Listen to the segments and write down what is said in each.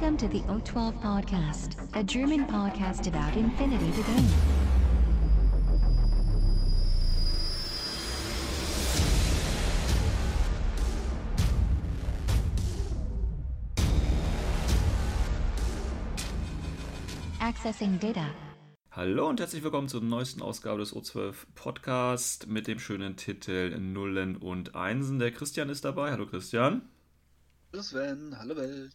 Welcome to the O12 Podcast, a German podcast about infinity the game. Accessing data. Hallo und herzlich willkommen zur neuesten Ausgabe des O12 Podcast mit dem schönen Titel Nullen und Einsen. Der Christian ist dabei. Hallo Christian. Hallo Sven, hallo Welt.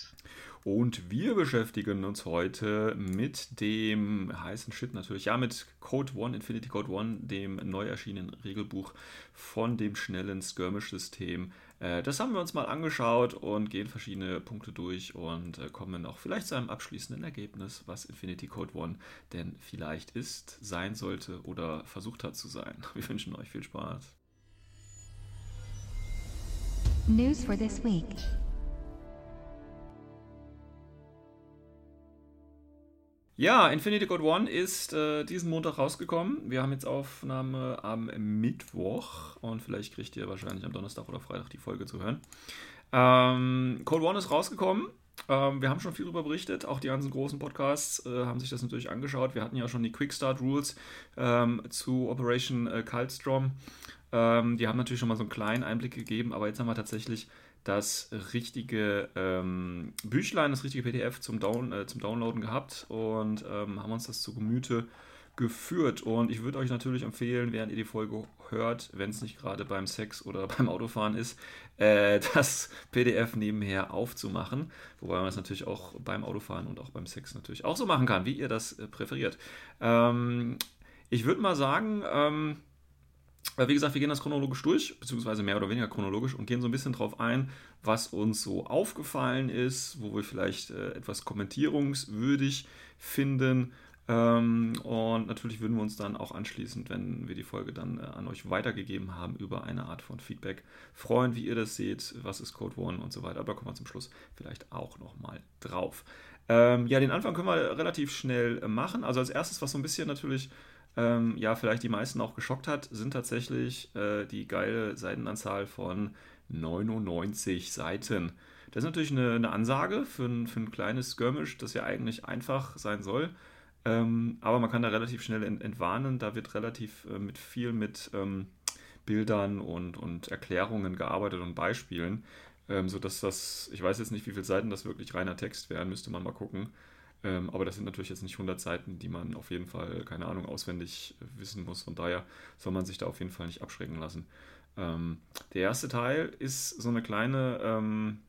Und wir beschäftigen uns heute mit dem heißen Shit natürlich, ja, mit Code One, Infinity Code One, dem neu erschienenen Regelbuch von dem schnellen Skirmish-System. Äh, das haben wir uns mal angeschaut und gehen verschiedene Punkte durch und äh, kommen auch vielleicht zu einem abschließenden Ergebnis, was Infinity Code One denn vielleicht ist, sein sollte oder versucht hat zu sein. Wir wünschen euch viel Spaß. News for this week. Ja, Infinity Code One ist äh, diesen Montag rausgekommen. Wir haben jetzt Aufnahme am Mittwoch und vielleicht kriegt ihr wahrscheinlich am Donnerstag oder Freitag die Folge zu hören. Ähm, Code One ist rausgekommen. Ähm, wir haben schon viel darüber berichtet. Auch die ganzen großen Podcasts äh, haben sich das natürlich angeschaut. Wir hatten ja schon die Quick Start Rules ähm, zu Operation äh, Kaltstrom. Ähm, die haben natürlich schon mal so einen kleinen Einblick gegeben, aber jetzt haben wir tatsächlich das richtige ähm, Büchlein, das richtige PDF zum, Down, äh, zum Downloaden gehabt und ähm, haben uns das zu Gemüte geführt. Und ich würde euch natürlich empfehlen, während ihr die Folge hört, wenn es nicht gerade beim Sex oder beim Autofahren ist, äh, das PDF nebenher aufzumachen. Wobei man das natürlich auch beim Autofahren und auch beim Sex natürlich auch so machen kann, wie ihr das äh, präferiert. Ähm, ich würde mal sagen, ähm, wie gesagt, wir gehen das chronologisch durch, beziehungsweise mehr oder weniger chronologisch und gehen so ein bisschen drauf ein, was uns so aufgefallen ist, wo wir vielleicht äh, etwas kommentierungswürdig finden. Ähm, und natürlich würden wir uns dann auch anschließend, wenn wir die Folge dann äh, an euch weitergegeben haben, über eine Art von Feedback freuen, wie ihr das seht, was ist Code One und so weiter. Aber da kommen wir zum Schluss vielleicht auch nochmal drauf. Ähm, ja, den Anfang können wir relativ schnell äh, machen. Also als erstes, was so ein bisschen natürlich ähm, ja, vielleicht die meisten auch geschockt hat, sind tatsächlich äh, die geile Seitenanzahl von 99 Seiten. Das ist natürlich eine, eine Ansage für ein, für ein kleines Skirmish, das ja eigentlich einfach sein soll. Ähm, aber man kann da relativ schnell ent entwarnen. Da wird relativ äh, mit viel mit ähm, Bildern und, und Erklärungen gearbeitet und Beispielen, ähm, sodass das, ich weiß jetzt nicht, wie viele Seiten das wirklich reiner Text wären, müsste man mal gucken. Ähm, aber das sind natürlich jetzt nicht 100 Seiten, die man auf jeden Fall, keine Ahnung, auswendig wissen muss. Von daher soll man sich da auf jeden Fall nicht abschrecken lassen. Ähm, der erste Teil ist so eine kleine ähm,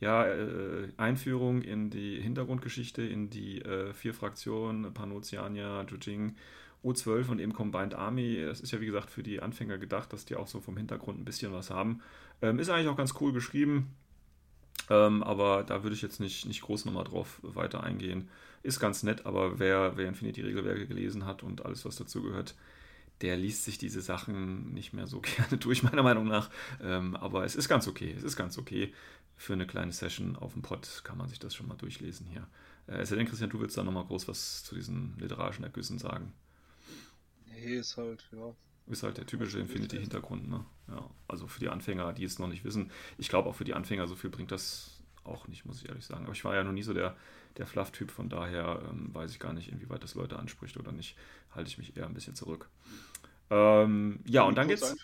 ja, äh, Einführung in die Hintergrundgeschichte, in die äh, vier Fraktionen, Panoceania, Jujing, O12 und eben Combined Army. Das ist ja wie gesagt für die Anfänger gedacht, dass die auch so vom Hintergrund ein bisschen was haben. Ähm, ist eigentlich auch ganz cool geschrieben. Ähm, aber da würde ich jetzt nicht, nicht groß nochmal drauf weiter eingehen. Ist ganz nett, aber wer, wer Infinity-Regelwerke gelesen hat und alles, was dazu gehört, der liest sich diese Sachen nicht mehr so gerne durch, meiner Meinung nach. Ähm, aber es ist ganz okay. Es ist ganz okay. Für eine kleine Session auf dem Pod kann man sich das schon mal durchlesen hier. Äh, es sei denn, Christian, du willst da nochmal groß was zu diesen literarischen Ergüssen sagen. Nee, ist halt, ja, ist halt der typische Infinity-Hintergrund. Ne? Ja, also für die Anfänger, die es noch nicht wissen. Ich glaube auch für die Anfänger, so viel bringt das auch nicht, muss ich ehrlich sagen. Aber ich war ja noch nie so der, der Fluff-Typ, von daher ähm, weiß ich gar nicht, inwieweit das Leute anspricht oder nicht. Halte ich mich eher ein bisschen zurück. Ähm, ja, und dann geht's.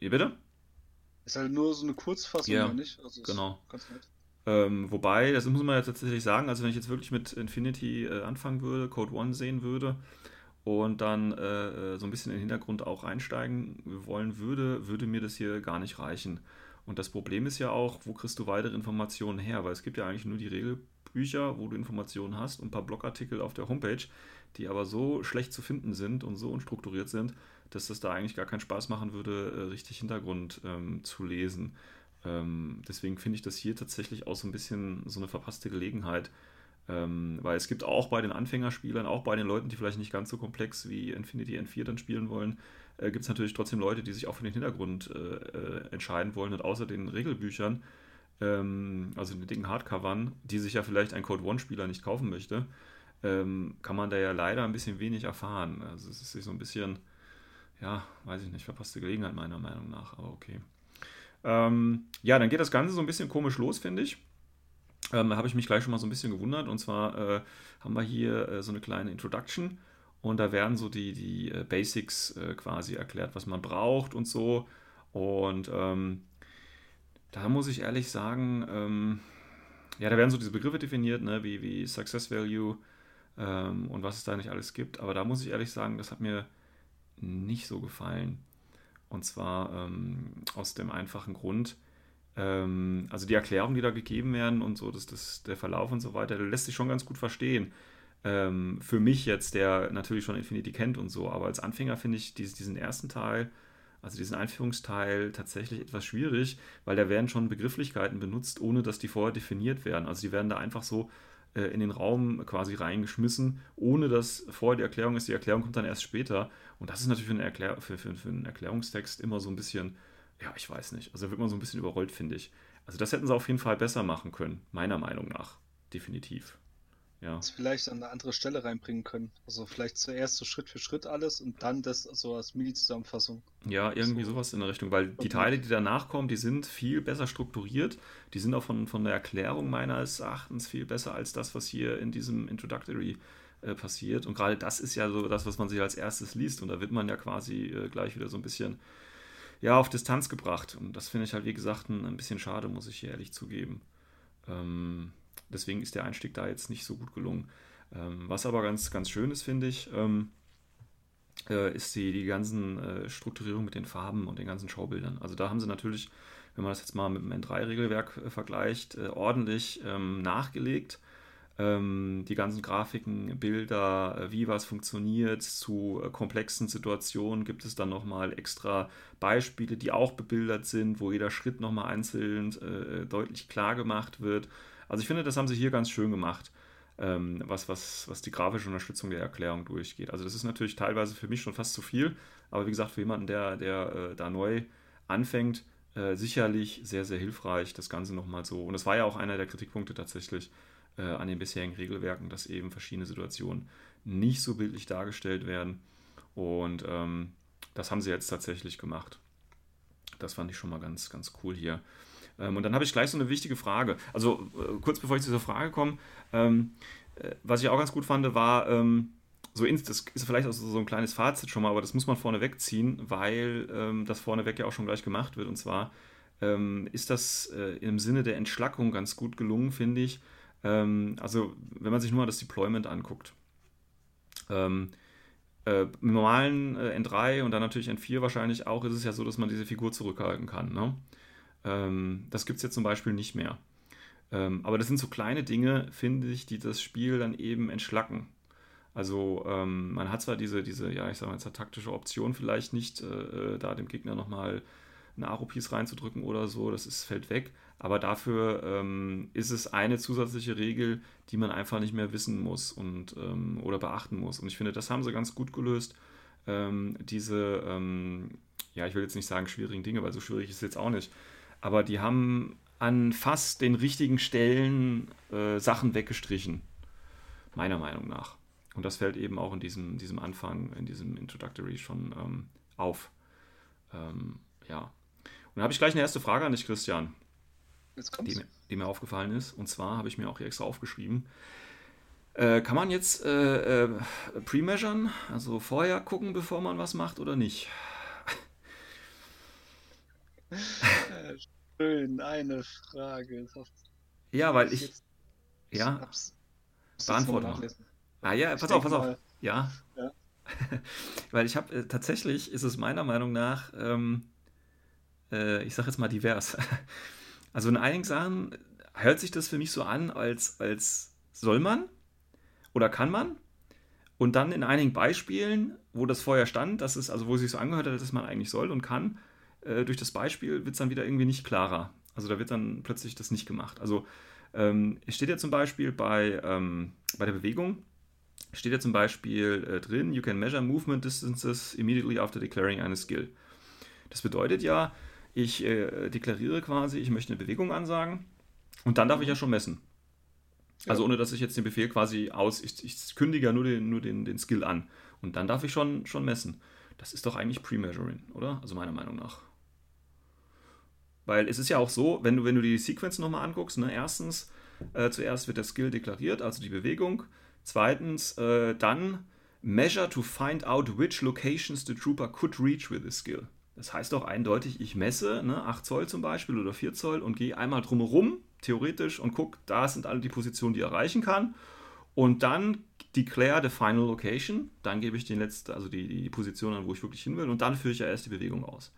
Ihr bitte? Ist halt nur so eine Kurzfassung, ja, nicht? Also genau. Ähm, wobei, das muss man ja tatsächlich sagen, also wenn ich jetzt wirklich mit Infinity äh, anfangen würde, Code One sehen würde, und dann äh, so ein bisschen in den Hintergrund auch einsteigen wollen würde, würde mir das hier gar nicht reichen. Und das Problem ist ja auch, wo kriegst du weitere Informationen her? Weil es gibt ja eigentlich nur die Regelbücher, wo du Informationen hast und ein paar Blogartikel auf der Homepage, die aber so schlecht zu finden sind und so unstrukturiert sind, dass das da eigentlich gar keinen Spaß machen würde, äh, richtig Hintergrund ähm, zu lesen. Ähm, deswegen finde ich das hier tatsächlich auch so ein bisschen so eine verpasste Gelegenheit, ähm, weil es gibt auch bei den Anfängerspielern, auch bei den Leuten, die vielleicht nicht ganz so komplex wie Infinity N4 dann spielen wollen, äh, gibt es natürlich trotzdem Leute, die sich auch für den Hintergrund äh, äh, entscheiden wollen und außer den Regelbüchern, ähm, also den dicken Hardcovern, die sich ja vielleicht ein Code One-Spieler nicht kaufen möchte, ähm, kann man da ja leider ein bisschen wenig erfahren. Also es ist so ein bisschen, ja, weiß ich nicht, verpasste Gelegenheit meiner Meinung nach, aber okay. Ähm, ja, dann geht das Ganze so ein bisschen komisch los, finde ich. Ähm, habe ich mich gleich schon mal so ein bisschen gewundert. Und zwar äh, haben wir hier äh, so eine kleine Introduction und da werden so die, die äh, Basics äh, quasi erklärt, was man braucht und so. Und ähm, da muss ich ehrlich sagen, ähm, ja, da werden so diese Begriffe definiert, ne, wie, wie Success Value ähm, und was es da nicht alles gibt. Aber da muss ich ehrlich sagen, das hat mir nicht so gefallen. Und zwar ähm, aus dem einfachen Grund, ähm, also die Erklärungen, die da gegeben werden und so, dass das, der Verlauf und so weiter, der lässt sich schon ganz gut verstehen. Ähm, für mich jetzt, der natürlich schon Infinity kennt und so, aber als Anfänger finde ich diesen, diesen ersten Teil, also diesen Einführungsteil tatsächlich etwas schwierig, weil da werden schon Begrifflichkeiten benutzt, ohne dass die vorher definiert werden. Also die werden da einfach so äh, in den Raum quasi reingeschmissen, ohne dass vorher die Erklärung ist. Die Erklärung kommt dann erst später. Und das ist natürlich für einen, Erklär für, für, für einen Erklärungstext immer so ein bisschen, ja, ich weiß nicht. Also da wird man so ein bisschen überrollt, finde ich. Also das hätten sie auf jeden Fall besser machen können, meiner Meinung nach. Definitiv. Ja. Das vielleicht an eine andere Stelle reinbringen können. Also vielleicht zuerst so Schritt für Schritt alles und dann das so als Mini-Zusammenfassung. Ja, irgendwie so. sowas in der Richtung, weil die Teile, die danach kommen, die sind viel besser strukturiert. Die sind auch von, von der Erklärung meines Erachtens viel besser als das, was hier in diesem Introductory äh, passiert. Und gerade das ist ja so das, was man sich als erstes liest. Und da wird man ja quasi äh, gleich wieder so ein bisschen ja, auf Distanz gebracht. Und das finde ich halt, wie gesagt, ein, ein, bisschen schade, muss ich hier ehrlich zugeben. Ähm, Deswegen ist der Einstieg da jetzt nicht so gut gelungen. Ähm, was aber ganz, ganz schön ist, finde ich, ähm, äh, ist die, die ganzen äh, Strukturierung mit den Farben und den ganzen Schaubildern. Also da haben sie natürlich, wenn man das jetzt mal mit dem N3-Regelwerk äh, vergleicht, äh, ordentlich ähm, nachgelegt. Ähm, die ganzen Grafiken, Bilder, äh, wie was funktioniert, zu äh, komplexen Situationen gibt es dann nochmal extra Beispiele, die auch bebildert sind, wo jeder Schritt nochmal einzeln deutlich klar gemacht wird. Also ich finde, das haben sie hier ganz schön gemacht, ähm, was, was, was die grafische Unterstützung der Erklärung durchgeht. Also das ist natürlich teilweise für mich schon fast zu viel, aber wie gesagt, für jemanden, der, der äh, da neu anfängt, äh, sicherlich sehr, sehr hilfreich, das Ganze nochmal so. Und das war ja auch einer der Kritikpunkte tatsächlich äh, an den bisherigen Regelwerken, dass eben verschiedene Situationen nicht so bildlich dargestellt werden. Und ähm, das haben sie jetzt tatsächlich gemacht. Das fand ich schon mal ganz, ganz cool hier. Ähm, und dann habe ich gleich so eine wichtige Frage. Also äh, kurz bevor ich zu dieser Frage komme, ähm, äh, was ich auch ganz gut fand, war, ähm, so ins, das ist vielleicht auch so ein kleines Fazit schon mal, aber das muss man vorne wegziehen, weil ähm, das vorneweg ja auch schon gleich gemacht wird. Und zwar ähm, ist das äh, im Sinne der Entschlackung ganz gut gelungen, finde ich. Ähm, also wenn man sich nur mal das Deployment anguckt. Ähm, äh, Im normalen äh, N3 und dann natürlich N4 wahrscheinlich auch ist es ja so, dass man diese Figur zurückhalten kann. Ne? Ähm, das gibt es jetzt zum Beispiel nicht mehr. Ähm, aber das sind so kleine Dinge, finde ich, die das Spiel dann eben entschlacken. Also ähm, man hat zwar diese, diese, ja, ich sage mal jetzt taktische Option vielleicht nicht, äh, äh da dem Gegner nochmal eine Aro-Piece reinzudrücken oder so, das ist, fällt weg. Aber dafür ähm, ist es eine zusätzliche Regel, die man einfach nicht mehr wissen muss und ähm, oder beachten muss. Und ich finde, das haben sie ganz gut gelöst. Ähm, diese, ähm, ja, ich will jetzt nicht sagen schwierigen Dinge, weil so schwierig ist es jetzt auch nicht aber die haben an fast den richtigen Stellen äh, Sachen weggestrichen, meiner Meinung nach. Und das fällt eben auch in diesem, diesem Anfang, in diesem Introductory schon ähm, auf. Ähm, ja. Und dann habe ich gleich eine erste Frage an dich, Christian, die, die, mir aufgefallen ist. Und zwar habe ich mir auch hier extra aufgeschrieben. Äh, kann man jetzt äh, äh, pre-measuren, also vorher gucken, bevor man was macht oder nicht? Schön, eine Frage. Ja, weil ich. Ja. Beantworte Ah ja, pass auf, pass auf. Ja. ja. weil ich habe äh, tatsächlich ist es meiner Meinung nach, ähm, äh, ich sag jetzt mal divers. Also in einigen Sachen hört sich das für mich so an, als, als soll man oder kann man. Und dann in einigen Beispielen, wo das vorher stand, dass es, also wo es sich so angehört hat, dass man eigentlich soll und kann, äh, durch das Beispiel wird es dann wieder irgendwie nicht klarer. Also da wird dann plötzlich das nicht gemacht. Also ähm, steht ja zum Beispiel bei, ähm, bei der Bewegung, steht ja zum Beispiel äh, drin, you can measure movement distances immediately after declaring eine Skill. Das bedeutet ja, ich äh, deklariere quasi, ich möchte eine Bewegung ansagen und dann darf ich ja schon messen. Also ohne dass ich jetzt den Befehl quasi aus, ich, ich kündige ja nur den, nur den, den Skill an. Und dann darf ich schon, schon messen. Das ist doch eigentlich Pre-Measuring, oder? Also meiner Meinung nach. Weil es ist ja auch so, wenn du, wenn du die Sequenz nochmal anguckst, ne, erstens Äh, zuerst wird der Skill deklariert, also die Bewegung. Zweitens, äh, dann Measure to find out which locations the trooper could reach with the skill. Das heißt auch eindeutig, ich messe, ne, 8 Zoll zum Beispiel oder 4 Zoll und gehe einmal drumherum, theoretisch, und gucke, da sind alle die Positionen, die er erreichen kann. Und dann declare the final location. Dann gebe ich den letzten, also die, die Position an, wo ich wirklich hin will. Und dann führe ich ja erst die Bewegung aus.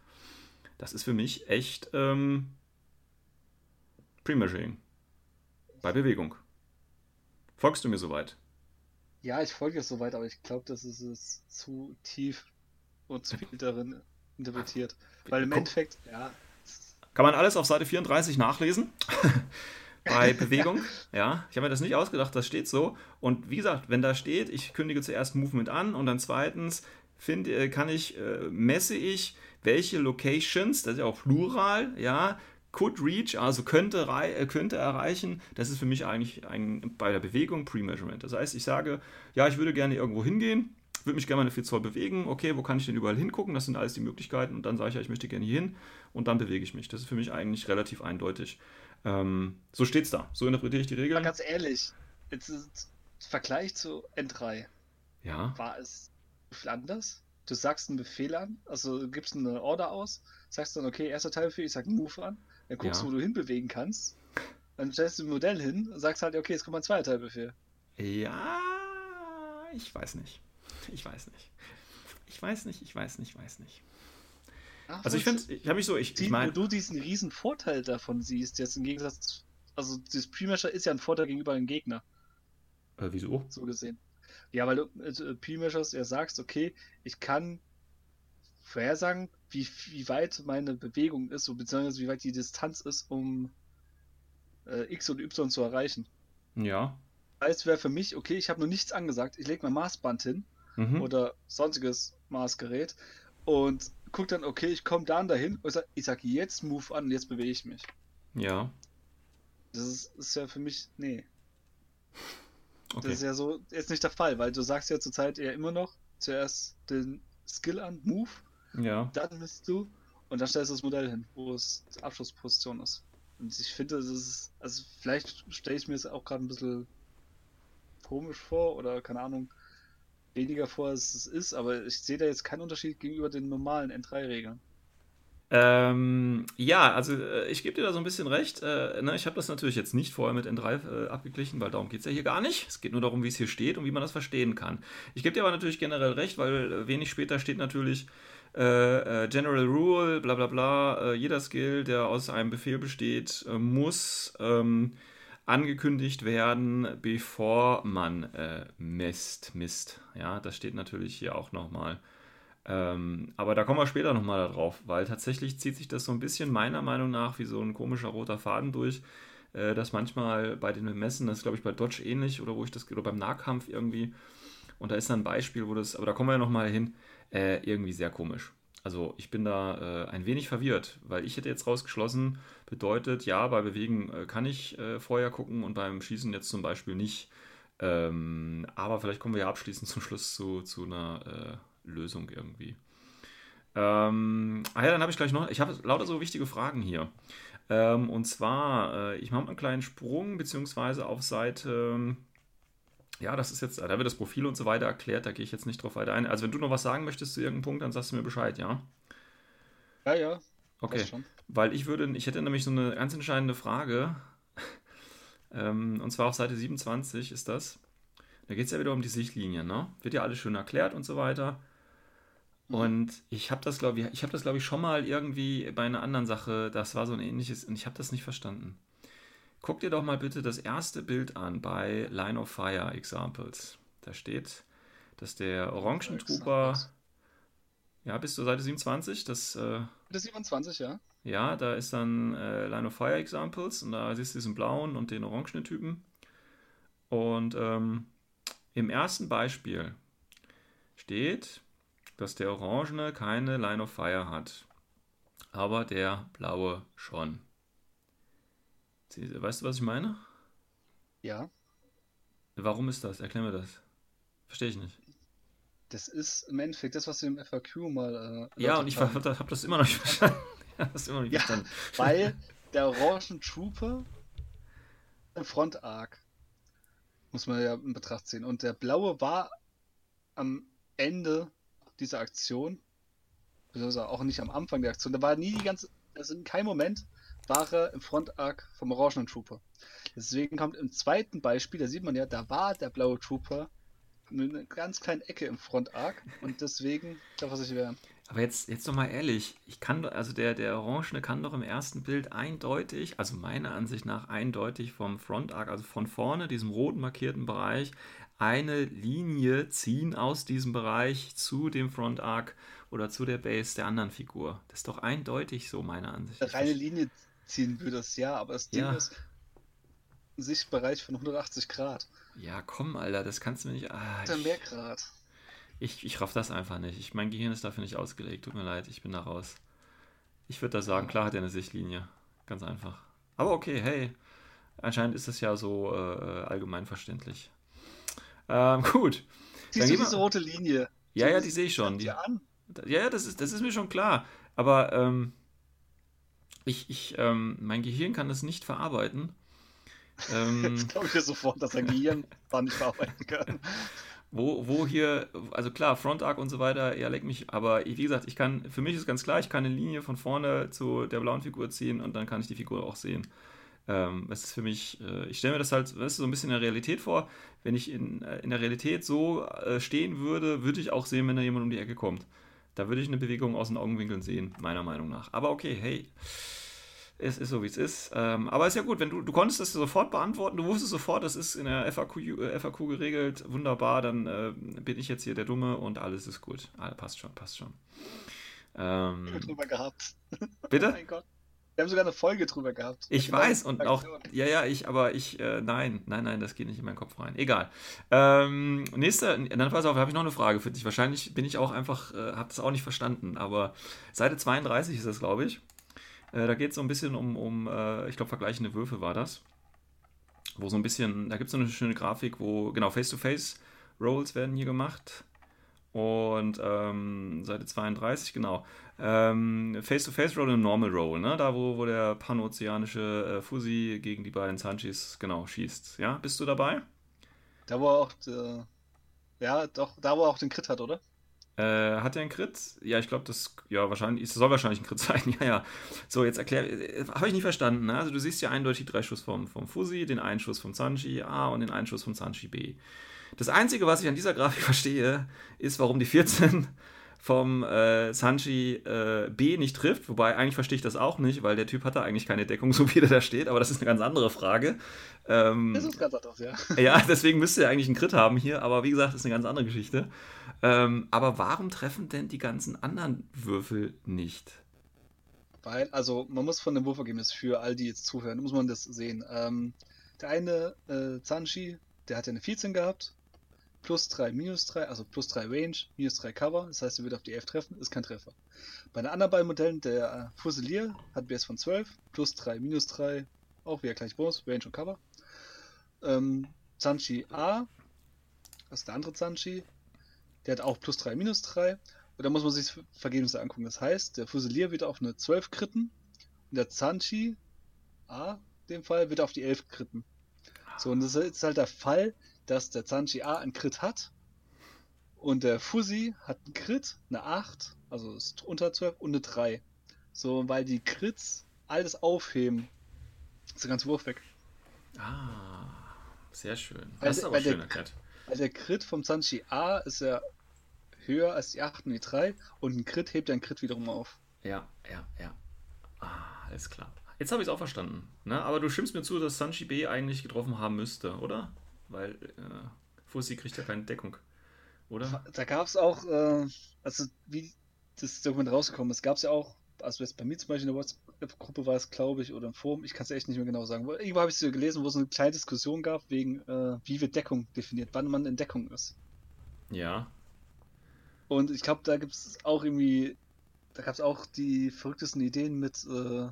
Das ist für mich echt ähm, Pre-Measuring. Bei Bewegung. Folgst du mir soweit? Ja, ich folge es soweit, aber ich glaube, das ist es zu tief und zu viel darin interpretiert. Weil im. Endeffekt, ja, Kann man alles auf Seite 34 nachlesen. Bei Bewegung. Ja, ich habe mir das nicht ausgedacht, das steht so. Und wie gesagt, wenn da steht, ich kündige zuerst Movement an und dann zweitens find, äh, kann ich, äh, messe ich, welche Locations, das ist ja auch Plural, ja, could reach, also könnte, äh, könnte erreichen, das ist für mich eigentlich ein, bei der Bewegung Pre-Measurement. Das heißt, ich sage, ja, ich würde gerne irgendwo hingehen, würde mich gerne mal eine 4 Zoll bewegen, okay, wo kann ich denn überall hingucken? Das sind alles die Möglichkeiten und dann sage ich ja, ich möchte gerne hier hin und dann bewege ich mich. Das ist für mich eigentlich relativ eindeutig. Ähm, so steht's da. So interpretiere ich die Regeln. ganz ehrlich, jetzt ist Vergleich zu N3, Ja. war es anders? Du sagst einen Befehl an, also du gibst eine Order aus, sagst dann, okay, erster Teilbefehl, ich sag Move an, dann guckst Ja. du, wo du hinbewegen kannst, dann stellst du ein Modell hin, sagst halt, okay, jetzt kommt mein zweiter Teilbefehl. Ja, ich weiß nicht. Ich weiß nicht. Ich weiß nicht, ich weiß nicht, ich weiß nicht. Ach, Also ich finde, ich habe mich so, ich, die, ich wo meine, du diesen riesen Vorteil davon siehst, jetzt im Gegensatz, also das Pre-Measure ist ja ein Vorteil gegenüber einem Gegner, äh, wieso? so gesehen. Ja, weil du äh, Pre-Measures ja sagst, okay, ich kann vorhersagen, wie, wie weit meine Bewegung ist, so, beziehungsweise wie weit die Distanz ist, um äh, X und Y zu erreichen. Ja. Heißt, wäre für mich, okay, ich habe noch nichts angesagt, ich lege mein Maßband hin Mhm. oder sonstiges Maßgerät und guck dann, okay, ich komme dann dahin und sag, ich sage jetzt Move an und jetzt bewege ich mich. Ja. Das ist, ist ja für mich, nee. Das Okay. ist ja so jetzt nicht der Fall, weil du sagst ja zurzeit eher immer noch zuerst den Skill an, Move, Ja. dann misst du und dann stellst du das Modell hin, wo es die Abschlussposition ist. Und ich finde, das ist, also vielleicht stelle ich mir es auch gerade ein bisschen komisch vor oder keine Ahnung, weniger vor, als es ist, aber ich sehe da jetzt keinen Unterschied gegenüber den normalen N3-Regeln. Ähm, ja, also äh, ich gebe dir da so ein bisschen recht. Äh, ne, ich habe das natürlich jetzt nicht vorher mit N3 äh, abgeglichen, weil darum geht es ja hier gar nicht. Es geht nur darum, wie es hier steht und wie man das verstehen kann. Ich gebe dir aber natürlich generell recht, weil äh, wenig später steht natürlich äh, äh, General Rule, bla bla bla. Jeder Skill, der aus einem Befehl besteht, muss ähm, angekündigt werden, bevor man äh, misst. misst. Ja, das steht natürlich hier auch nochmal. Ähm, aber da kommen wir später nochmal darauf, weil tatsächlich zieht sich das so ein bisschen meiner Meinung nach wie so ein komischer roter Faden durch, äh, dass manchmal bei den Messen, das ist glaube ich bei Dodge ähnlich oder wo ich das, oder beim Nahkampf irgendwie, und da ist dann ein Beispiel, wo das, aber da kommen wir ja nochmal hin, äh, irgendwie sehr komisch. Also ich bin da äh, ein wenig verwirrt, weil ich hätte jetzt rausgeschlossen, bedeutet, ja, bei Bewegen äh, kann ich äh, vorher gucken und beim Schießen jetzt zum Beispiel nicht. Ähm, aber vielleicht kommen wir ja abschließend zum Schluss zu, zu einer äh, Lösung irgendwie. Ähm, ah ja, dann habe ich gleich noch, ich habe lauter so wichtige Fragen hier. Ähm, und zwar, äh, ich mache mal einen kleinen Sprung, beziehungsweise auf Seite, ja, das ist jetzt, da wird das Profil und so weiter erklärt, da gehe ich jetzt nicht drauf weiter ein. Also wenn du noch was sagen möchtest zu irgendeinem Punkt, dann sagst du mir Bescheid, ja? Ja, ja, Okay. Weil ich würde, ich hätte nämlich so eine ganz entscheidende Frage. Ähm, und zwar auf Seite 27 ist das. Da geht es ja wieder um die Sichtlinien, ne? Wird ja alles schön erklärt und so weiter. Mhm. Und ich habe das, glaube ich, ich habe das, glaube ich, schon mal irgendwie bei einer anderen Sache, das war so ein ähnliches, und ich habe das nicht verstanden. Guck dir doch mal bitte das erste Bild an bei Line of Fire Examples. Da steht, dass der Orangentrooper, ja, bis zur Seite 27, das äh, Das 27, ja. ja, da ist dann äh, Line of Fire Examples und da siehst du diesen blauen und den orangenen Typen. Und ähm, im ersten Beispiel steht, dass der orangene keine Line of Fire hat, aber der blaue schon. Weißt du, was ich meine? Ja. Warum ist das? Erklär mir das. Verstehe ich nicht. Das ist im Endeffekt das, was wir im FAQ mal. Äh, Ja, und ich habe hab das immer noch nicht verstanden. Hab das immer noch nicht Ja. verstanden. Weil der Orangen Trooper im Front Arc. Muss man ja in Betracht ziehen. Und der blaue war am Ende dieser Aktion, beziehungsweise auch nicht am Anfang der Aktion, da war nie die ganze, also in keinem Moment war er im Front Arc vom orangenen Trooper. Deswegen kommt im zweiten Beispiel, da sieht man ja, da war der blaue Trooper mit einer ganz kleinen Ecke im Front Arc und deswegen darf er sich wehren. Aber jetzt, jetzt doch mal ehrlich, ich kann doch, also der, der Orangene kann doch im ersten Bild eindeutig, also meiner Ansicht nach eindeutig vom Front Arc, also von vorne, diesem roten markierten Bereich, eine Linie ziehen aus diesem Bereich zu dem Front Arc oder zu der Base der anderen Figur. Das ist doch eindeutig so, meiner Ansicht. Eine reine Linie ziehen würde es ja, aber das Ding Ja. ist, Sichtbereich von 180 Grad. Ja, komm, Alter, das kannst du mir nicht. Ah, ich, mehr Grad. ich, ich raff das einfach nicht. Ich, mein Gehirn ist dafür nicht ausgelegt. Tut mir leid, ich bin da raus. Ich würde da sagen, klar hat er eine Sichtlinie. Ganz einfach. Aber okay, hey. Anscheinend ist das ja so äh, allgemein verständlich. Ähm, gut. Siehst du mal- diese rote Linie? Ja, ja, die sehe ich schon. Die Die, an. ja, ja, das ist, das ist mir schon klar. Aber ähm, ich, ich, ähm, mein Gehirn kann das nicht verarbeiten. Ähm, Jetzt glaube ich dir sofort, dass sein Gehirn da nicht verarbeiten kann. Wo, wo hier, also klar, Front Arc und so weiter, ja, leck mich, aber wie gesagt, ich kann, für mich ist ganz klar, ich kann eine Linie von vorne zu der blauen Figur ziehen und dann kann ich die Figur auch sehen. Ähm, das ist für mich, äh, ich stelle mir das halt, weißt du, so ein bisschen in der Realität vor. Wenn ich in, äh, in der Realität so äh, stehen würde, würde ich auch sehen, wenn da jemand um die Ecke kommt. Da würde ich eine Bewegung aus den Augenwinkeln sehen, meiner Meinung nach. Aber okay, hey, es ist so, wie es ist. Ähm, aber ist ja gut, wenn du, du konntest das sofort beantworten, du wusstest sofort, das ist in der FAQ, äh, FAQ geregelt, wunderbar, dann äh, bin ich jetzt hier der Dumme und alles ist gut. Ah, passt schon, passt schon. Ähm, drüber gehabt. Oh bitte? mein Gott. Wir haben sogar eine Folge drüber gehabt. Ich Genau weiß und auch, ja, ja, ich, aber ich, äh, nein, nein, nein, das geht nicht in meinen Kopf rein. Egal. Ähm, nächster, dann pass auf, habe ich noch eine Frage für dich. Wahrscheinlich bin ich auch einfach, äh, habe das auch nicht verstanden, aber Seite 32 ist das, glaube ich. Äh, da geht es so ein bisschen um, um äh, ich glaube, vergleichende Würfe war das. Wo so ein bisschen, da gibt es so eine schöne Grafik, wo, genau, Face-to-Face-Rolls werden hier gemacht. Und ähm, Seite 32, genau. Ähm, Face-to-Face-Roll und Normal Roll, ne? Da, wo, wo der panozeanische äh, Fusi gegen die beiden Sanchis, genau, schießt. Ja, bist du dabei? Da wo er auch, äh, ja, doch, da wo er auch den Crit hat, oder? Äh, hat er einen Crit? Ja, ich glaube, das, ja, wahrscheinlich, es soll wahrscheinlich ein Crit sein, ja, ja. So, jetzt erklär, äh, habe ich nicht verstanden, ne? Also, du siehst ja eindeutig drei Schuss vom, vom Fusi, den einen Schuss vom Sanchi A und den einen Schuss vom Sanchi B. Das Einzige, was ich an dieser Grafik verstehe, ist, warum die 14 vom äh, Sanchi äh, B nicht trifft. Wobei, eigentlich verstehe ich das auch nicht, weil der Typ hat da eigentlich keine Deckung, so wie der da steht. Aber das ist eine ganz andere Frage. Ähm, Das ist ganz anders, ja. ja, deswegen müsste er eigentlich einen Crit haben hier, aber wie gesagt, das ist eine ganz andere Geschichte. Ähm, aber warum treffen denn die ganzen anderen Würfel nicht? Weil, also, man muss von dem Wurfergebnis für all die jetzt zuhören, muss man das sehen. Ähm, der eine, äh, Zanchi, der hat ja eine 14 gehabt. Plus 3, minus 3, also plus 3 Range, minus 3 Cover. Das heißt, er wird auf die 11 treffen, ist kein Treffer. Bei den anderen beiden Modellen, der äh, Fusilier hat BS von 12, plus 3, minus 3, auch wieder gleich Bonus, Range und Cover. Ähm, Zanchi A, das ist der andere Zanchi, der hat auch plus 3, minus 3. Und da muss man sich das Vergebnisse angucken. Das heißt, der Fusilier wird auf eine 12 kritten und der Zanchi A, in dem Fall, wird auf die 11 kritten. So, und das ist halt der Fall, dass der Zanchi A einen Crit hat und der Fusi hat einen Crit, eine 8, also ist unter 12 und eine 3. So, weil die Crits alles aufheben. Ist der ganze Wurf weg. Ah, sehr schön. Das ist aber schön erklärt. Weil der Crit vom Zanchi A ist ja höher als die 8 und die 3 und ein Crit hebt ja einen Crit wiederum auf. Ja, ja, ja. Ah, alles klar. Jetzt habe ich es auch verstanden. Ne? Aber du stimmst mir zu, dass Sanchi B eigentlich getroffen haben müsste, oder? Weil äh, Fussi kriegt ja keine Deckung. Oder? Da gab es auch, äh, also wie das Dokument rausgekommen ist, gab es ja auch, also jetzt bei mir zum Beispiel in der WhatsApp-Gruppe war es, glaube ich, oder im Forum, ich kann es echt nicht mehr genau sagen. Wo- Irgendwo habe ich es gelesen, wo es eine kleine Diskussion gab, wegen, äh, wie wird Deckung definiert, wann man in Deckung ist. Ja. Und ich glaube, da gibt es auch irgendwie, da gab es auch die verrücktesten Ideen mit, äh,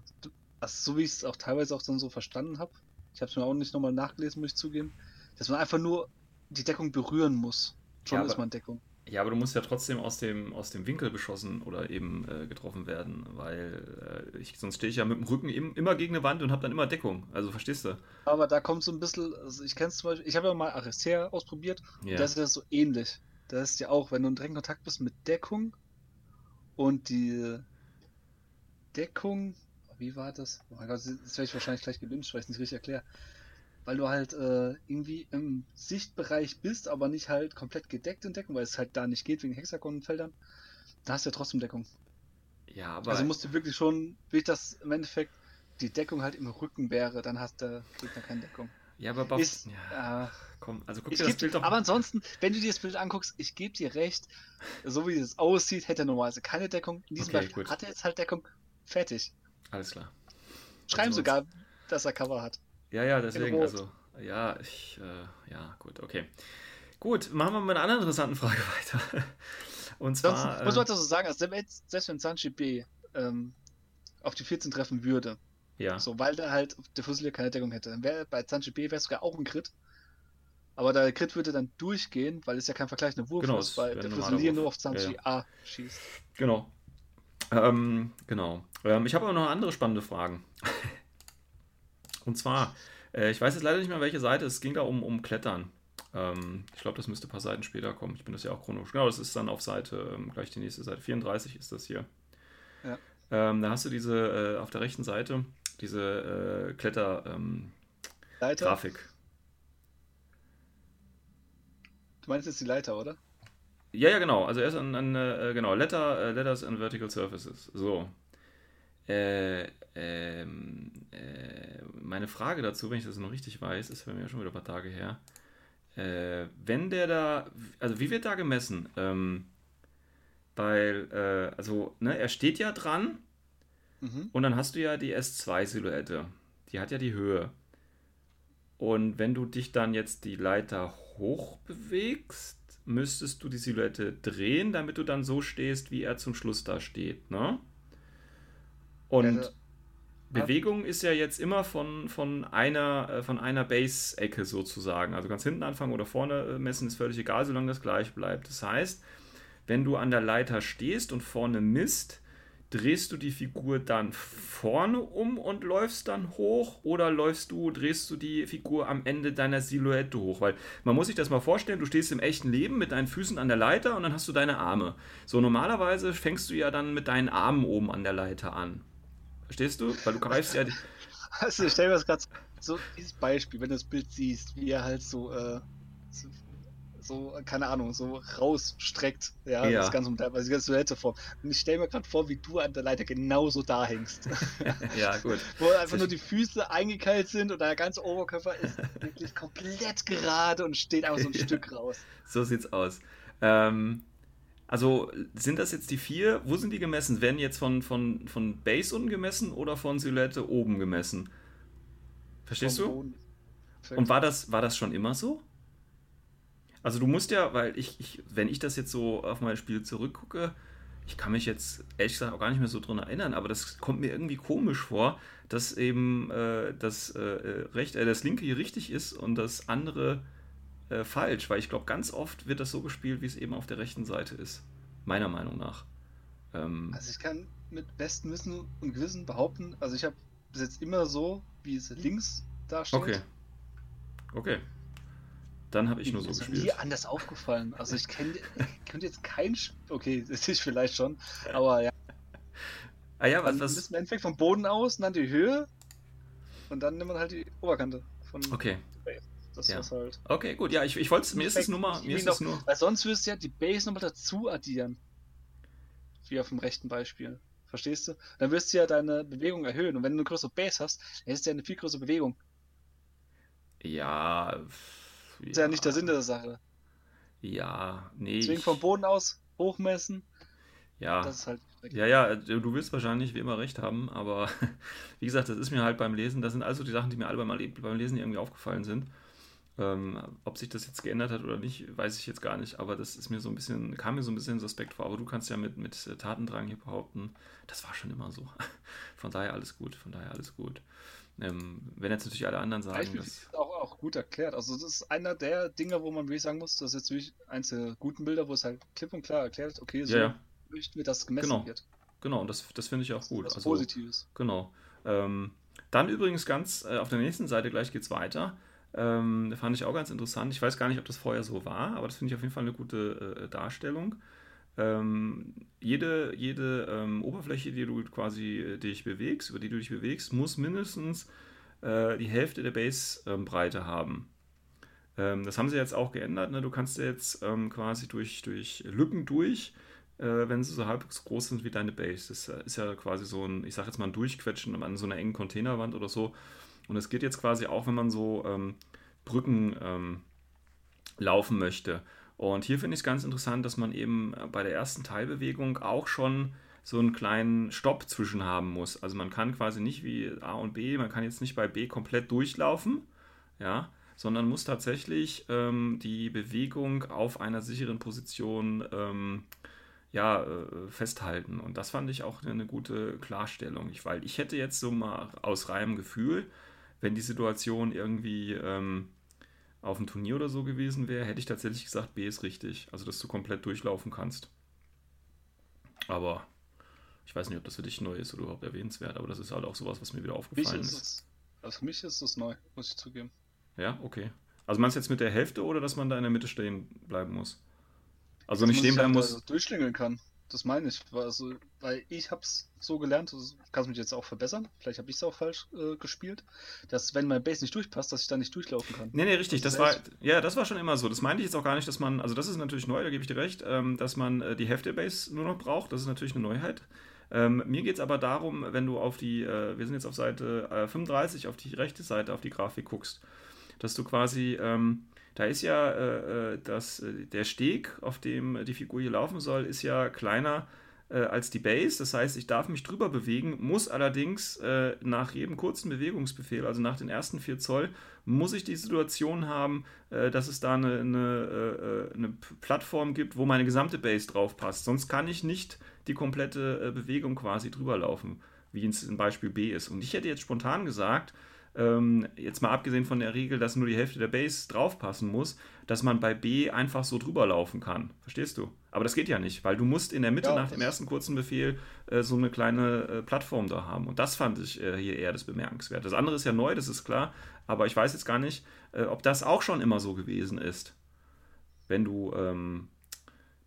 also so wie ich es auch teilweise auch dann so verstanden habe. Ich habe es mir auch nicht nochmal nachgelesen, muss ich zugeben, dass man einfach nur die Deckung berühren muss. Schon Ja, ist man Deckung. Ja, aber du musst ja trotzdem aus dem, aus dem Winkel geschossen oder eben äh, getroffen werden, weil äh, ich, sonst stehe ich ja mit dem Rücken im, immer gegen eine Wand und habe dann immer Deckung. Also verstehst du? Aber da kommt so ein bisschen, also ich kenne es zum Beispiel, ich habe ja mal Aristea ausprobiert Ja. und das ist ja so ähnlich. Das ist ja auch, wenn du in direkten Kontakt bist mit Deckung und die Deckung, wie war das? Oh mein Gott, das werde ich wahrscheinlich gleich gelünscht, weil ich es nicht richtig erkläre. Weil du halt äh, irgendwie im Sichtbereich bist, aber nicht halt komplett gedeckt in Deckung, weil es halt da nicht geht wegen Hexagonfeldern. Da hast du ja trotzdem Deckung. Ja, aber Also musst du wirklich schon, wie das im Endeffekt die Deckung halt im Rücken wäre, dann hast der Gegner keine Deckung. ja, aber Buff, Ist, ja, äh, komm, also guck ich dir das Bild doch aber ansonsten, wenn du dir das Bild anguckst, ich gebe dir recht, so wie es aussieht, hätte er normalerweise keine Deckung. In diesem Okay, Beispiel gut. hat er jetzt halt Deckung. Fertig. Alles klar. Schreiben Also sogar, dass er Cover hat. Ja, ja, deswegen, also, ja, ich, äh, ja, gut, okay. Gut, machen wir mit einer anderen interessanten Frage weiter. Und Sonst zwar, muss man äh, dazu sagen, also selbst, selbst wenn Sanchi B ähm, auf die 14 treffen würde, ja, so, weil der halt der Fusilier keine Deckung hätte, dann wäre bei Sanchi B wäre sogar auch ein Crit. Aber der Crit würde dann durchgehen, weil es ja kein vergleichender Wurf Genau, ist, weil der Fusilier nur auf Sanchi Ja, A schießt. genau. Ähm, genau. Ähm, ich habe aber noch andere spannende Fragen. Und zwar, äh, ich weiß jetzt leider nicht mehr, welche Seite, es ging da um, um Klettern. Ähm, ich glaube, das müsste ein paar Seiten später kommen. Ich bin das ja auch chronologisch. Genau, das ist dann auf Seite, ähm, gleich die nächste Seite, 34 ist das hier. Ja. Ähm, da hast du diese, äh, auf der rechten Seite, diese äh, Kletter-Grafik. Ähm. Du meinst jetzt die Leiter, oder? Ja, ja, genau. Also erst an, an äh, genau, Letter, äh, Letters and Vertical Surfaces. So. Äh, ähm, äh, meine Frage dazu, wenn ich das noch richtig weiß, ist bei mir schon wieder ein paar Tage her. Äh, wenn der da, also wie wird da gemessen? Ähm, weil, äh, also, ne, er steht ja dran Mhm. und dann hast du ja die S2-Silhouette. Die hat ja die Höhe. Und wenn du dich dann jetzt die Leiter hoch bewegst, müsstest du die Silhouette drehen, damit du dann so stehst, wie er zum Schluss da steht, ne? Und Ja, Bewegung ist ja jetzt immer von, von einer, äh, von einer Base-Ecke sozusagen. Also ganz hinten anfangen oder vorne äh, messen, ist völlig egal, solange das gleich bleibt. Das heißt, wenn du an der Leiter stehst und vorne misst, drehst du die Figur dann vorne um und läufst dann hoch oder läufst du, drehst du die Figur am Ende deiner Silhouette hoch? Weil man muss sich das mal vorstellen, du stehst im echten Leben mit deinen Füßen an der Leiter und dann hast du deine Arme. So normalerweise fängst du ja dann mit deinen Armen oben an der Leiter an. Verstehst du? Weil du greifst ja Also ich stell mir das gerade so, dieses Beispiel, wenn du das Bild siehst, wie er halt so, äh, so, so, keine Ahnung, so rausstreckt, ja, Ja. das ganze also die ganze Silhouette vor. Und ich stell mir gerade vor, wie du an der Leiter genauso da hängst. ja, gut. Wo einfach nur die Füße eingekeilt sind und der ganze Oberkörper ist wirklich komplett gerade und steht einfach so ein Stück raus. So sieht's aus. Ähm, also sind das jetzt die vier? Wo sind die gemessen? Werden jetzt von, von, von Base unten gemessen oder von Silhouette oben gemessen? Verstehst du? Und war das, war das schon immer so? Also du musst ja, weil ich, ich, wenn ich das jetzt so auf mein Spiel zurückgucke, ich kann mich jetzt ehrlich gesagt auch gar nicht mehr so dran erinnern, aber das kommt mir irgendwie komisch vor, dass eben äh, das, äh, äh, recht, äh, das linke hier richtig ist und das andere äh, falsch, weil ich glaube, ganz oft wird das so gespielt, wie es eben auf der rechten Seite ist. Meiner Meinung nach. Ähm, Also ich kann mit bestem Wissen und Gewissen behaupten, also ich habe bis jetzt immer so, wie es links da steht. okay. Okay. Dann habe ich nur so ist mir gespielt. nie anders aufgefallen. Also ich kenne könnte jetzt kein Sp okay, das ist vielleicht schon, aber ja. Ah ja, was, was, man im Endeffekt vom Boden aus, dann die Höhe und dann nimmt man halt die Oberkante von Okay. Das Ja. was halt. Okay, gut. Ja, ich, ich wollte mir ist es nur mal, mir ist es nur. Weil sonst würdest du ja die Base nochmal dazu addieren. Wie auf dem rechten Beispiel. Verstehst du? Dann wirst du ja deine Bewegung erhöhen. Und wenn du eine größere Base hast, dann ist ja eine viel größere Bewegung. Ja. Das ist ja nicht der Sinn der Sache. Ja, nee. Deswegen vom Boden aus hochmessen, Ja. das ist halt. Ja, ja, du wirst wahrscheinlich wie immer recht haben, aber wie gesagt, das ist mir halt beim Lesen, das sind also die Sachen, die mir alle beim, Le- beim Lesen irgendwie aufgefallen sind. Ähm, ob sich das jetzt geändert hat oder nicht, weiß ich jetzt gar nicht, aber das ist mir so ein bisschen, kam mir so ein bisschen suspekt vor. Aber du kannst ja mit, mit äh, Tatendrang hier behaupten, das war schon immer so. Von daher alles gut, von daher alles gut. Ähm, wenn jetzt natürlich alle anderen sagen, Beispiel dass. ist auch, auch gut erklärt. Also das ist einer der Dinge, wo man wirklich sagen muss, das ist jetzt wirklich eins der guten Bilder, wo es halt klipp und klar erklärt, okay, so Ja, möchten wir, dass gemessen Genau. wird. Genau, und das, das finde ich auch gut. Was Also, Positives. Genau. Ähm, dann übrigens ganz äh, auf der nächsten Seite gleich geht's weiter. Ähm, fand ich auch ganz interessant. Ich weiß gar nicht, ob das vorher so war, aber das finde ich auf jeden Fall eine gute äh, Darstellung. Ähm, jede jede ähm, Oberfläche, die du quasi äh, dich bewegst, über die du dich bewegst, muss mindestens äh, die Hälfte der Base-Breite haben. Ähm, das haben sie jetzt auch geändert. Ne? Du kannst jetzt ähm, quasi durch, durch Lücken durch, äh, wenn sie so halbwegs groß sind wie deine Base. Das äh, ist ja quasi so ein, ich sag jetzt mal ein Durchquetschen an so einer engen Containerwand oder so. Und das geht jetzt quasi auch, wenn man so ähm, Brücken ähm, laufen möchte. Und hier finde ich es ganz interessant, dass man eben äh, bei der ersten Teilbewegung auch schon so einen kleinen Stopp zwischen haben muss. Also man kann quasi nicht wie A und B, man kann jetzt nicht bei B komplett durchlaufen, ja, sondern muss tatsächlich ähm, die Bewegung auf einer sicheren Position ähm, ja, äh, festhalten. Und das fand ich auch eine gute Klarstellung. Weil ich hätte jetzt so mal aus reinem Gefühl, wenn die Situation irgendwie ähm, auf dem Turnier oder so gewesen wäre, hätte ich tatsächlich gesagt, B ist richtig. Also, dass du komplett durchlaufen kannst. Aber ich weiß nicht, ob das für dich neu ist oder überhaupt erwähnenswert, aber das ist halt auch sowas, was mir wieder aufgefallen ist ist. also für mich ist es neu, muss ich zugeben. Ja, okay. Also meinst du jetzt mit der Hälfte oder dass man da in der Mitte stehen bleiben muss? Also Dass nicht stehen sich bleiben halt muss. durchschlingeln kann. Das meine ich. Also, weil ich hab's so gelernt, das kannst mich jetzt auch verbessern, vielleicht habe ich es auch falsch äh, gespielt, dass wenn mein Base nicht durchpasst, dass ich da nicht durchlaufen kann. Nee, nee, richtig. Das Das, war, ja, das war schon immer so. Das meinte ich jetzt auch gar nicht, dass man, also das ist natürlich neu, da gebe ich dir recht, ähm, dass man äh, die Hälfte der Base nur noch braucht. Das ist natürlich eine Neuheit. Ähm, mir geht es aber darum, wenn du auf die, äh, wir sind jetzt auf Seite äh, 35, auf die rechte Seite, auf die Grafik guckst, dass du quasi, ähm, da ist ja äh, äh, das, äh, der Steg, auf dem die Figur hier laufen soll, ist ja kleiner äh, als die Base. Das heißt, ich darf mich drüber bewegen, muss allerdings äh, nach jedem kurzen Bewegungsbefehl, also nach den ersten 4 Zoll, muss ich die Situation haben, äh, dass es da eine, eine, äh, eine Plattform gibt, wo meine gesamte Base drauf passt. Sonst kann ich nicht die komplette äh, Bewegung quasi drüber laufen, wie es in Beispiel B ist. Und ich hätte jetzt spontan gesagt, ähm, jetzt mal abgesehen von der Regel, dass nur die Hälfte der Base draufpassen muss, dass man bei B einfach so drüber laufen kann. Verstehst du? Aber das geht ja nicht, weil du musst in der Mitte Ja, nach dem ersten kurzen Befehl äh, so eine kleine äh, Plattform da haben. Und das fand ich äh, hier eher das Bemerkenswerte. Das andere ist ja neu, das ist klar, aber ich weiß jetzt gar nicht, äh, ob das auch schon immer so gewesen ist. Wenn du ähm,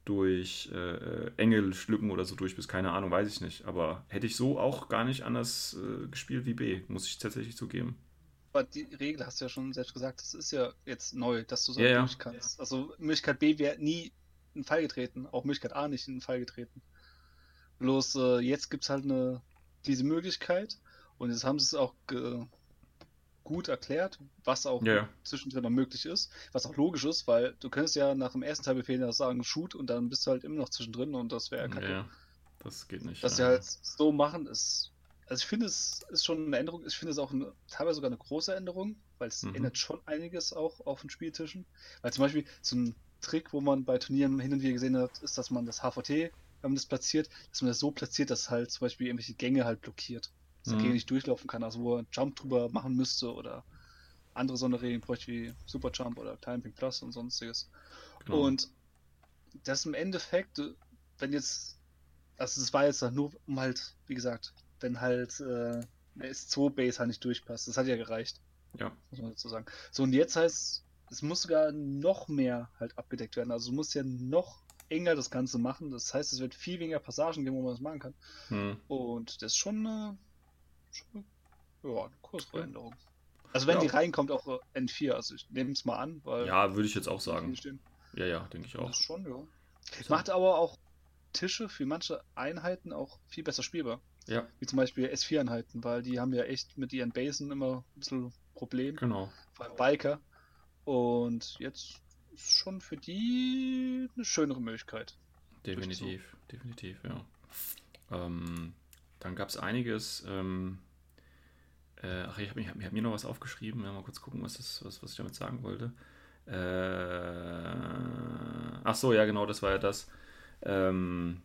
durch äh, äh, enge Schlücken oder so durch bist, keine Ahnung, weiß ich nicht. Aber hätte ich so auch gar nicht anders äh, gespielt wie B, muss ich tatsächlich zugeben. Aber die Regel hast du ja schon selbst gesagt, das ist ja jetzt neu, dass du so Ja, ja. durch kannst. Also Möglichkeit B wäre nie in den Fall getreten, auch Möglichkeit A nicht in den Fall getreten. Bloß äh, jetzt gibt es halt eine, diese Möglichkeit und jetzt haben sie es auch ge gut erklärt, was auch Ja, ja. zwischendrin noch möglich ist, was auch logisch ist, weil du könntest ja nach dem ersten Teilbefehl sagen, shoot und dann bist du halt immer noch zwischendrin und das wäre ja kacke. Ja, das geht nicht. Was sie ja. halt so machen, ist. Also ich finde, es ist schon eine Änderung. Ich finde es auch eine, teilweise sogar eine große Änderung, weil es Mhm. ändert schon einiges auch auf den Spieltischen. Weil zum Beispiel so ein Trick, wo man bei Turnieren hin und wieder gesehen hat, ist, dass man das HVT, wenn man das platziert, dass man das so platziert, dass halt zum Beispiel irgendwelche Gänge halt blockiert. Dass der Mhm. Gegner nicht durchlaufen kann, also wo er einen Jump drüber machen müsste oder andere Sonderregeln bräuchte wie Super Jump oder Climbing Plus und sonstiges. Genau. Und das im Endeffekt, wenn jetzt, also es war jetzt nur um halt, wie gesagt, wenn halt äh, eine S2-Base halt nicht durchpasst. Das hat ja gereicht, ja. muss man dazu sagen. So, und jetzt heißt es muss sogar noch mehr halt abgedeckt werden. Also du musst ja noch enger das Ganze machen. Das heißt, es wird viel weniger Passagen geben, wo man das machen kann. Hm. Und das ist schon eine, schon, ja, eine größere Änderung. Also wenn Ja. die reinkommt, auch äh, N4, also ich nehme es mal an, weil ja, würde ich jetzt auch sagen. Ja, ja, denke ich auch. Das schon, ja. Macht aber auch Tische für manche Einheiten auch viel besser spielbar. Ja, Wie zum Beispiel S4-Einheiten, weil die haben ja echt mit ihren Basen immer ein bisschen Problem, genau. vor allem Biker. Und jetzt ist schon für die eine schönere Möglichkeit. Definitiv, definitiv, ja. Ähm, dann gab es einiges. Ähm, äh, ach, ich habe hab, hab mir noch was aufgeschrieben. Ja, mal kurz gucken, was, das, was, was ich damit sagen wollte. Äh, ach so, ja, genau, das war ja das. Ähm,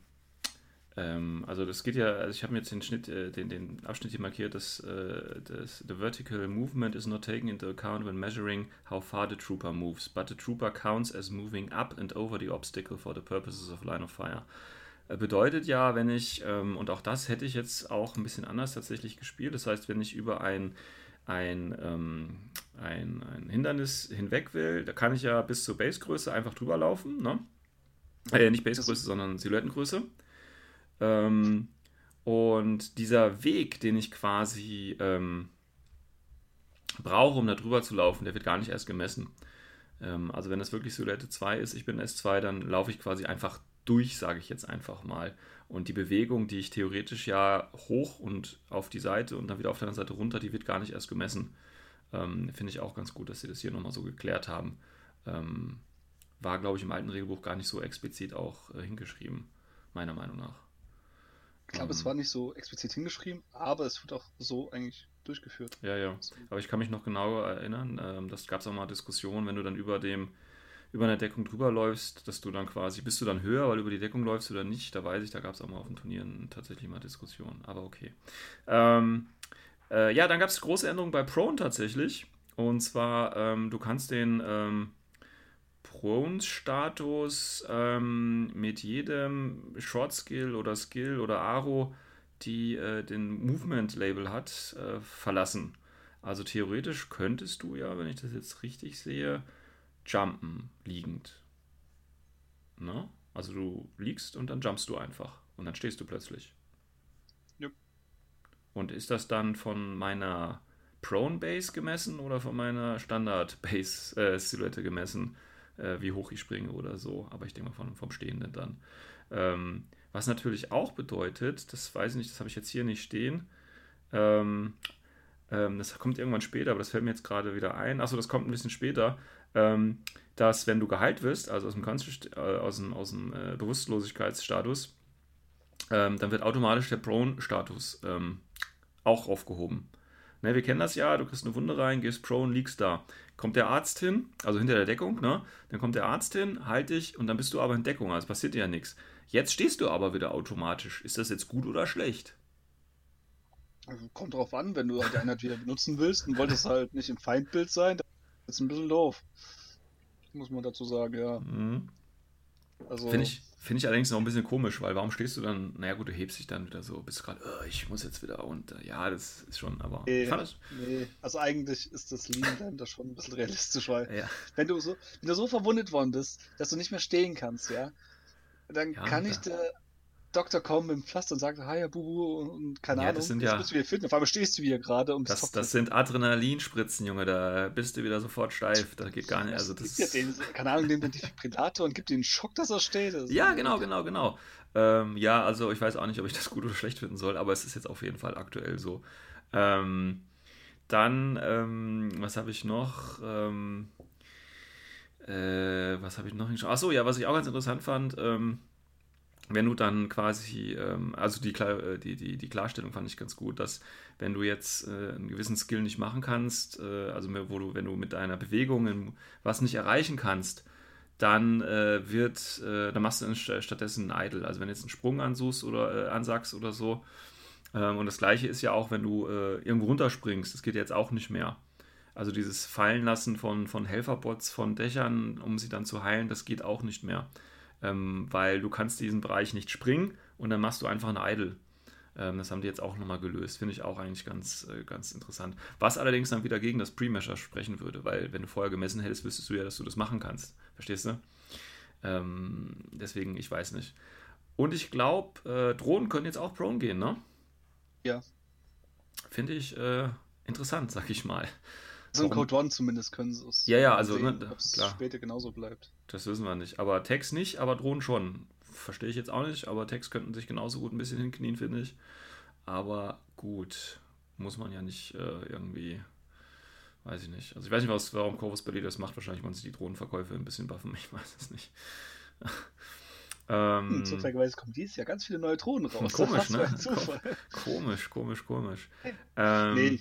Ähm, also das geht ja, also ich habe mir jetzt den Schnitt, äh, den, den Abschnitt hier markiert, dass äh, das, the vertical movement is not taken into account when measuring how far the trooper moves, but the trooper counts as moving up and over the obstacle for the purposes of line of fire. Bedeutet ja, wenn ich, ähm, und auch das hätte ich jetzt auch ein bisschen anders tatsächlich gespielt, das heißt, wenn ich über ein ein, ähm, ein, ein Hindernis hinweg will, da kann ich ja bis zur Basegröße einfach drüber laufen. Ne? Äh, nicht Basegröße, sondern Silhouettengröße. Ähm, und dieser Weg, den ich quasi ähm, brauche, um da drüber zu laufen, der wird gar nicht erst gemessen. Ähm, also wenn das wirklich Silhouette 2 ist, ich bin S2, dann laufe ich quasi einfach durch, sage ich jetzt einfach mal. Und die Bewegung, die ich theoretisch ja hoch und auf die Seite und dann wieder auf der anderen Seite runter, die wird gar nicht erst gemessen. Ähm, Finde ich auch ganz gut, dass sie das hier nochmal so geklärt haben. Ähm, war, glaube ich, im alten Regelbuch gar nicht so explizit auch äh, hingeschrieben, meiner Meinung nach. Ich glaube, ähm, es war nicht so explizit hingeschrieben, aber es wird auch so eigentlich durchgeführt. Ja, ja. Aber ich kann mich noch genau erinnern, ähm, das gab es auch mal Diskussionen, wenn du dann über dem über eine Deckung drüber läufst, dass du dann quasi, bist du dann höher, weil du über die Deckung läufst oder nicht, da weiß ich, da gab es auch mal auf den Turnieren tatsächlich mal Diskussionen, aber okay. Ähm, äh, ja, dann gab es große Änderungen bei Prone tatsächlich. Und zwar, ähm, du kannst den ähm, Prone-Status ähm, mit jedem Short-Skill oder Skill oder Aro, die äh, den Movement-Label hat, äh, verlassen. Also theoretisch könntest du ja, wenn ich das jetzt richtig sehe, jumpen liegend. Ne? Also du liegst und dann jumpst du einfach und dann stehst du plötzlich. Yep. Und ist das dann von meiner Prone Base gemessen oder von meiner Standard Base äh, Silhouette gemessen, äh, wie hoch ich springe oder so? Aber ich denke mal von, vom Stehenden dann. Ähm, was natürlich auch bedeutet, das weiß ich nicht, das habe ich jetzt hier nicht stehen. Ähm, ähm, das kommt irgendwann später, aber das fällt mir jetzt gerade wieder ein. Achso, das kommt ein bisschen später ähm, dass wenn du geheilt wirst, also aus dem, äh, aus dem, aus dem äh, Bewusstlosigkeitsstatus, ähm, dann wird automatisch der Prone-Status ähm, auch aufgehoben. Ne, wir kennen das ja, du kriegst eine Wunde rein, gehst Prone, liegst da. Kommt der Arzt hin, also hinter der Deckung, ne? dann kommt der Arzt hin, halt dich und dann bist du aber in Deckung, also passiert dir ja nichts. Jetzt stehst du aber wieder automatisch. Ist das jetzt gut oder schlecht? Also kommt drauf an, wenn du halt Einheit wieder benutzen willst und wolltest halt nicht im Feindbild sein, ist ein bisschen doof. Muss man dazu sagen, ja. Mhm. Also, Finde ich, find ich allerdings noch ein bisschen komisch, weil warum stehst du dann, naja gut, du hebst dich dann wieder so, bist gerade, oh, ich muss jetzt wieder und äh, ja, das ist schon, aber nee, ich fand das... nee, also eigentlich ist das Lean dahinter schon ein bisschen realistisch, weil ja. wenn du so, wenn du so verwundet worden bist, dass du nicht mehr stehen kannst, ja, dann ja, kann ich dir Doktor kommen mit dem Pflaster und sagt, hi, ja, Bubu, und keine ja, Ahnung, das sind ja, bist du wieder fit, auf einmal stehst du wieder gerade und Das, das sind Adrenalinspritzen, Junge, da bist du wieder sofort steif, da geht gar nicht, also das... Ja den, keine Ahnung, nimmt den Defibrillator und gibt dir einen Schock, dass er steht. Das ja, genau, genau, genau. Ähm, ja, also ich weiß auch nicht, ob ich das gut oder schlecht finden soll, aber es ist jetzt auf jeden Fall aktuell so. Ähm, dann, ähm, was habe ich noch? Ähm, äh, was habe ich noch? Achso, ja, was ich auch ganz interessant fand, ähm, wenn du dann quasi, ähm, also die, äh, die, die, die Klarstellung fand ich ganz gut, dass wenn du jetzt äh, einen gewissen Skill nicht machen kannst, äh, also wo du, wenn du mit deiner Bewegung was nicht erreichen kannst, dann äh, wird, äh, dann machst du stattdessen einen Idle. Also wenn du jetzt einen Sprung ansuchst oder äh, ansagst oder so. Ähm, und das gleiche ist ja auch, wenn du irgendwo runterspringst, das geht jetzt auch nicht mehr. Also dieses Fallenlassen von, von Helferbots von Dächern, um sie dann zu heilen, das geht auch nicht mehr ähm, weil du kannst diesen Bereich nicht springen und dann machst du einfach einen Idle. Ähm, das haben die jetzt auch nochmal gelöst. Finde ich auch eigentlich ganz, äh, ganz interessant. Was allerdings dann wieder gegen das Pre-Measure sprechen würde, weil wenn du vorher gemessen hättest, wüsstest du ja, dass du das machen kannst. Verstehst du? Ähm, deswegen, ich weiß nicht. Und ich glaube, äh, Drohnen können jetzt auch prone gehen, ne? Ja. Finde ich äh, interessant, sag ich mal. Also in Code One zumindest können sie es. Ja, ja, also sehen, ne, klar. später genauso bleibt. Das wissen wir nicht. Aber Text nicht, aber Drohnen schon. Verstehe ich jetzt auch nicht, aber Text könnten sich genauso gut ein bisschen hinknien, finde ich. Aber gut, muss man ja nicht äh, irgendwie. Weiß ich nicht. Also ich weiß nicht, was, warum Corvus Belli das macht. Wahrscheinlich wollen sie die Drohnenverkäufe ein bisschen buffen. Ich weiß es nicht. ähm, hm, Zufälligerweise kommen dieses Jahr ganz viele neue Drohnen raus. Komisch, ne? Komisch, komisch, komisch. Ähm, nee,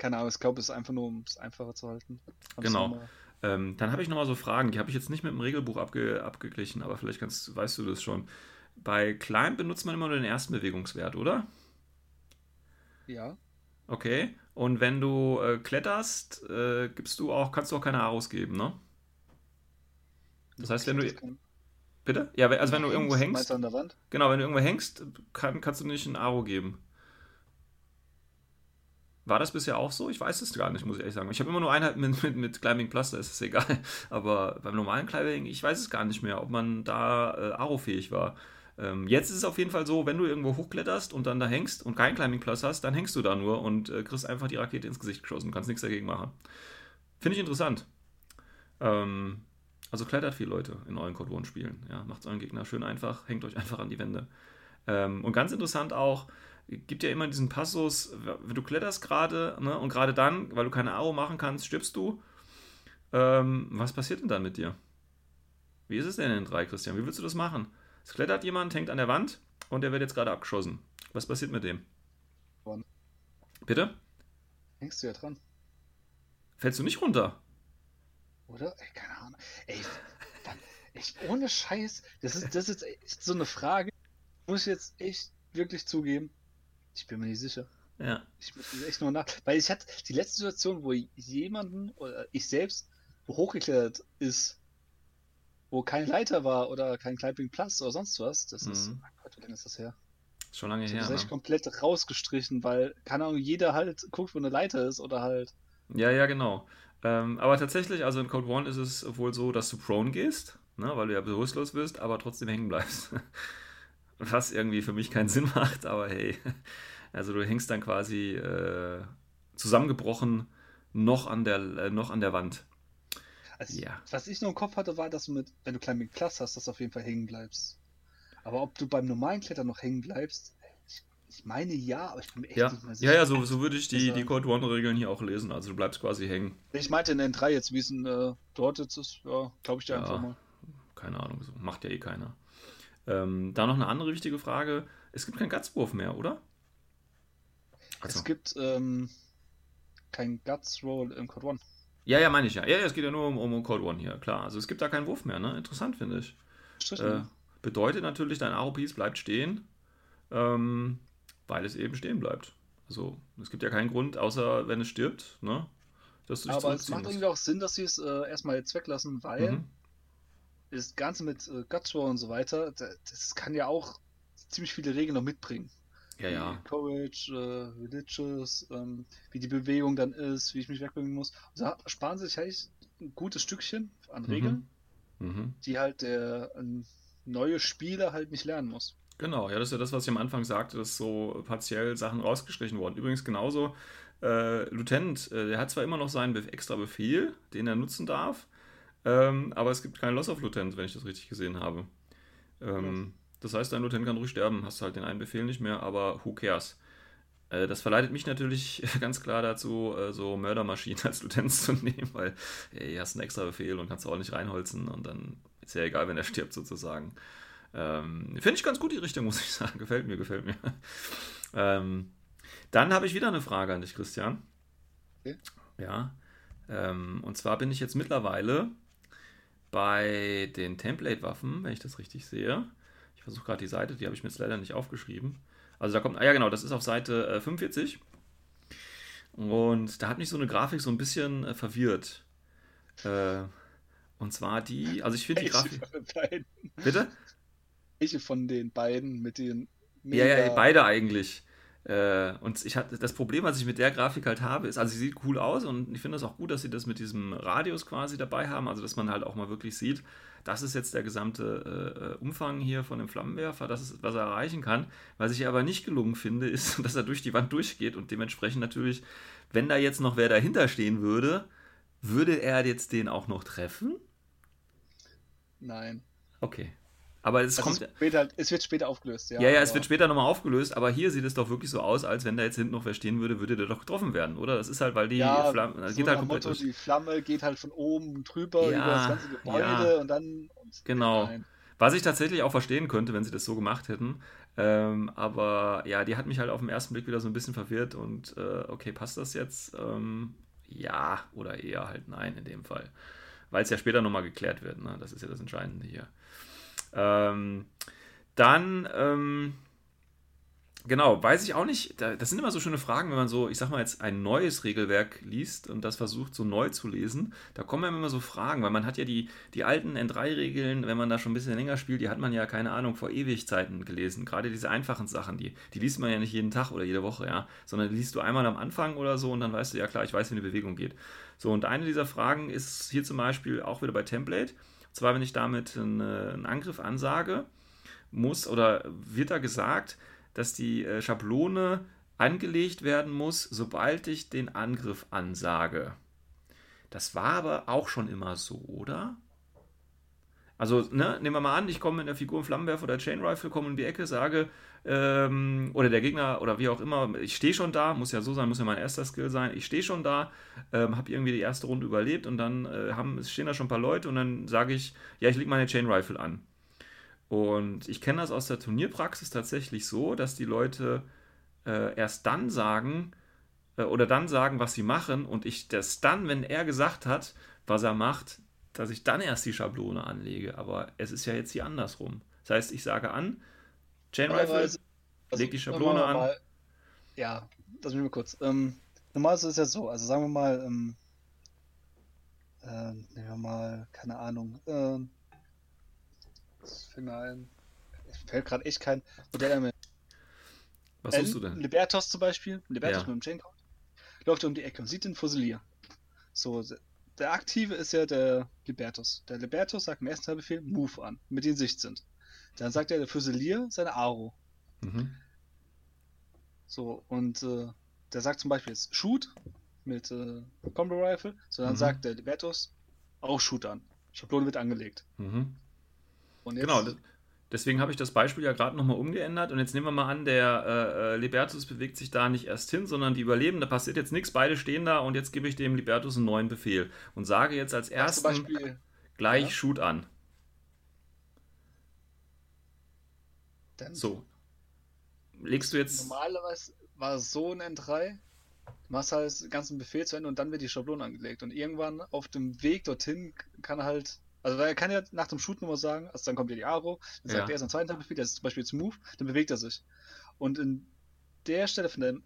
keine Ahnung, ich glaube, es ist einfach nur, um es einfacher zu halten. Hab's genau. Ähm, dann habe ich nochmal so Fragen, die habe ich jetzt nicht mit dem Regelbuch abge abgeglichen, aber vielleicht kannst, weißt du das schon. bei Climb benutzt man immer nur den ersten Bewegungswert, oder? Ja. Okay. Und wenn du äh, kletterst, äh, gibst du auch, kannst du auch keine Aros geben, ne? Das heißt, wenn du. Bitte? Ja, also wenn du irgendwo hängst. An der Wand? Genau, wenn du irgendwo hängst, kann, kannst du nicht ein Aro geben. War das bisher auch so? Ich weiß es gar nicht, muss ich ehrlich sagen. Ich habe immer nur Einheiten mit, mit, mit Climbing Plus, da ist es egal. Aber beim normalen Climbing, ich weiß es gar nicht mehr, ob man da äh, Aro-fähig war. Ähm, jetzt ist es auf jeden Fall so, wenn du irgendwo hochkletterst und dann da hängst und kein Climbing Plus hast, dann hängst du da nur und äh, kriegst einfach die Rakete ins Gesicht geschossen und kannst nichts dagegen machen. Finde ich interessant. Ähm, also klettert viel Leute in euren Code One Spielen. Ja, macht euren Gegner schön einfach, hängt euch einfach an die Wände. Ähm, und ganz interessant auch, gibt ja immer diesen Passus, wenn du kletterst gerade, ne, und gerade dann, weil du keine Aro machen kannst, stirbst du. Ähm, was passiert denn dann mit dir? Wie ist es denn in 3, Christian? Wie willst du das machen? Es klettert jemand, hängt an der Wand und der wird jetzt gerade abgeschossen. Was passiert mit dem? One. Bitte? Hängst du ja dran. Fällst du nicht runter? Oder? Ey, keine Ahnung. Ey, echt ohne Scheiß. Das ist, das ist echt so eine Frage. Muss ich jetzt echt wirklich zugeben. Ich bin mir nicht sicher. Ja. Ich muss echt nur nach. Weil ich hatte die letzte Situation, wo jemanden oder ich selbst hochgeklettert ist, wo kein Leiter war oder kein Climbing Plus oder sonst was. Das mhm. ist. Oh Gott, wie lange ist das her? Schon lange her. Das ist echt ne? komplett rausgestrichen, weil, keine Ahnung, jeder halt guckt, wo eine Leiter ist oder halt. Ja, ja, genau. Ähm, aber tatsächlich, also in Code One ist es wohl so, dass du prone gehst, ne, weil du ja bewusstlos bist, aber trotzdem hängen bleibst. Was irgendwie für mich keinen Sinn macht, aber hey. Also du hängst dann quasi äh, zusammengebrochen noch an der, äh, noch an der Wand. Also, ja. Was ich nur im Kopf hatte, war, dass du mit, wenn du Climbing Plus hast, dass du auf jeden Fall hängen bleibst. Aber ob du beim normalen Klettern noch hängen bleibst, ich, ich meine ja, aber ich bin mir echt ja. nicht mehr sicher. Ja, ja, so, so würde ich die, die Code One-Regeln hier auch lesen. Also du bleibst quasi hängen. Ich meinte in N3 jetzt, wie es in, äh, dort jetzt ist, ja, glaube ich dir ja, einfach mal. Keine Ahnung, so. macht ja eh keiner. Ähm, da noch eine andere wichtige Frage. Es gibt keinen Gutswurf mehr, oder? Also. Es gibt ähm, kein Guts Roll im Code One. Ja, ja, meine ich ja. Ja, es geht ja nur um, um Code One hier, klar. Also es gibt da keinen Wurf mehr, ne? Interessant, finde ich. Äh, bedeutet natürlich, dein Aro-Piece bleibt stehen, ähm, weil es eben stehen bleibt. Also es gibt ja keinen Grund, außer wenn es stirbt, ne? Dass du Aber es macht irgendwie auch Sinn, dass sie es äh, erstmal jetzt weglassen, weil mhm. das Ganze mit äh, Gutsroll und so weiter, das, das kann ja auch ziemlich viele Regeln noch mitbringen. Ja, ja. Courage, äh, Religious, ähm, wie die Bewegung dann ist, wie ich mich wegbringen muss. Und da sparen sie sich halt ein gutes Stückchen an mhm. Regeln, mhm. die halt der ähm, neue Spieler halt nicht lernen muss. Genau, ja, das ist ja das, was ich am Anfang sagte, dass so partiell Sachen rausgestrichen wurden. Übrigens genauso, äh, Lieutenant, äh, der hat zwar immer noch seinen extra Befehl, den er nutzen darf, ähm, aber es gibt keinen Loss of Lieutenant, wenn ich das richtig gesehen habe. Ähm, das heißt, dein Lieutenant kann ruhig sterben, hast halt den einen Befehl nicht mehr, aber who cares? Äh, das verleitet mich natürlich ganz klar dazu, äh, so Mördermaschinen als Lieutenant zu nehmen, weil ey, hast einen extra Befehl und kannst auch nicht reinholzen und dann ist ja egal, wenn er stirbt sozusagen. Ähm, Finde ich ganz gut die Richtung, muss ich sagen. Gefällt mir, gefällt mir. Ähm, dann habe ich wieder eine Frage an dich, Christian. Okay. Ja. Ähm, und zwar bin ich jetzt mittlerweile bei den Template-Waffen, wenn ich das richtig sehe, versuche gerade die Seite, die habe ich mir jetzt leider nicht aufgeschrieben. Also da kommt, ah ja genau, das ist auf Seite äh, 45. Und da hat mich so eine Grafik so ein bisschen äh, verwirrt. Äh, und zwar die, also ich finde die Grafik. Bitte? Welche von den beiden mit den. Mega ja, ja, beide eigentlich. Äh, und ich hatte das Problem, was ich mit der Grafik halt habe, ist, also sie sieht cool aus und ich finde es auch gut, dass sie das mit diesem Radius quasi dabei haben, also dass man halt auch mal wirklich sieht, das ist jetzt der gesamte äh, Umfang hier von dem Flammenwerfer, das ist, was er erreichen kann. Was ich aber nicht gelungen finde, ist, dass er durch die Wand durchgeht und dementsprechend natürlich, wenn da jetzt noch wer dahinter stehen würde, würde er jetzt den auch noch treffen? Nein. Okay. Aber es also kommt. Später, es wird später aufgelöst, ja. Ja, ja, es wird später nochmal aufgelöst, aber hier sieht es doch wirklich so aus, als wenn da jetzt hinten noch wer stehen würde, würde der doch getroffen werden, oder? Das ist halt, weil die ja, Flamme. So geht halt komplett Motto. Die Flamme geht halt von oben drüber ja, über das ganze Gebäude ja, und dann. Und genau. Rein. Was ich tatsächlich auch verstehen könnte, wenn sie das so gemacht hätten. Ähm, aber ja, die hat mich halt auf den ersten Blick wieder so ein bisschen verwirrt und äh, okay, passt das jetzt? Ähm, ja, oder eher halt nein in dem Fall. Weil es ja später nochmal geklärt wird, ne? Das ist ja das Entscheidende hier. Ähm, dann, ähm, genau, weiß ich auch nicht. Das sind immer so schöne Fragen, wenn man so, ich sag mal jetzt ein neues Regelwerk liest und das versucht so neu zu lesen. Da kommen immer so Fragen, weil man hat ja die, die alten N3-Regeln, wenn man da schon ein bisschen länger spielt, die hat man ja, keine Ahnung, vor Ewigzeiten gelesen. Gerade diese einfachen Sachen, die, die liest man ja nicht jeden Tag oder jede Woche, ja, sondern die liest du einmal am Anfang oder so und dann weißt du, ja klar, ich weiß, wie eine Bewegung geht. So, und eine dieser Fragen ist hier zum Beispiel auch wieder bei Template. Und zwar, wenn ich damit einen, Angriff ansage, muss oder wird da gesagt, dass die äh, Schablone angelegt werden muss, sobald ich den Angriff ansage. Das war aber auch schon immer so, oder? Also, ne, nehmen wir mal an, ich komme mit einer Figur im Flammenwerfer oder Chain Rifle, komme in die Ecke, sage, ähm, oder der Gegner oder wie auch immer, ich stehe schon da, muss ja so sein, muss ja mein erster Skill sein, ich stehe schon da, ähm, habe irgendwie die erste Runde überlebt und dann äh, haben, stehen da schon ein paar Leute und dann sage ich, ja, ich lege meine Chain Rifle an. Und ich kenne das aus der Turnierpraxis tatsächlich so, dass die Leute äh, erst dann sagen äh, oder dann sagen, was sie machen und ich das dann, wenn er gesagt hat, was er macht, dass ich dann erst die Schablone anlege. Aber es ist ja jetzt hier andersrum. Das heißt, ich sage an, Chain Rifle, also, leg die Schablone an. Mal, ja, lass mich mal kurz. Ähm, normalerweise ist es ja so, also sagen wir mal, ähm, äh, nehmen wir mal, keine Ahnung, ähm, das fällt mir ein. Fällt gerade echt kein Modell mehr. Was suchst du denn? Libertos zum Beispiel, Libertos ja. mit dem Chaincode, läuft um die Ecke und sieht den Fusilier. So, der aktive ist ja der Libertus. Der Libertus sagt im ersten Teilbefehl Move an, mit in Sicht sind. Dann sagt er der Fusilier seine Aro. Mhm. So, und äh, der sagt zum Beispiel jetzt Shoot mit äh, Combo Rifle, sondern mhm. sagt der Libertus auch Shoot an. Schablone wird angelegt. Mhm. genau, deswegen habe ich das Beispiel ja gerade nochmal umgeändert und jetzt nehmen wir mal an, der äh, äh, Libertus bewegt sich da nicht erst hin, sondern die überleben, da passiert jetzt nichts, beide stehen da und jetzt gebe ich dem Libertus einen neuen Befehl und sage jetzt als ersten Beispiel, gleich ja? Shoot an. Dann so. Legst du jetzt. Normalerweise war es so in N3, du machst halt den ganzen Befehl zu Ende und dann wird die Schablone angelegt. Und irgendwann auf dem Weg dorthin kann halt also er kann ja nach dem Shoot nur sagen, also dann kommt ja die Aro, dann sagt ja. er ist ein zweiter Befehl, das ist zum Beispiel zum Move, dann bewegt er sich. Und in der Stelle von dem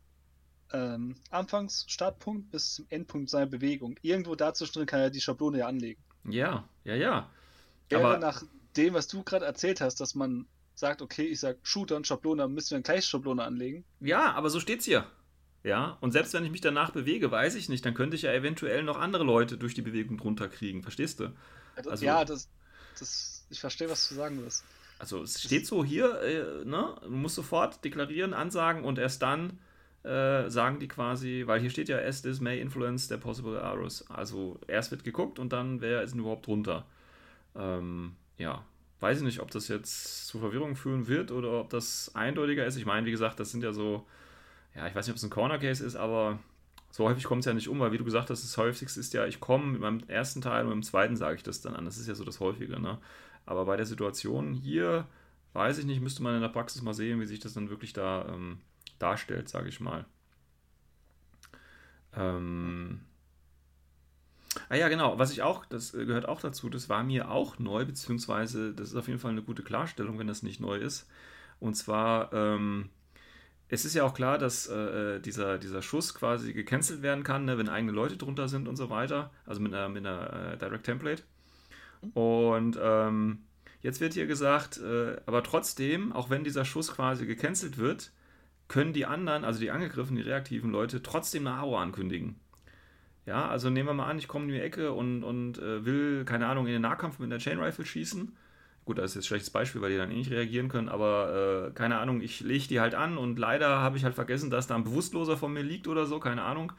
ähm, Anfangsstartpunkt bis zum Endpunkt seiner Bewegung, irgendwo dazwischen kann er die Schablone ja anlegen. Ja, ja, ja. Aber nach dem, was du gerade erzählt hast, dass man sagt, okay, ich sag Shooter und Schablone, dann müssen wir eine gleiche Schablone anlegen. Ja, aber so steht's hier. Ja, und selbst wenn ich mich danach bewege, weiß ich nicht, dann könnte ich ja eventuell noch andere Leute durch die Bewegung drunter kriegen, verstehst du? Also, ja, das, das, ich verstehe, was du sagen willst. Also es steht so hier, äh, ne? Du musst sofort deklarieren, ansagen und erst dann äh, sagen die quasi, weil hier steht ja, as this may influence the possible arrows. Also erst wird geguckt und dann, wer ist denn überhaupt drunter? Ähm, ja, weiß ich nicht, ob das jetzt zu Verwirrung führen wird oder ob das eindeutiger ist. Ich meine, wie gesagt, das sind ja so, ja, ich weiß nicht, ob es ein Corner Case ist, aber so häufig kommt es ja nicht um, weil wie du gesagt hast, das häufigste ist ja, ich komme mit meinem ersten Teil und dem zweiten sage ich das dann an. Das ist ja so das Häufige. Ne? Aber bei der Situation hier, weiß ich nicht, müsste man in der Praxis mal sehen, wie sich das dann wirklich da ähm, darstellt, sage ich mal. Ähm ah ja, genau, was ich auch, das gehört auch dazu, das war mir auch neu, beziehungsweise das ist auf jeden Fall eine gute Klarstellung, wenn das nicht neu ist. Und zwar, ähm, es ist ja auch klar, dass äh, dieser, dieser Schuss quasi gecancelt werden kann, ne, wenn eigene Leute drunter sind und so weiter. Also mit einer, mit einer äh, Direct Template. Und ähm, jetzt wird hier gesagt, äh, aber trotzdem, auch wenn dieser Schuss quasi gecancelt wird, können die anderen, also die angegriffenen, die reaktiven Leute, trotzdem eine Aro ankündigen. Ja, also nehmen wir mal an, ich komme in die Ecke und, und äh, will, keine Ahnung, in den Nahkampf mit einer Chain Rifle schießen Gut, das ist jetzt ein schlechtes Beispiel, weil die dann eh nicht reagieren können, aber äh, keine Ahnung, ich lege die halt an und leider habe ich halt vergessen, dass da ein Bewusstloser von mir liegt oder so, keine Ahnung.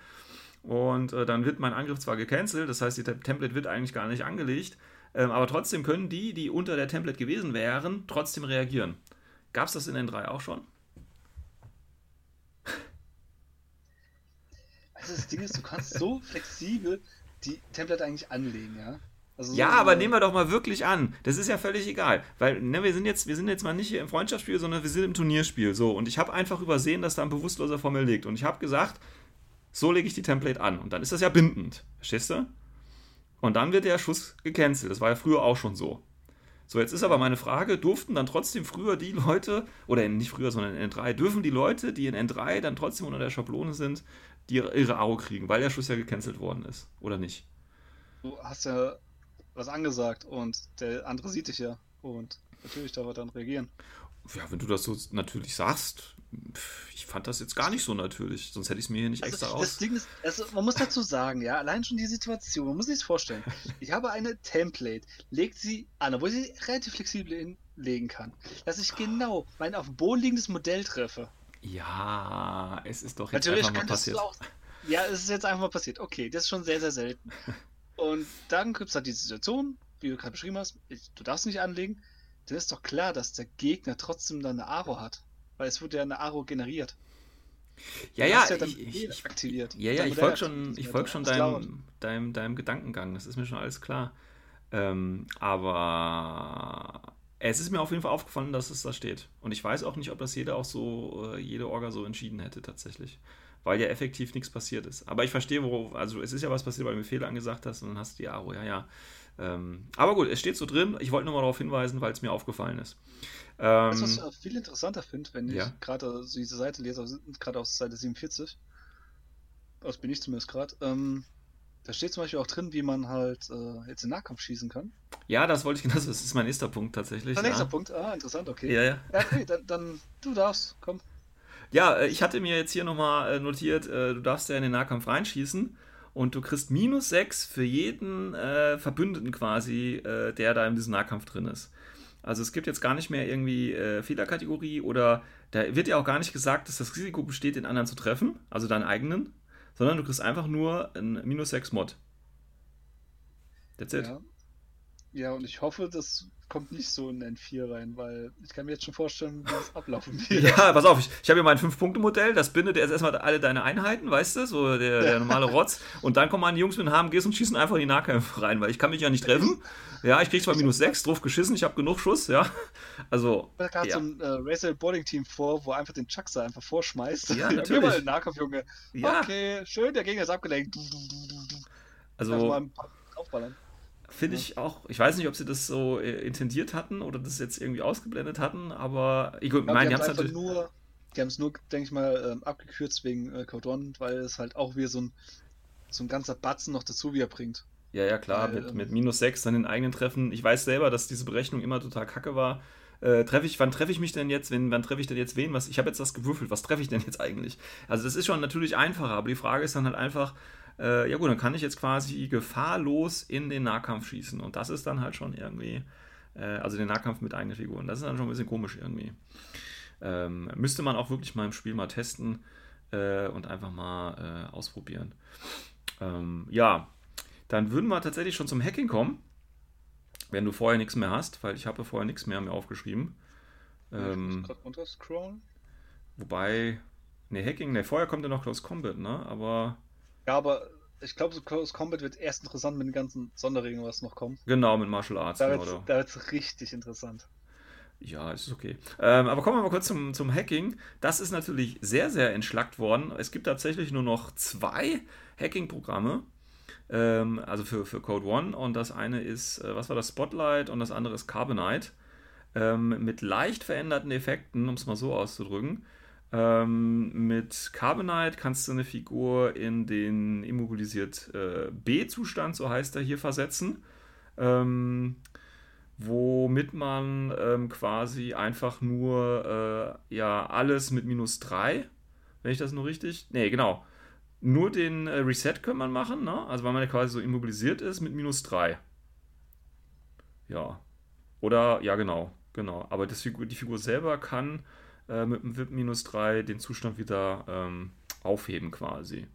Und äh, dann wird mein Angriff zwar gecancelt, das heißt, die Template wird eigentlich gar nicht angelegt, ähm, aber trotzdem können die, die unter der Template gewesen wären, trotzdem reagieren. Gab es das in N3 auch schon? Also das Ding ist, du kannst so flexibel die Template eigentlich anlegen, ja. Also ja, so aber nehmen wir doch mal wirklich an. Das ist ja völlig egal. Weil, ne, wir sind jetzt, wir sind jetzt mal nicht hier im Freundschaftsspiel, sondern wir sind im Turnierspiel. So, und ich habe einfach übersehen, dass da ein Bewusstloser vor mir liegt. Und ich habe gesagt, so lege ich die Template an. Und dann ist das ja bindend. Verstehst du? Und dann wird der Schuss gecancelt. Das war ja früher auch schon so. So, jetzt ist aber meine Frage, durften dann trotzdem früher die Leute, oder nicht früher, sondern in N3, dürfen die Leute, die in N3 dann trotzdem unter der Schablone sind, die ihre Aro kriegen, weil der Schuss ja gecancelt worden ist, oder nicht? Du hast ja was angesagt und der andere sieht dich ja und natürlich darf er dann reagieren. Ja, wenn du das so natürlich sagst, ich fand das jetzt gar nicht so natürlich, sonst hätte ich es mir hier nicht Also, extra das aus. Ding ist, also man muss dazu sagen, ja, allein schon die Situation, man muss sich das vorstellen. Ich habe eine Template, legt sie an, obwohl ich sie relativ flexibel hinlegen kann, dass ich genau mein auf dem Boden liegendes Modell treffe. Ja, es ist doch jetzt Natürlich einfach mal passiert. auch. Ja, es ist jetzt einfach mal passiert. Okay, das ist schon sehr, sehr selten. Und dann gibt es halt die Situation, wie du gerade beschrieben hast, ich, du darfst nicht anlegen. Dann ist doch klar, dass der Gegner trotzdem dann eine Aro hat. Weil es wurde ja eine Aro generiert. Ja, ja, ja dann ich, ich, aktiviert. ja, ja, ich folge schon, ich folg schon deinem, deinem, deinem Gedankengang, das ist mir schon alles klar. Ähm, aber es ist mir auf jeden Fall aufgefallen, dass es da steht. Und ich weiß auch nicht, ob das jeder auch so, äh, jede Orga so entschieden hätte tatsächlich. Weil ja effektiv nichts passiert ist. Aber ich verstehe, worauf, also es ist ja was passiert, weil du mir Fehler angesagt hast und dann hast du die Aro, ja, ja. Ähm, aber gut, es steht so drin. Ich wollte nur mal darauf hinweisen, weil es mir aufgefallen ist. Weißt du, was Ähm, ich viel interessanter finde, wenn ich ja. gerade so diese Seite lese, aus- gerade aus Seite 47, aus bin ich zumindest gerade, ähm, da steht zum Beispiel auch drin, wie man halt äh, jetzt in Nahkampf schießen kann. ja, das wollte ich genau, das ist mein nächster Punkt tatsächlich. Der ja. nächste Punkt, ah, interessant, okay. Ja, ja. Ja, okay, dann, dann du darfst, komm. Ja, äh, ich hatte mir jetzt hier nochmal äh, notiert, äh, du darfst ja in den Nahkampf reinschießen und du kriegst minus 6 für jeden äh, Verbündeten quasi, äh, der da in diesem Nahkampf drin ist. Also es gibt jetzt gar nicht mehr irgendwie äh, Fehlerkategorie oder da wird ja auch gar nicht gesagt, dass das Risiko besteht, den anderen zu treffen, also deinen eigenen, sondern du kriegst einfach nur ein minus 6 Mod. That's it. Ja. ja, und ich hoffe, das kommt nicht so in N4 rein, weil ich kann mir jetzt schon vorstellen, wie das ablaufen wird. Ja, pass auf, ich, ich habe hier mein 5-Punkte-Modell, das bindet jetzt erstmal alle deine Einheiten, weißt du, so der, der normale Rotz. Und dann kommen meine Jungs mit HMGs und schießen einfach in die Nahkämpfe rein, weil ich kann mich ja nicht treffen. Ja, ich krieg zwar minus 6, drauf geschissen, ich habe genug Schuss, ja. Also, Da gab ja. so ein äh, Racer Boarding Team vor, wo einfach den Chuckser einfach vorschmeißt. Ja, natürlich. mal den Nahkampf, Junge. ja, Okay, schön, der Gegner ist abgelenkt. Also ein paar draufballern. Finde ich auch, ich weiß nicht, ob sie das so äh, intendiert hatten oder das jetzt irgendwie ausgeblendet hatten, aber ich Ich meine, die haben es natürlich. nur, die haben es nur, denke ich mal, ähm, abgekürzt wegen äh, Code One, weil es halt auch wieder so ein, so ein ganzer Batzen noch dazu wieder bringt. Ja, ja, klar, Weil, mit, ähm, mit minus 6 dann den eigenen Treffen. Ich weiß selber, dass diese Berechnung immer total kacke war. Äh, treffe ich, wann treffe ich mich denn jetzt? Wenn, wann treffe ich denn jetzt wen? Was, ich habe jetzt das gewürfelt, was treffe ich denn jetzt eigentlich? Also das ist schon natürlich einfacher, aber die Frage ist dann halt einfach, äh, ja gut, dann kann ich jetzt quasi gefahrlos in den Nahkampf schießen. Und das ist dann halt schon irgendwie, äh, also den Nahkampf mit eigenen Figuren. Das ist dann schon ein bisschen komisch irgendwie. Ähm, müsste man auch wirklich mal im Spiel mal testen äh, und einfach mal äh, ausprobieren. Ähm, ja, dann würden wir tatsächlich schon zum Hacking kommen, wenn du vorher nichts mehr hast, weil ich habe vorher nichts mehr mir aufgeschrieben. ich Ähm, muss gerade runter scrollen. wobei, ne, Hacking, ne, vorher kommt ja noch Close Combat, ne, aber Ja, aber ich glaube, so Close Combat wird erst interessant mit den ganzen Sonderregeln, was noch kommt. genau, mit Martial Arts, Da genau, da wird's richtig interessant. Ja, es ist okay. Ähm, aber kommen wir mal kurz zum, zum Hacking. Das ist natürlich sehr, sehr entschlackt worden. Es gibt tatsächlich nur noch zwei Hacking-Programme. Ähm, also für, für Code One. Und das eine ist, äh, was war das? Spotlight und das andere ist Carbonite. Ähm, mit leicht veränderten Effekten, um es mal so auszudrücken. Ähm, mit Carbonite kannst du eine Figur in den immobilisiert äh, B-Zustand, so heißt er hier, versetzen. Ähm, womit man ähm, quasi einfach nur äh, ja alles mit minus 3, wenn ich das nur richtig. Nee, genau. Nur den äh, Reset kann man machen, ne? Also weil man ja quasi so immobilisiert ist mit minus 3. Ja. Oder, ja, genau. Genau. Aber das Figur, die Figur selber kann äh, mit dem VIP minus 3 den Zustand wieder ähm, aufheben quasi.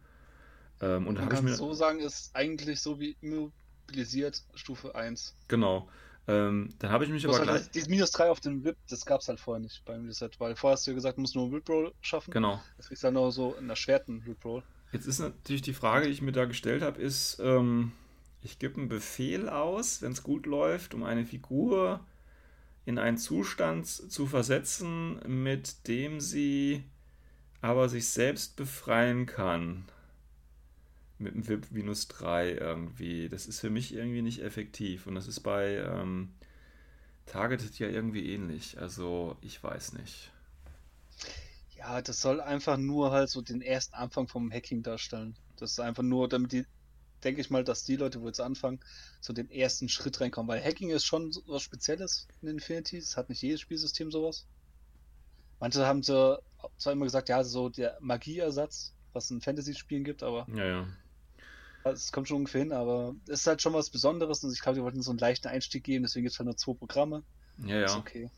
Ähm, und Man habe ich kann mir. so sagen, ist eigentlich so wie immobilisiert Stufe 1. Genau. Ähm, dann habe ich mich aber halt gleich. dieses Minus 3 auf dem VIP, das gab es halt vorher nicht beim Reset, weil vorher hast du ja gesagt, du musst nur einen VIP-Roll schaffen. Genau. Das kriegst du dann noch so einen erschwerten VIP-Roll. Jetzt ist natürlich die Frage, die ich mir da gestellt habe, ist, ähm, ich gebe einen Befehl aus, wenn es gut läuft, um eine Figur in einen Zustand zu versetzen, mit dem sie aber sich selbst befreien kann. Mit einem VIP minus 3 irgendwie. Das ist für mich irgendwie nicht effektiv. Und das ist bei, ähm, targetet ja irgendwie ähnlich. Also ich weiß nicht. Ja, das soll einfach nur halt so den ersten Anfang vom Hacking darstellen. Das ist einfach nur, damit die, denke ich mal, dass die Leute, wo jetzt anfangen, so den ersten Schritt reinkommen. Weil Hacking ist schon was Spezielles in Infinity. Es hat nicht jedes Spielsystem sowas. Manche haben so, zwar immer gesagt, ja, so der Magieersatz, was in Fantasy-Spielen gibt, aber Ja, ja. es kommt schon ungefähr hin, aber es ist halt schon was Besonderes und ich glaube, die wollten so einen leichten Einstieg geben, deswegen gibt es halt nur zwei Programme. Ja, Ist ja. okay.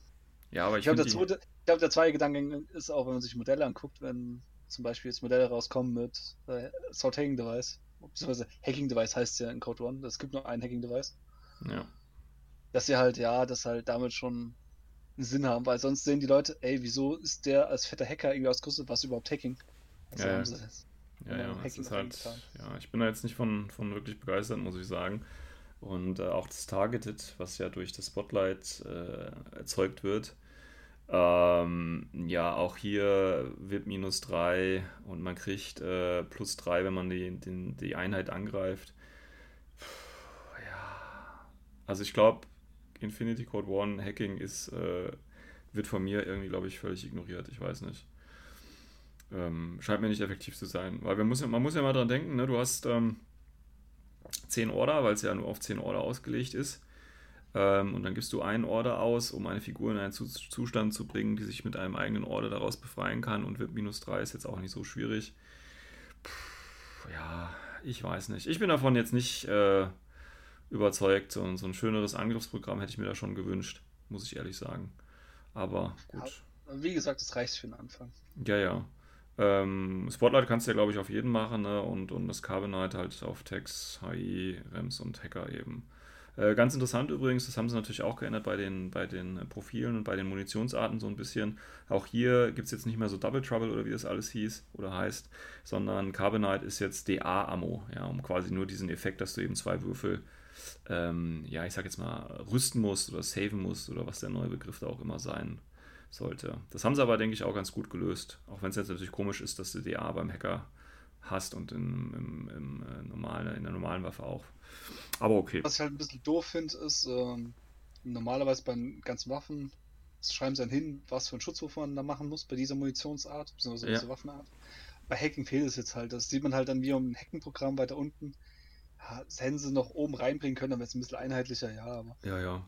Ja, aber Ich ich glaube, der, glaube, der zweite Gedanke ist auch, wenn man sich Modelle anguckt, wenn zum Beispiel jetzt Modelle rauskommen mit äh, Sort Hacking Device, beziehungsweise Hacking Device heißt ja in Code One, es gibt nur ein Hacking Device, Ja. dass sie halt, ja, das halt damit schon einen Sinn haben, weil sonst sehen die Leute, ey, wieso ist der als fetter Hacker irgendwie ausgerüstet, was überhaupt Hacking? Also Ja, ja. Ja, Genau, ja, Hacking ist halt, ja, ich bin da jetzt nicht von, von wirklich begeistert, muss ich sagen. Und äh, auch das Targeted, was ja durch das Spotlight äh, erzeugt wird, ähm, ja, auch hier wird minus 3 und man kriegt äh, plus 3, wenn man die, den, die Einheit angreift. Puh, ja, also ich glaube, Infinity Code One Hacking ist, äh, wird von mir irgendwie, glaube ich, völlig ignoriert. Ich weiß nicht. Ähm, scheint mir nicht effektiv zu sein. Weil wir muss ja, man muss ja mal dran denken, ne? du hast ähm, 10 Order, weil es ja nur auf 10 Order ausgelegt ist. Ähm, und dann gibst du einen Order aus, um eine Figur in einen Zu Zustand zu bringen, die sich mit einem eigenen Order daraus befreien kann. Und wird minus 3 ist jetzt auch nicht so schwierig. Puh, ja, ich weiß nicht. Ich bin davon jetzt nicht äh, überzeugt. So, so ein schöneres Angriffsprogramm hätte ich mir da schon gewünscht, muss ich ehrlich sagen. Aber gut. Wie gesagt, das reicht für den Anfang. Ja, ja. Ähm, Spotlight kannst du ja, glaube ich, auf jeden machen, ne? Und, und das Carbonite halt auf Text, HI, Rems und Hacker eben. Äh, ganz interessant übrigens, das haben sie natürlich auch geändert bei den, bei den äh, Profilen und bei den Munitionsarten so ein bisschen. Auch hier gibt es jetzt nicht mehr so Double Trouble oder wie das alles hieß oder heißt, sondern Carbonite ist jetzt DA-Ammo, ja, um quasi nur diesen Effekt, dass du eben zwei Würfel, ähm, ja, ich sag jetzt mal, rüsten musst oder saven musst oder was der neue Begriff da auch immer sein sollte. Das haben sie aber, denke ich, auch ganz gut gelöst. Auch wenn es jetzt natürlich komisch ist, dass du DA beim Hacker hast und in, im, im, äh, normalen, in der normalen Waffe auch. Aber okay. Was ich halt ein bisschen doof finde, ist, ähm, normalerweise bei ganzen Waffen schreiben sie dann hin, was für einen Schutzwurf man da machen muss bei dieser Munitionsart, beziehungsweise Ja. dieser Waffenart. Bei Hacking fehlt es jetzt halt. Das sieht man halt dann wie im Hacking-Programm weiter unten. Ja, das hätten sie noch oben reinbringen können, dann wäre es ein bisschen einheitlicher, ja, aber. Ja, ja.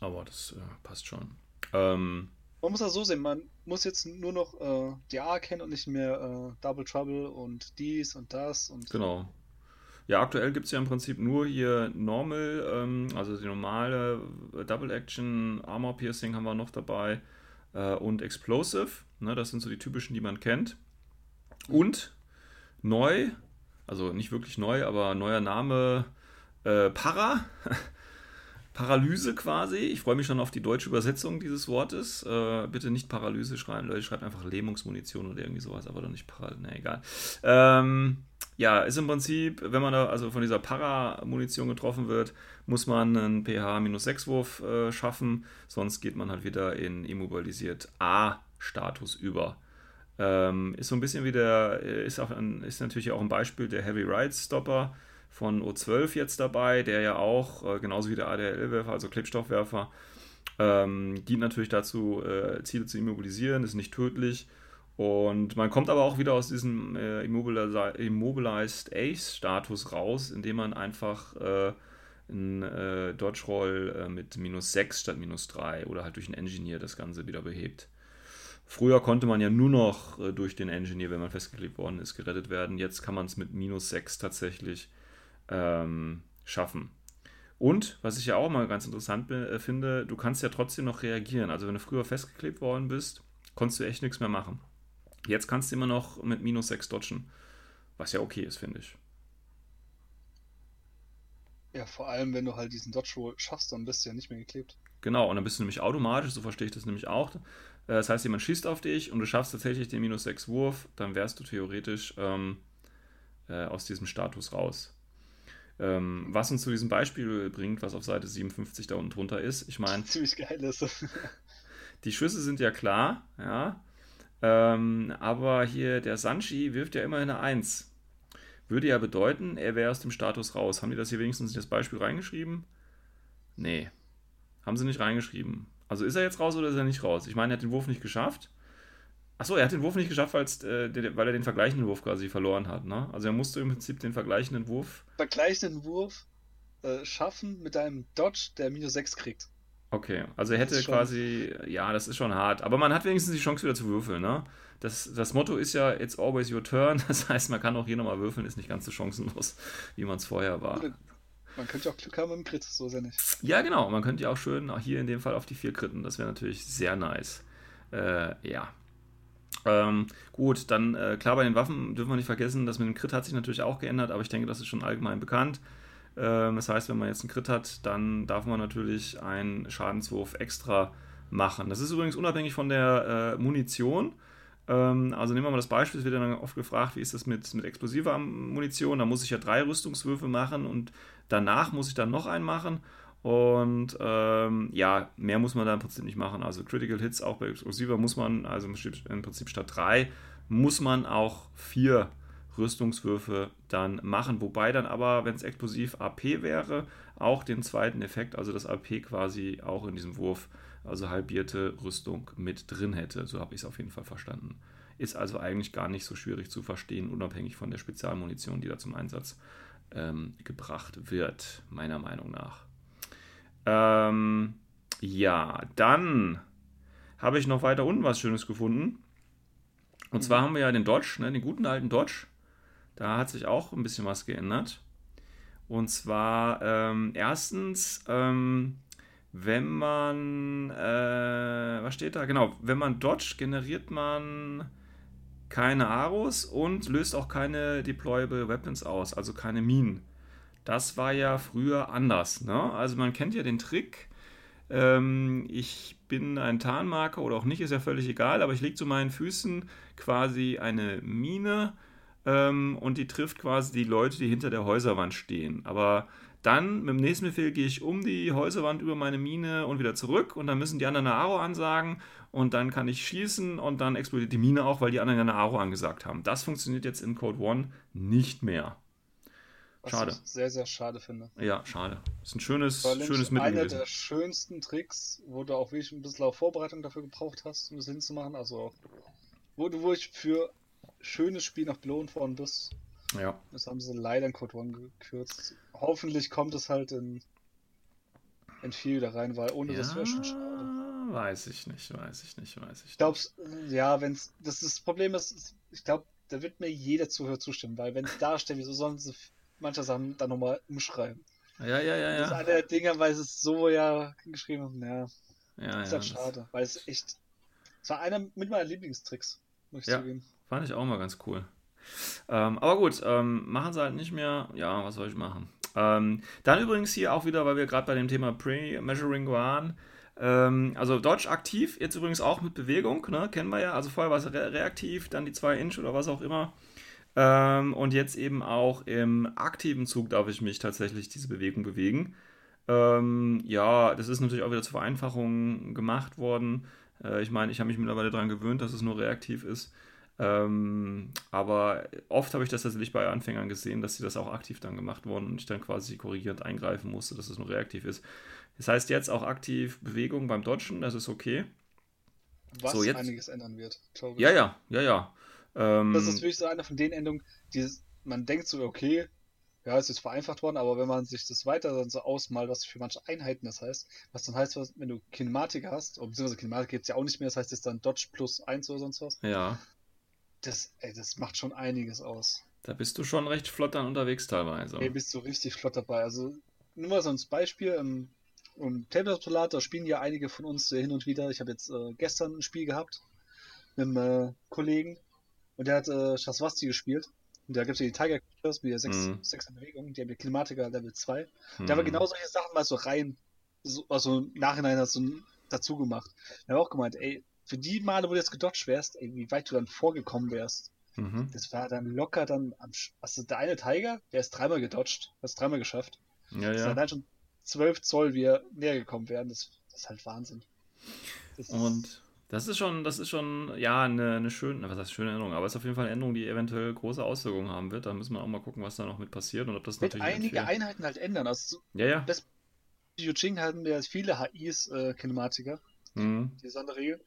Aber das äh, passt schon. Ähm, Man muss das so sehen, man muss jetzt nur noch äh, DA kennen und nicht mehr äh, Double Trouble und dies und das und Genau. Ja, aktuell gibt es ja im Prinzip nur hier Normal, ähm, also die normale äh, Double Action, Armor Piercing haben wir noch dabei äh, und Explosive. Ne, das sind so die typischen, die man kennt. Und neu, also nicht wirklich neu, aber neuer Name äh, Para. Paralyse quasi. Ich freue mich schon auf die deutsche Übersetzung dieses Wortes. Äh, bitte nicht Paralyse schreiben, Leute, schreibt einfach Lähmungsmunition oder irgendwie sowas, aber doch nicht Para. Ne, egal. Ähm, ja, ist im Prinzip, wenn man da also von dieser Para-Munition getroffen wird, muss man einen pH-6-Wurf äh, schaffen, sonst geht man halt wieder in immobilisiert A-Status über. Ähm, ist so ein bisschen wie der, äh, ist, auch ein, ist natürlich auch ein Beispiel der Heavy Ride Stopper von O12 jetzt dabei, der ja auch, äh, genauso wie der ADL-Werfer, also Klebstoffwerfer, ähm, dient natürlich dazu, äh, Ziele zu immobilisieren, ist nicht tödlich. Und man kommt aber auch wieder aus diesem äh, Immobilized Ace-Status raus, indem man einfach äh, einen äh, Dodge Roll äh, mit minus 6 statt minus 3 oder halt durch einen Engineer das Ganze wieder behebt. Früher konnte man ja nur noch äh, durch den Engineer, wenn man festgeklebt worden ist, gerettet werden. Jetzt kann man es mit minus 6 tatsächlich ähm, schaffen. Und, was ich ja auch mal ganz interessant äh, finde, du kannst ja trotzdem noch reagieren. Also wenn du früher festgeklebt worden bist, konntest du echt nichts mehr machen. Jetzt kannst du immer noch mit minus 6 dodgen. Was ja okay ist, finde ich. ja, vor allem, wenn du halt diesen Dodge Roll schaffst, dann bist du ja nicht mehr geklebt. Genau, und dann bist du nämlich automatisch, so verstehe ich das nämlich auch. Äh, Das heißt, jemand schießt auf dich und du schaffst tatsächlich den minus 6 Wurf, dann wärst du theoretisch ähm, äh, aus diesem Status raus. Ähm, was uns zu diesem Beispiel bringt, was auf Seite 57 da unten drunter ist, ich meine, Ziemlich geil ist. die Schüsse sind ja klar, ja. Ähm, aber hier der Sanchi wirft ja immerhin eine 1. Würde ja bedeuten, er wäre aus dem Status raus. Haben die das hier wenigstens in das Beispiel reingeschrieben? Nee. Haben sie nicht reingeschrieben. Also ist er jetzt raus oder ist er nicht raus? Ich meine, er hat den Wurf nicht geschafft. Achso, er hat den Wurf nicht geschafft, äh, weil er den vergleichenden Wurf quasi verloren hat. Ne? Also er musste im Prinzip den vergleichenden Wurf. Vergleichenden Wurf äh, schaffen mit einem Dodge, der minus 6 kriegt. Okay, also er hätte quasi, ja, das ist schon hart. Aber man hat wenigstens die Chance wieder zu würfeln, ne? Das, das Motto ist ja, it's always your turn. Das heißt, man kann auch hier nochmal würfeln, ist nicht ganz so chancenlos, wie man es vorher war. Man könnte auch Glück haben im Crit, so ist ja nicht. Ja, genau. Man könnte ja auch schön, auch hier in dem Fall auf die vier Kritten. Das wäre natürlich sehr nice. Äh, ja. Ähm, gut, dann äh, klar, bei den Waffen dürfen wir nicht vergessen, das mit dem Crit hat sich natürlich auch geändert, aber ich denke, das ist schon allgemein bekannt. Ähm, das heißt, wenn man jetzt einen Crit hat, dann darf man natürlich einen Schadenswurf extra machen. Das ist übrigens unabhängig von der äh, Munition. Ähm, also nehmen wir mal das Beispiel, es wird dann oft gefragt, wie ist das mit, mit explosiver Munition? Da muss ich ja drei Rüstungswürfe machen und danach muss ich dann noch einen machen. Und ähm, ja, mehr muss man da im Prinzip nicht machen. Also Critical Hits auch bei Explosiver muss man, also im Prinzip statt drei, muss man auch vier Rüstungswürfe dann machen. Wobei dann aber, wenn es explosiv AP wäre, auch den zweiten Effekt, also das AP quasi auch in diesem Wurf, also halbierte Rüstung mit drin hätte. So habe ich es auf jeden Fall verstanden. Ist also eigentlich gar nicht so schwierig zu verstehen, unabhängig von der Spezialmunition, die da zum Einsatz ähm, gebracht wird, meiner Meinung nach. Ähm, ja, dann habe ich noch weiter unten was Schönes gefunden. Und zwar haben wir ja den Dodge, ne, den guten alten Dodge. Da hat sich auch ein bisschen was geändert. Und zwar ähm, erstens, ähm, wenn man, äh, was steht da? Genau, wenn man Dodge generiert man keine Aros und löst auch keine Deployable Weapons aus, also keine Minen. Das war ja früher anders. Ne? Also man kennt ja den Trick. Ähm, ich bin ein Tarnmarker oder auch nicht, ist ja völlig egal, aber ich lege zu meinen Füßen quasi eine Mine ähm, und die trifft quasi die Leute, die hinter der Häuserwand stehen. Aber dann mit dem nächsten Befehl gehe ich um die Häuserwand über meine Mine und wieder zurück und dann müssen die anderen eine Aro ansagen und dann kann ich schießen und dann explodiert die Mine auch, weil die anderen eine Aro angesagt haben. Das funktioniert jetzt in Code One nicht mehr. Schade. Was ich sehr, sehr schade finde. Ja, schade. Das ist ein schönes, schönes Mittel. Einer der schönsten Tricks, wo du auch wirklich ein bisschen auf Vorbereitung dafür gebraucht hast, um das hinzumachen. Also, wo du, wo ich für schönes Spiel noch belohnt worden bist. Ja. Das haben sie leider in Code One gekürzt. Hoffentlich kommt es halt in, in 4 wieder rein, weil ohne ja, das wäre schon schade. Weiß ich nicht, weiß ich nicht, weiß ich nicht. Ich glaube, ja, wenn es. Das, das Problem ist, ich glaube, da wird mir jeder Zuhörer zustimmen, weil wenn es da steht, wieso sollen sie manche Sachen dann nochmal umschreiben? Ja, ja, ja, ja. Das ist einer der Dinge, weil sie es so ja geschrieben haben, ja. Ja, ist ja, halt schade, weil es echt. Es war einer mit meinen Lieblingstricks, muss ich ja, zugeben. Fand ich auch mal ganz cool. Ähm, aber gut, ähm, machen sie halt nicht mehr. Ja, was soll ich machen? Ähm, dann übrigens hier auch wieder, weil wir gerade bei dem Thema Pre-Measuring waren. Ähm, also Dodge aktiv, jetzt übrigens auch mit Bewegung, ne? kennen wir ja. Also vorher war es re reaktiv, dann die 2 Inch oder was auch immer. Ähm, und jetzt eben auch im aktiven Zug darf ich mich tatsächlich diese Bewegung bewegen. Ähm, ja, das ist natürlich auch wieder zur Vereinfachung gemacht worden. Äh, ich meine, ich habe mich mittlerweile daran gewöhnt, dass es nur reaktiv ist. Ähm, aber oft habe ich das tatsächlich bei Anfängern gesehen, dass sie das auch aktiv dann gemacht wurden und ich dann quasi korrigierend eingreifen musste, dass es nur reaktiv ist. Das heißt jetzt auch aktiv Bewegung beim Dodgen, das ist okay. Was so, jetzt... einiges ändern wird, glaube ich. Ja, ja, ja, ja. Ähm... das ist wirklich so eine von den Änderungen, die man denkt so, okay, ja, es ist vereinfacht worden, aber wenn man sich das weiter dann so ausmalt, was für manche Einheiten das heißt, was dann heißt, wenn du Kinematik hast, beziehungsweise Kinematik gibt es ja auch nicht mehr, das heißt jetzt dann Dodge plus 1 oder sonst was. Ja das, ey, das macht schon einiges aus. Da bist du schon recht flott dann unterwegs teilweise. Ey, bist du richtig flott dabei. Also, nur mal so ein Beispiel. Im, im Tabletop Simulator spielen ja einige von uns hin und wieder. Ich habe jetzt äh, gestern ein Spiel gehabt mit einem äh, Kollegen und der hat äh, Shaswasti gespielt. Und da gibt es ja die Tiger Creatures mit der 6 mhm. Bewegung, die haben die Klimatiker Level 2. Mhm. Da haben wir genau solche Sachen mal so rein, so, also im Nachhinein so dazu gemacht. Wir haben auch gemeint, ey, für die Male, wo du jetzt gedodged wärst, ey, wie weit du dann vorgekommen wärst. Mhm. Das war dann locker dann am. Also der eine Tiger, der ist dreimal gedodged, hat es dreimal geschafft. Ja, das ja. dann schon 12 Zoll, wie er näher gekommen wären. Das, das ist halt Wahnsinn. Das Und das ist schon, das ist schon, ja, eine, eine schöne, was heißt schöne Änderung, aber es ist auf jeden Fall eine Änderung, die eventuell große Auswirkungen haben wird. Da müssen wir auch mal gucken, was da noch mit passiert und ob das wird natürlich. einige Einheiten halt ändern. Also ja, ja. Das Yuching hatten wir viele HIs, äh, Mhm. die Sonderregel.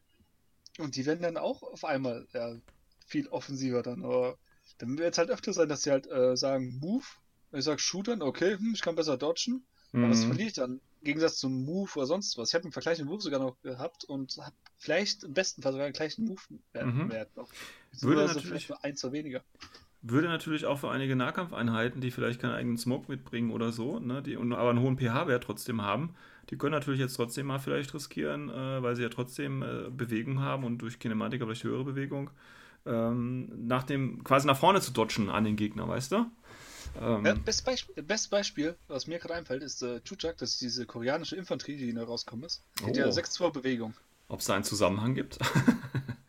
Und die werden dann auch auf einmal ja, viel offensiver dann. Aber dann wird es halt öfter sein, dass sie halt äh, sagen, Move. Ich sag Shootern, okay, hm, ich kann besser dodgen. Aber was Mhm. verliere ich dann? Im Gegensatz zum Move oder sonst was. Ich habe einen vergleichenden Move sogar noch gehabt und habe vielleicht im besten Fall sogar den gleichen Move-Wert Mhm. noch. Würde natürlich- vielleicht nur eins oder weniger. Würde natürlich auch für einige Nahkampfeinheiten, die vielleicht keinen eigenen Smoke mitbringen oder so, ne, die und aber einen hohen pH-Wert trotzdem haben, die können natürlich jetzt trotzdem mal vielleicht riskieren, äh, weil sie ja trotzdem äh, Bewegung haben und durch Kinematik vielleicht höhere Bewegung, ähm, nach dem, quasi nach vorne zu dodgen an den Gegner, weißt du? Ähm, Ja, bestes Beispiel, bestes Beispiel, was mir gerade einfällt, ist äh, Chuchak, das ist diese koreanische Infanterie, die da rauskommt ist. Die hat Oh. ja 6-2 Bewegung. Ob es da einen Zusammenhang gibt?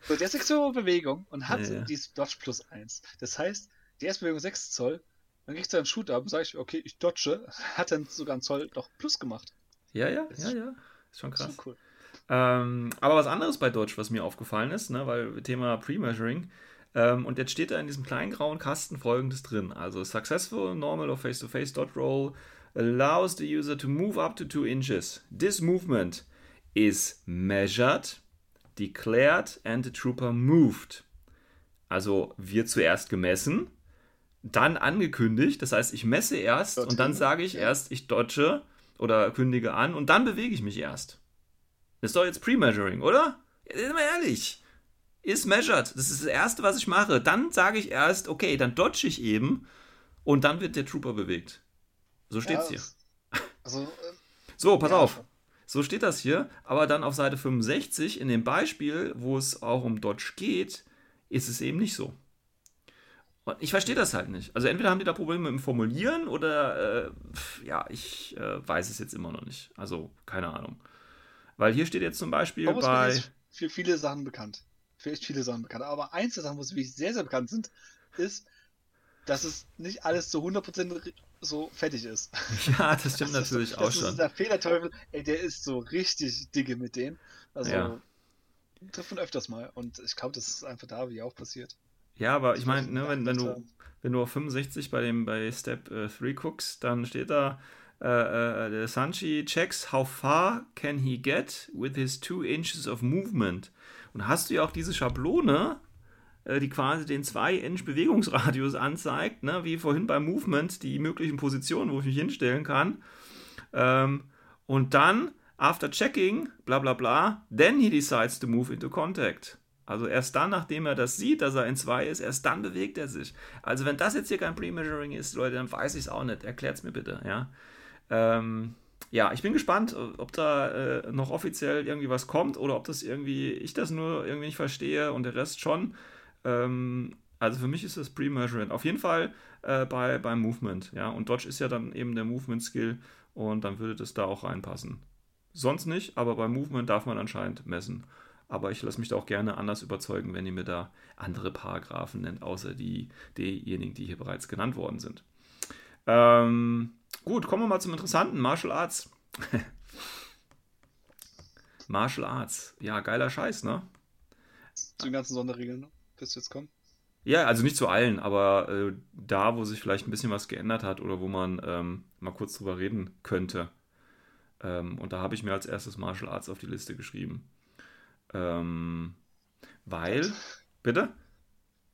So, der hat 6 Zoll Bewegung und hat Ja, ja. die Dodge plus 1. Das heißt, die erste Bewegung 6 Zoll, dann kriegt er einen Shoot ab und sage ich, okay, ich dodge, hat dann sogar einen Zoll doch plus gemacht. ja, ja, Das ja, ist- ja. Ist schon Das ist krass. schon cool. Ähm, aber was anderes bei Dodge, was mir aufgefallen ist, ne, weil Thema Pre-Measuring, ähm, und jetzt steht da in diesem kleinen grauen Kasten folgendes drin. Also Successful Normal or Face-to-Face Dodge Roll allows the user to move up to 2 inches. This movement is measured, declared and the trooper moved. Also wird zuerst gemessen, dann angekündigt, das heißt, ich messe erst und dann sage ich erst, ich dodge oder kündige an und dann bewege ich mich erst. Das ist doch jetzt Pre-Measuring, oder? Sind wir ehrlich. Ist measured. Das ist das Erste, was ich mache. Dann sage ich erst, okay, dann dodge ich eben und dann wird der Trooper bewegt. So steht's hier. das- Also, äh, So, pass ja, auf. So steht das hier, aber dann auf Seite 65 in dem Beispiel, wo es auch um Dodge geht, ist es eben nicht so. Und ich verstehe das halt nicht. Also entweder haben die da Probleme im Formulieren oder äh, ja, ich äh, weiß es jetzt immer noch nicht. Also keine Ahnung. Weil hier steht jetzt zum Beispiel Thomas bei. ist für viele Sachen bekannt. Für echt viele Sachen bekannt. Aber eins der Sachen, wo sie wirklich sehr, sehr bekannt sind, ist, dass es nicht alles zu 100% so fertig ist. Ja, das stimmt Das ist- natürlich das auch ist schon. Der Fehlerteufel, ey, der ist so richtig dicke mit denen. Also, Ja. trifft man öfters mal. Und ich glaube, das ist einfach da, wie auch passiert. Ja, aber ich meine, ne, wenn, wenn, du, wenn du auf 65 bei dem bei Step 3 guckst, dann steht da, äh, äh, der Sanchi checks how far can he get with his two inches of movement. Und hast du ja auch diese Schablone, äh, die quasi den 2 Inch Bewegungsradius anzeigt, ne, wie vorhin beim Movement, die möglichen Positionen, wo ich mich hinstellen kann. Ähm, und dann, after checking, bla bla bla, then he decides to move into contact. Also erst dann, nachdem er das sieht, dass er in 2 ist, erst dann bewegt er sich. Also wenn das jetzt hier kein Pre-Measuring ist, Leute, dann weiß ich es auch nicht. Erklärt es mir bitte, ja. Ähm, ja, ich bin gespannt, ob da äh, noch offiziell irgendwie was kommt oder ob das irgendwie, ich das nur irgendwie nicht verstehe und der Rest schon. Ähm, also für mich ist das Pre-Measurement. Auf jeden Fall äh, bei, beim Movement, ja. Und Dodge ist ja dann eben der Movement-Skill und dann würde das da auch reinpassen. Sonst nicht, aber beim Movement darf man anscheinend messen. Aber ich lasse mich da auch gerne anders überzeugen, wenn ihr mir da andere Paragraphen nennt, außer die, diejenigen, die hier bereits genannt worden sind. Ähm, gut, kommen wir mal zum Interessanten. Martial Arts. Martial Arts. Ja, geiler Scheiß, ne? Zu den ganzen Sonderregeln, ne? bis jetzt kommen. Ja, also nicht zu allen, aber äh, da, wo sich vielleicht ein bisschen was geändert hat oder wo man ähm, mal kurz drüber reden könnte. Ähm, und da habe ich mir als erstes Martial Arts auf die Liste geschrieben. Ähm, weil, bitte?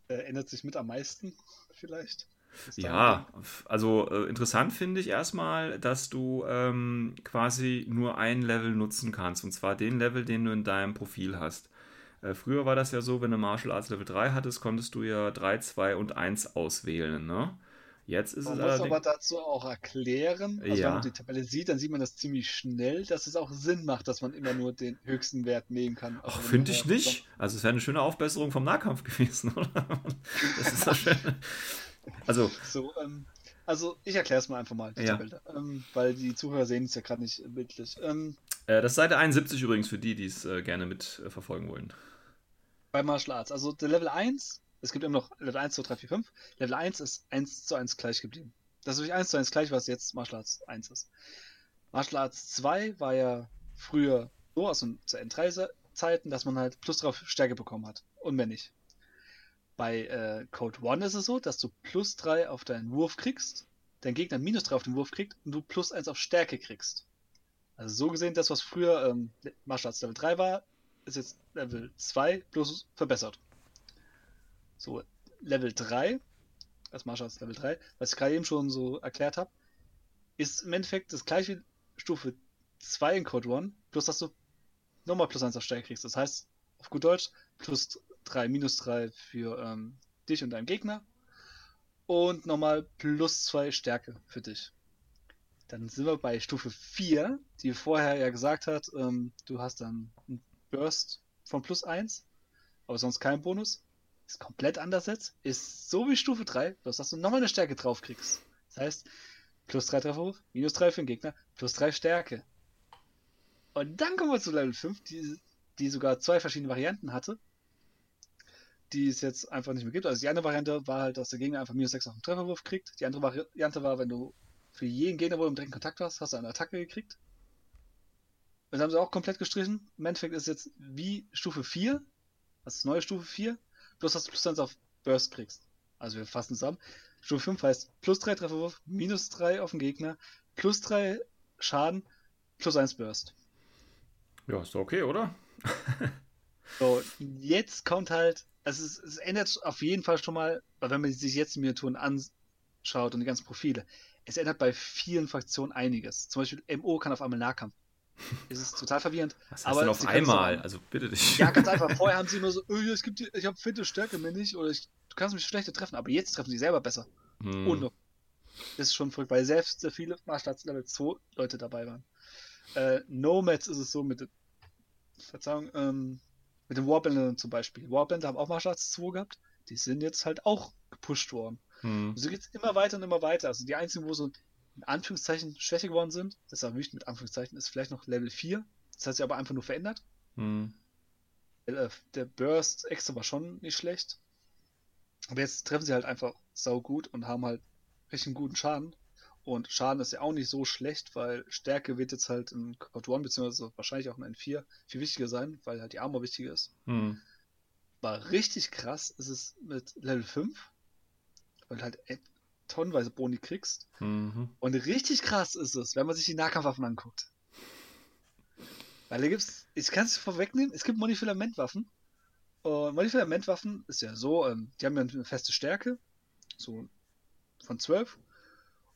Äh, ändert sich mit am meisten, vielleicht. Ja, also äh, interessant finde ich erstmal, dass du ähm, quasi nur ein Level nutzen kannst, und zwar den Level, den du in deinem Profil hast. Äh, früher war das ja so, wenn du Martial Arts Level 3 hattest, konntest du ja 3, 2 und 1 auswählen, ne? Jetzt ist Man es muss aber dazu auch erklären, also Ja. wenn man die Tabelle sieht, dann sieht man das ziemlich schnell, dass es auch Sinn macht, dass man immer nur den höchsten Wert nehmen kann. Ach, Also finde ich nicht. Also es wäre eine schöne Aufbesserung vom Nahkampf gewesen, oder? Das ist doch schön. Also, So, ähm, also ich erkläre es mal einfach mal, die Ja. Ähm, weil die Zuhörer sehen es ja gerade nicht bildlich. Ähm, äh, das ist Seite 71 übrigens für die, die es äh, gerne mit äh, verfolgen wollen. bei Martial Arts, also der Level 1, es gibt immer noch Level 1, 2, 3, 4, 5, Level 1 ist 1 zu 1 gleich geblieben. Das ist wirklich 1 zu 1 gleich, was jetzt Martial Arts 1 ist. Martial Arts 2 war ja früher so, also zu N3-Zeiten, dass man halt plus drauf Stärke bekommen hat. Und wenn nicht. Bei äh, Code 1 ist es so, dass du plus 3 auf deinen Wurf kriegst, dein Gegner minus 3 auf den Wurf kriegt und du plus 1 auf Stärke kriegst. Also so gesehen, das, was früher ähm, Martial Arts Level 3 war, ist jetzt Level 2 plus verbessert. So, Level 3, als Martial Arts Level 3, was ich gerade eben schon so erklärt habe, ist im Endeffekt das gleiche wie Stufe 2 in Code 1, plus dass du nochmal plus 1 auf Stärke kriegst. Das heißt, auf gut Deutsch, plus 3, minus 3 für ähm, dich und deinen Gegner. Und nochmal plus 2 Stärke für dich. Dann sind wir bei Stufe 4, die vorher ja gesagt hat, ähm, du hast dann einen Burst von plus 1, aber sonst keinen Bonus. Ist komplett anders jetzt. Ist so wie Stufe 3, bloß dass du nochmal eine Stärke drauf kriegst. Das heißt, plus 3 Trefferwurf, minus 3 für den Gegner, plus 3 Stärke. Und dann kommen wir zu Level 5, die, die sogar zwei verschiedene Varianten hatte. Die es jetzt einfach nicht mehr gibt. Also die eine Variante war halt, dass der Gegner einfach minus 6 auf den Trefferwurf kriegt. Die andere Variante war, wenn du für jeden Gegner, wo du im direkten Kontakt hast, hast du eine Attacke gekriegt. Das haben sie auch komplett gestrichen. Im Endeffekt ist es jetzt wie Stufe 4, das ist neue Stufe 4, bloß dass du plus 1 auf Burst kriegst. Also wir fassen zusammen. Stufe 5 heißt plus 3 Trefferwurf, minus 3 auf den Gegner, plus 3 Schaden, plus 1 Burst. Ja, ist doch okay, oder? so, jetzt kommt halt, also es, es, ändert auf jeden Fall schon mal, weil wenn man sich jetzt die Miniaturen anschaut und die ganzen Profile, es ändert bei vielen Fraktionen einiges. Zum Beispiel MO kann auf einmal Nahkampf. Es ist total verwirrend. Was heißt aber denn auf einmal? So, also bitte dich. Ja, ganz einfach. Vorher haben sie immer so, oh, es gibt, ich habe Finte Stärke mir nicht oder ich, du kannst mich schlechter treffen, aber jetzt treffen sie selber besser. Hm. Und noch. Das ist schon verrückt, weil selbst sehr viele Maßstabs Level 2 Leute dabei waren. Äh, Nomads ist es so mit Verzeihung, ähm, mit den Warbändern zum Beispiel. Warbänder haben auch Martials 2 gehabt. Die sind jetzt halt auch gepusht worden. Hm. So geht es immer weiter und immer weiter. Also die einzigen, wo so in Anführungszeichen schwächer geworden sind, das ist auch wichtig mit Anführungszeichen, ist vielleicht noch Level 4. Das hat sich aber einfach nur verändert. Hm. Der, der Burst extra war schon nicht schlecht. Aber jetzt treffen sie halt einfach sau gut und haben halt richtig guten Schaden. Und Schaden ist ja auch nicht so schlecht, weil Stärke wird jetzt halt in Code 1 beziehungsweise wahrscheinlich auch in N4 viel wichtiger sein, weil halt die Armor wichtiger ist. Mhm. War richtig krass ist es mit Level 5, weil halt tonnenweise Boni kriegst. Mhm. Und richtig krass ist es, wenn man sich die Nahkampfwaffen anguckt. Weil da gibt's, ich kann es vorwegnehmen, es gibt Modifilamentwaffen. Und Modifilamentwaffen ist ja so, ähm, die haben ja eine feste Stärke, so von 12.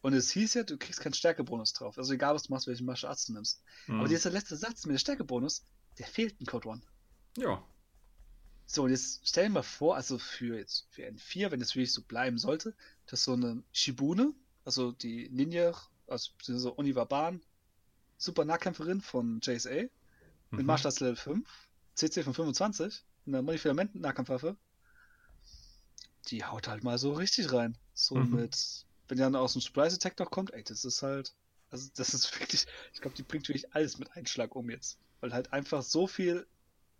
Und es hieß ja, du kriegst keinen Stärkebonus drauf. Also egal, was du machst, welchen Martial Arts du nimmst. Mhm. Aber dieser letzte Satz mit dem Stärkebonus, der fehlt in Code One. Ja. So, und jetzt stell dir mal vor, also für jetzt für N4, wenn es wirklich so bleiben sollte, dass so eine Shibune, also die Ninja, also so Univaban, super Nahkämpferin von JSA, mhm. mit Martial Arts Level 5, CC von 25, eine Modifilament-Nahkampfwaffe, die haut halt mal so richtig rein. So mhm. mit wenn dann aus dem Splice Attack noch kommt, ey, das ist halt, also das ist wirklich, ich glaube, die bringt wirklich alles mit Einschlag um jetzt. Weil halt einfach so viel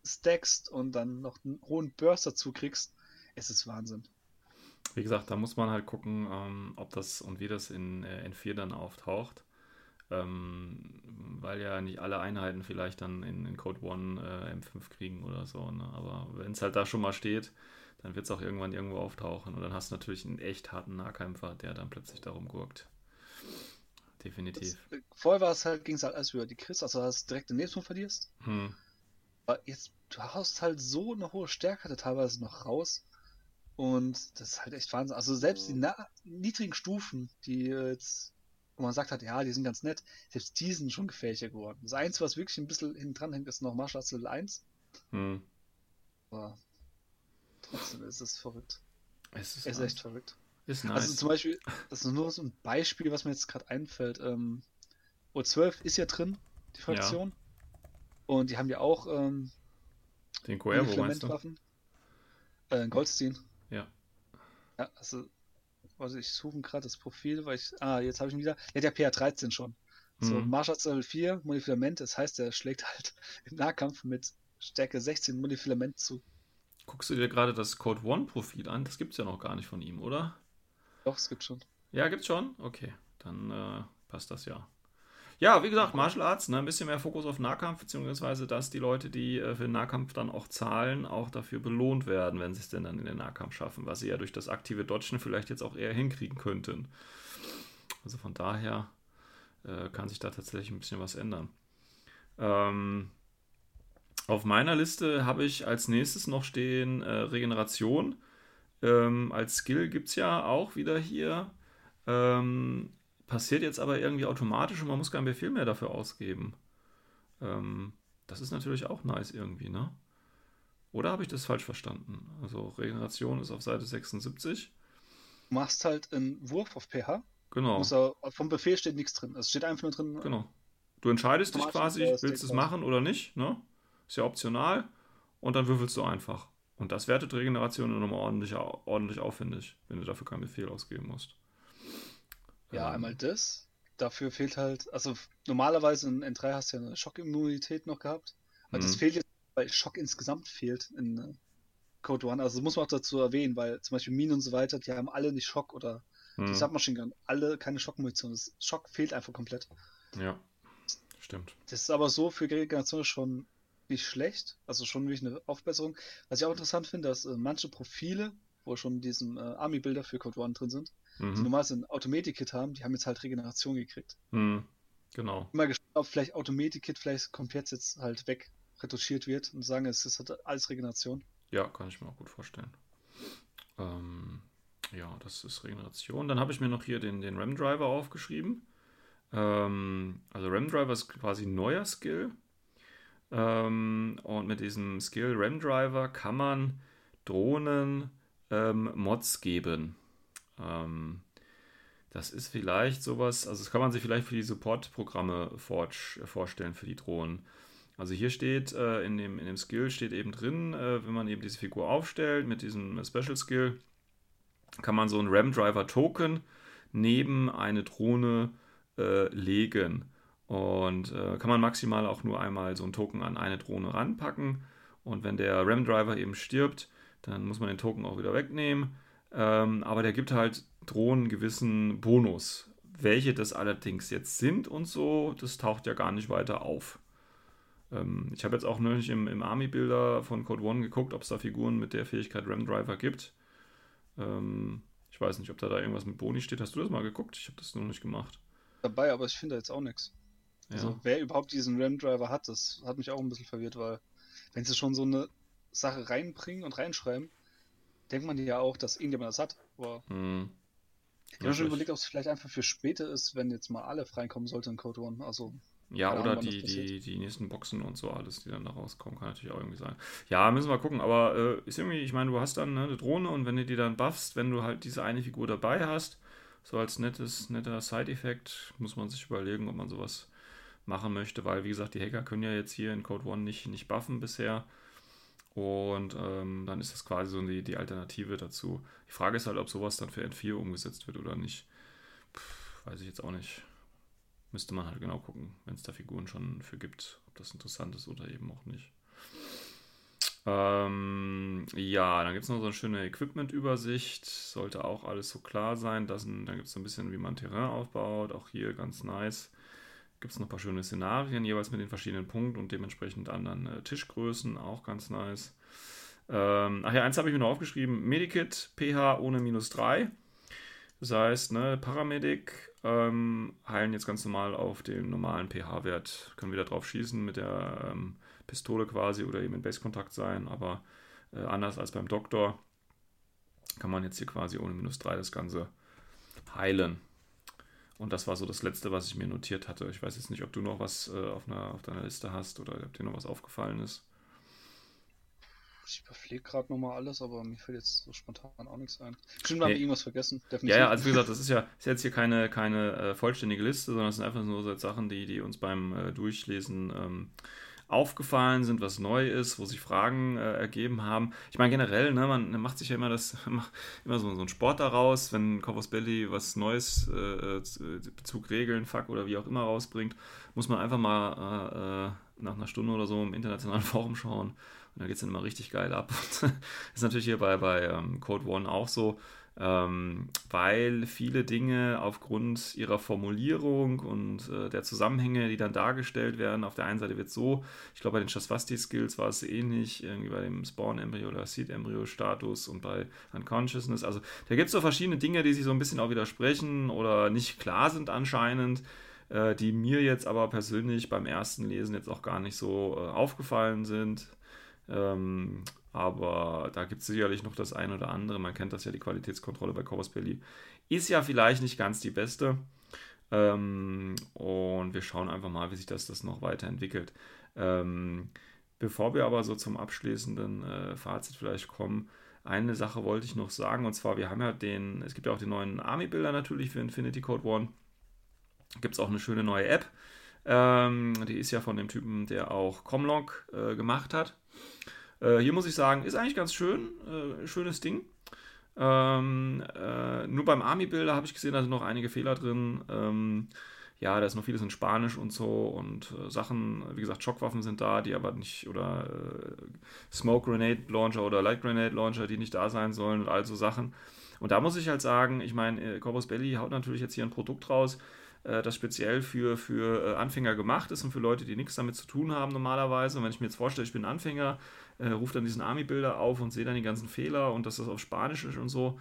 stackst und dann noch einen hohen Burst dazu kriegst, es ist Wahnsinn. Wie gesagt, da muss man halt gucken, ähm, ob das und wie das in äh, N4 dann auftaucht. Ähm, weil ja nicht alle Einheiten vielleicht dann in, in Code 1 äh, M5 kriegen oder so. Ne? Aber wenn es halt da schon mal steht, dann wird es auch irgendwann irgendwo auftauchen. Und dann hast du natürlich einen echt harten Nahkämpfer, der dann plötzlich darum gurkt. Definitiv. Das, äh, vorher war es halt, ging es halt alles über die Chris, also dass du direkt den Nebenpunkt verlierst. Hm. Aber jetzt, du haust halt so eine hohe Stärke teilweise noch raus. Und das ist halt echt Wahnsinn. Also selbst die niedrigen Stufen, die jetzt, wo man sagt hat, ja, die sind ganz nett, selbst die sind schon gefährlicher geworden. Das Einzige, was wirklich ein bisschen hinten dran hängt, ist noch Martial Arts Level 1. Hm. Aber Ist es verrückt. Es ist, es ist echt verrückt. Ist also nice. Also zum Beispiel, das ist nur so ein Beispiel, was mir jetzt gerade einfällt. Ähm, O12 ist ja drin, die Fraktion. Ja. Und die haben ja auch ähm, den Coervo meinst du? Äh, Goldstein. Ja. Ja, also, also ich suche gerade das Profil, weil ich. Ah, jetzt habe ich ihn wieder. Der hat ja PA13 schon. So, mhm. Marschall Level 4, Monofilament, das heißt, er schlägt halt im Nahkampf mit Stärke 16 Monofilament zu. Guckst du dir gerade das Code One Profil an? Das gibt es ja noch gar nicht von ihm, oder? Doch, es gibt schon. Ja, gibt's schon? Okay, dann äh, passt das ja. Ja, wie gesagt, Martial Arts, ne, ein bisschen mehr Fokus auf Nahkampf, beziehungsweise dass die Leute, die äh, für den Nahkampf dann auch zahlen, auch dafür belohnt werden, wenn sie es denn dann in den Nahkampf schaffen, was sie ja durch das aktive Dodgen vielleicht jetzt auch eher hinkriegen könnten. Also von daher äh, kann sich da tatsächlich ein bisschen was ändern. Ähm, auf meiner Liste habe ich als nächstes noch stehen äh, Regeneration. Ähm, als Skill gibt es ja auch wieder hier. Ähm, passiert jetzt aber irgendwie automatisch und man muss keinen Befehl mehr dafür ausgeben. Ähm, das ist natürlich auch nice irgendwie, ne? Oder habe ich das falsch verstanden? Also Regeneration ist auf Seite 76. Du machst halt einen Wurf auf pH. Genau. Auch, vom Befehl steht nichts drin. Es steht einfach nur drin. Genau. Du entscheidest dich quasi, willst du es machen oder nicht, ne? Ist ja optional. Und dann würfelst du einfach. Und das wertet Regeneration nochmal ordentlich, ordentlich auf, finde ich, wenn du dafür keinen Befehl ausgeben musst. Ja, ähm. einmal das. Dafür fehlt halt, also normalerweise in N3 hast du ja eine Schockimmunität noch gehabt. Aber mhm. das fehlt jetzt, weil Schock insgesamt fehlt in äh, Code One. Also muss man auch dazu erwähnen, weil zum Beispiel Minen und so weiter, die haben alle nicht Schock oder mhm. die Submachine Gun, alle keine Schockmunition. Das Schock fehlt einfach komplett. Ja, stimmt. Das ist aber so für Regeneration schon nicht schlecht. Also schon wirklich eine Aufbesserung. Was ich auch interessant finde, dass äh, manche Profile, wo schon in diesem äh, Army-Bilder für Code One drin sind, mhm. die normal so ein Automatic-Kit haben, die haben jetzt halt Regeneration gekriegt. Mhm. Genau. Mal gespannt, ob vielleicht Automatic-Kit vielleicht komplett jetzt halt weg retuschiert wird und sagen, es ist halt alles Regeneration. Ja, kann ich mir auch gut vorstellen. Ähm, ja, das ist Regeneration. Dann habe ich mir noch hier den, den RAM-Driver aufgeschrieben. Ähm, also RAM-Driver ist quasi ein neuer Skill. Ähm, und mit diesem Skill RAM-Driver kann man Drohnen ähm, Mods geben. Ähm, das ist vielleicht sowas, also das kann man sich vielleicht für die Support-Programme vorstellen für die Drohnen. Also hier steht äh, in, dem, in dem Skill steht eben drin, äh, wenn man eben diese Figur aufstellt mit diesem Special Skill, kann man so einen RAM-Driver-Token neben eine Drohne äh, legen. Und äh, kann man maximal auch nur einmal so einen Token an eine Drohne ranpacken. Und wenn der RAM-Driver eben stirbt, dann muss man den Token auch wieder wegnehmen. Ähm, aber der gibt halt Drohnen einen gewissen Bonus. Welche das allerdings jetzt sind und so, das taucht ja gar nicht weiter auf. Ähm, ich habe jetzt auch neulich im, im Army-Bilder von Code One geguckt, ob es da Figuren mit der Fähigkeit RAM Driver gibt. Ähm, ich weiß nicht, ob da, da irgendwas mit Boni steht. Hast du das mal geguckt? Ich habe das noch nicht gemacht. Dabei, aber ich finde jetzt auch nichts. Ja. Also, wer überhaupt diesen RAM Driver hat, das hat mich auch ein bisschen verwirrt, weil wenn sie schon so eine Sache reinbringen und reinschreiben, denkt man ja auch, dass irgendjemand das hat. Aber hm. ich habe schon überlegt, ob es vielleicht einfach für später ist, wenn jetzt mal alle reinkommen sollten in Code One. Also ja, oder Ahnung, die, die, die nächsten Boxen und so alles, die dann da rauskommen, kann natürlich auch irgendwie sein. Ja, müssen wir gucken, aber äh, ist irgendwie, ich meine, du hast dann ne, eine Drohne und wenn du die dann buffst, wenn du halt diese eine Figur dabei hast, so als nettes, netter Side-Effekt, muss man sich überlegen, ob man sowas machen möchte, weil wie gesagt, die Hacker können ja jetzt hier in Code One nicht, nicht buffen bisher. Und ähm, dann ist das quasi so die, die Alternative dazu. Die Frage ist halt, ob sowas dann für N4 umgesetzt wird oder nicht. Puh, weiß ich jetzt auch nicht. Müsste man halt genau gucken, wenn es da Figuren schon für gibt, ob das interessant ist oder eben auch nicht. Ähm, ja, dann gibt es noch so eine schöne Equipment-Übersicht. Sollte auch alles so klar sein. Das, dann gibt es so ein bisschen, wie man Terrain aufbaut. Auch hier ganz nice. Gibt es noch ein paar schöne Szenarien, jeweils mit den verschiedenen Punkten und dementsprechend anderen äh, Tischgrößen. Auch ganz nice. Ähm, ach ja, eins habe ich mir noch aufgeschrieben: Medikit pH ohne minus 3. Das heißt, ne, Paramedic ähm, heilen jetzt ganz normal auf den normalen pH-Wert, können wieder drauf schießen mit der ähm, Pistole quasi oder eben in Base-Kontakt sein, aber äh, anders als beim Doktor kann man jetzt hier quasi ohne minus 3 das Ganze heilen. Und das war so das Letzte, was ich mir notiert hatte. Ich weiß jetzt nicht, ob du noch was äh, auf, einer, auf deiner Liste hast oder ob dir noch was aufgefallen ist. Ich überfliege gerade nochmal alles, aber mir fällt jetzt so spontan auch nichts ein. Stimmt, wir haben irgendwas vergessen. Definitiv. Ja, ja, also wie gesagt, das ist ja ist jetzt hier keine, keine äh, vollständige Liste, sondern es sind einfach nur so Sachen, die, die uns beim äh, Durchlesen ähm, aufgefallen sind, was neu ist, wo sich Fragen äh, ergeben haben. Ich meine generell, ne, man macht sich ja immer das immer so, so einen Sport daraus, wenn Corvus Belly was Neues äh, Bezug Regeln, Fuck oder wie auch immer rausbringt, muss man einfach mal äh, äh, nach einer Stunde oder so im internationalen Forum schauen und da geht es dann immer richtig geil ab. das ist natürlich hier bei, bei ähm, Code One auch so, ähm, weil viele Dinge aufgrund ihrer Formulierung und äh, der Zusammenhänge, die dann dargestellt werden, auf der einen Seite wird so, ich glaube bei den Shasvasti-Skills war es ähnlich, irgendwie bei dem Spawn-Embryo oder Seed-Embryo-Status und bei Unconsciousness. Also da gibt es so verschiedene Dinge, die sich so ein bisschen auch widersprechen oder nicht klar sind anscheinend. äh, die mir jetzt aber persönlich beim ersten Lesen jetzt auch gar nicht so äh, aufgefallen sind. Ähm, aber da gibt es sicherlich noch das ein oder andere. Man kennt das ja, die Qualitätskontrolle bei Corpus Belli ist ja vielleicht nicht ganz die beste. Ähm, und wir schauen einfach mal, wie sich das, das noch weiterentwickelt. Ähm, bevor wir aber so zum abschließenden äh, Fazit vielleicht kommen, eine Sache wollte ich noch sagen, und zwar, wir haben ja den, es gibt ja auch den neuen Army-Bilder natürlich für Infinity Code One. Gibt es auch eine schöne neue App. Ähm, die ist ja von dem Typen, der auch Comlog äh, gemacht hat. Äh, hier muss ich sagen, ist eigentlich ganz schön, äh, schönes Ding. Ähm, äh, nur beim Army-Bilder habe ich gesehen, da sind noch einige Fehler drin. Ähm, ja, da ist noch vieles in Spanisch und so und äh, Sachen, wie gesagt, Schockwaffen sind da, die aber nicht, oder äh, Smoke Grenade Launcher oder Light Grenade Launcher, die nicht da sein sollen und all so Sachen. Und da muss ich halt sagen, ich meine, äh, Corpus Belli haut natürlich jetzt hier ein Produkt raus, äh, das speziell für, für äh, Anfänger gemacht ist und für Leute, die nichts damit zu tun haben normalerweise. Und wenn ich mir jetzt vorstelle, ich bin Anfänger, äh, rufe dann diesen Army-Bilder auf und sehe dann die ganzen Fehler und dass das auf Spanisch ist und so,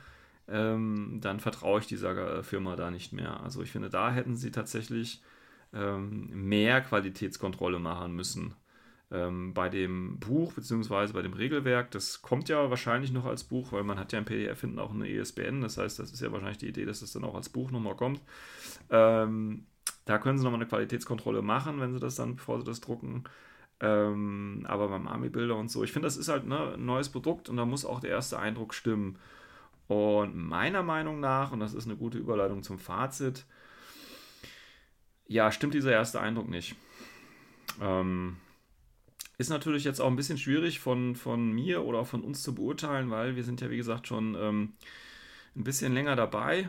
ähm, dann vertraue ich dieser äh, Firma da nicht mehr. Also ich finde, da hätten sie tatsächlich ähm, mehr Qualitätskontrolle machen müssen. Ähm, bei dem Buch bzw. bei dem Regelwerk, das kommt ja wahrscheinlich noch als Buch, weil man hat ja im PDF hinten auch eine ESBN, das heißt, das ist ja wahrscheinlich die Idee, dass das dann auch als Buch nochmal kommt. Ähm, da können sie nochmal eine Qualitätskontrolle machen, wenn sie das dann, bevor sie das drucken. Ähm, aber beim Army-Bilder und so, ich finde, das ist halt ne, ein neues Produkt und da muss auch der erste Eindruck stimmen. Und meiner Meinung nach, und das ist eine gute Überleitung zum Fazit, ja, stimmt dieser erste Eindruck nicht. Ähm, ist natürlich jetzt auch ein bisschen schwierig von, von mir oder von uns zu beurteilen, weil wir sind ja, wie gesagt, schon ähm, ein bisschen länger dabei.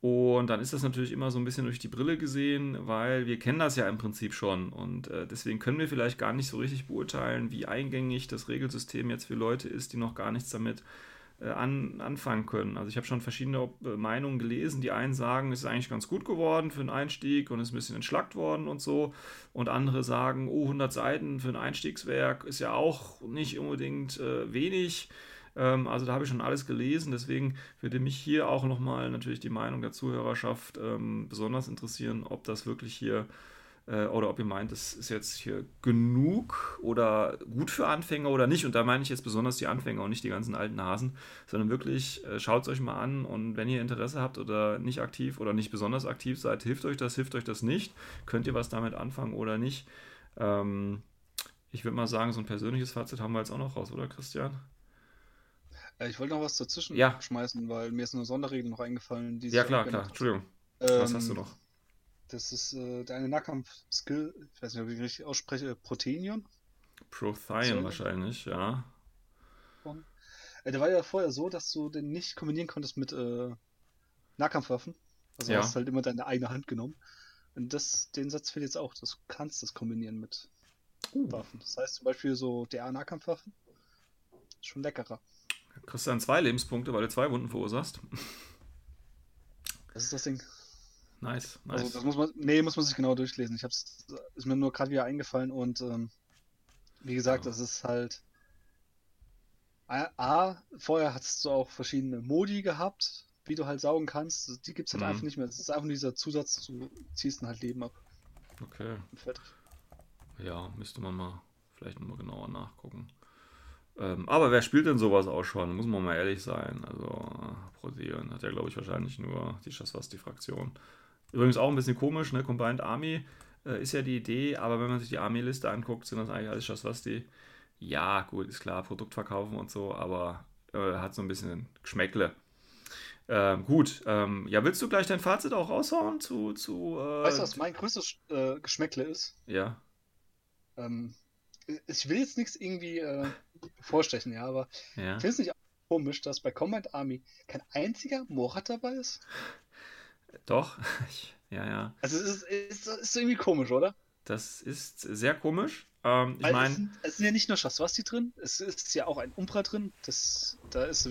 Und dann ist das natürlich immer so ein bisschen durch die Brille gesehen, weil wir kennen das ja im Prinzip schon. Und äh, deswegen können wir vielleicht gar nicht so richtig beurteilen, wie eingängig das Regelsystem jetzt für Leute ist, die noch gar nichts damit äh, an, anfangen können. Also ich habe schon verschiedene äh, Meinungen gelesen. Die einen sagen, es ist eigentlich ganz gut geworden für einen Einstieg und ist ein bisschen entschlackt worden und so. Und andere sagen, oh, 100 Seiten für ein Einstiegswerk ist ja auch nicht unbedingt äh, wenig. Ähm, also da habe ich schon alles gelesen, deswegen würde mich hier auch nochmal natürlich die Meinung der Zuhörerschaft ähm, besonders interessieren, ob das wirklich hier äh, oder ob ihr meint, das ist jetzt hier genug oder gut für Anfänger oder nicht. Und da meine ich jetzt besonders die Anfänger und nicht die ganzen alten Hasen, sondern wirklich äh, schaut es euch mal an und wenn ihr Interesse habt oder nicht aktiv oder nicht besonders aktiv seid, hilft euch das, hilft euch das nicht, könnt ihr was damit anfangen oder nicht. Ähm, ich würde mal sagen, so ein persönliches Fazit haben wir jetzt auch noch raus, oder Christian? Äh, ich wollte noch was dazwischen Ja. schmeißen, weil mir ist eine Sonderregel noch eingefallen. Die Ja, klar, klar. hat. Entschuldigung. Ähm, Was hast du noch? Das ist äh, der eine Nahkampf-Skill, ich weiß nicht, ob ich richtig ausspreche, Proteinion. Prothion wahrscheinlich, ja. Äh, der war ja vorher so, dass du den nicht kombinieren konntest mit äh, Nahkampfwaffen. Also Ja. hast halt immer deine eigene Hand genommen. Und das, den Satz fehlt jetzt auch. Du kannst das kombinieren mit Uh. Waffen. Das heißt zum Beispiel so DA-Nahkampfwaffen. Schon leckerer. Kriegst dann zwei Lebenspunkte, weil du zwei Wunden verursachst. Das ist das Ding. Nice, nice. Also das muss man, nee, muss man sich genau durchlesen. Ich hab's, ist mir nur gerade wieder eingefallen und ähm, wie gesagt, Ja. das ist halt A, A, vorher hattest du auch verschiedene Modi gehabt, wie du halt saugen kannst. Die gibt's halt Mhm. einfach nicht mehr. Es ist einfach nur dieser Zusatz, du ziehst dann halt Leben ab okay. fertig. Ja, müsste man mal vielleicht nochmal genauer nachgucken. Ähm, aber wer spielt denn sowas auch schon? Muss man mal ehrlich sein. Also, Protean hat ja, glaube ich, wahrscheinlich nur die Shaswasti-Fraktion. Übrigens auch ein bisschen komisch, ne? Combined Army äh, ist ja die Idee, aber wenn man sich die Army-Liste anguckt, sind das eigentlich alles Shaswasti. Ja, gut, ist klar, Produkt verkaufen und so, aber äh, hat so ein bisschen Geschmäckle. Ähm, gut, ähm, ja, willst du gleich dein Fazit auch raushauen zu, zu äh, Weißt du, was mein größtes äh, Geschmäckle ist? ja, Ähm, ich will jetzt nichts irgendwie äh, vorstechen, ja, aber ja. findest du nicht auch komisch, dass bei Combat Army kein einziger Morat dabei ist? Doch, ich, ja, ja. Also es ist, ist, ist irgendwie komisch, oder? Das ist sehr komisch. Ähm, ich es, meine, sind, es sind ja nicht nur Shaswasti drin, es ist ja auch ein Umbra drin. Das, da ist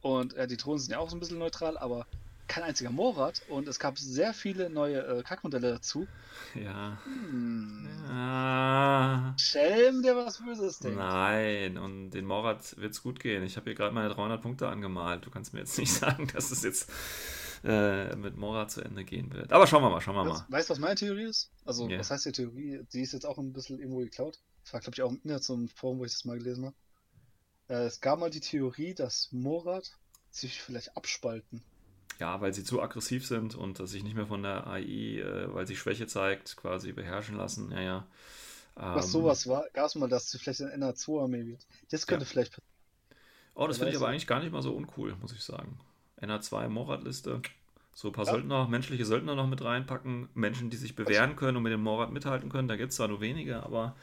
Und äh, die Drohnen sind ja auch so ein bisschen neutral, aber kein einziger Morat. Und es gab sehr viele neue äh, Kackmodelle dazu. ja. Hm. Ah, Schelm, der was Böses denkt. nein, und den Morat wird es gut gehen. Ich habe hier gerade meine 300 Punkte angemalt. Du kannst mir jetzt nicht sagen, dass es jetzt äh, mit Mora zu Ende gehen wird. Aber schauen wir mal, schauen wir mal. Weißt du, was meine Theorie ist? Also, yeah. was heißt die Theorie? Die ist jetzt auch ein bisschen irgendwo geklaut. Das war, glaube ich, auch im Internet so ein Forum, wo ich das mal gelesen habe. Äh, es gab mal die Theorie, dass Morat sich vielleicht abspalten. Ja, weil sie zu aggressiv sind und sich nicht mehr von der AI, äh, weil sie Schwäche zeigt, quasi beherrschen lassen. Ja, ja. Was ähm, sowas war, gab es mal, dass sie vielleicht ein NA2-Armee wird. Das könnte ja. vielleicht passieren. Oh, das finde ich aber eigentlich gar nicht mal so uncool, muss ich sagen. NA2 Morat-Liste. So ein paar ja. Söldner, menschliche Söldner noch mit reinpacken. Menschen, die sich bewähren können und mit dem Morat mithalten können. Da gibt es zwar nur wenige, aber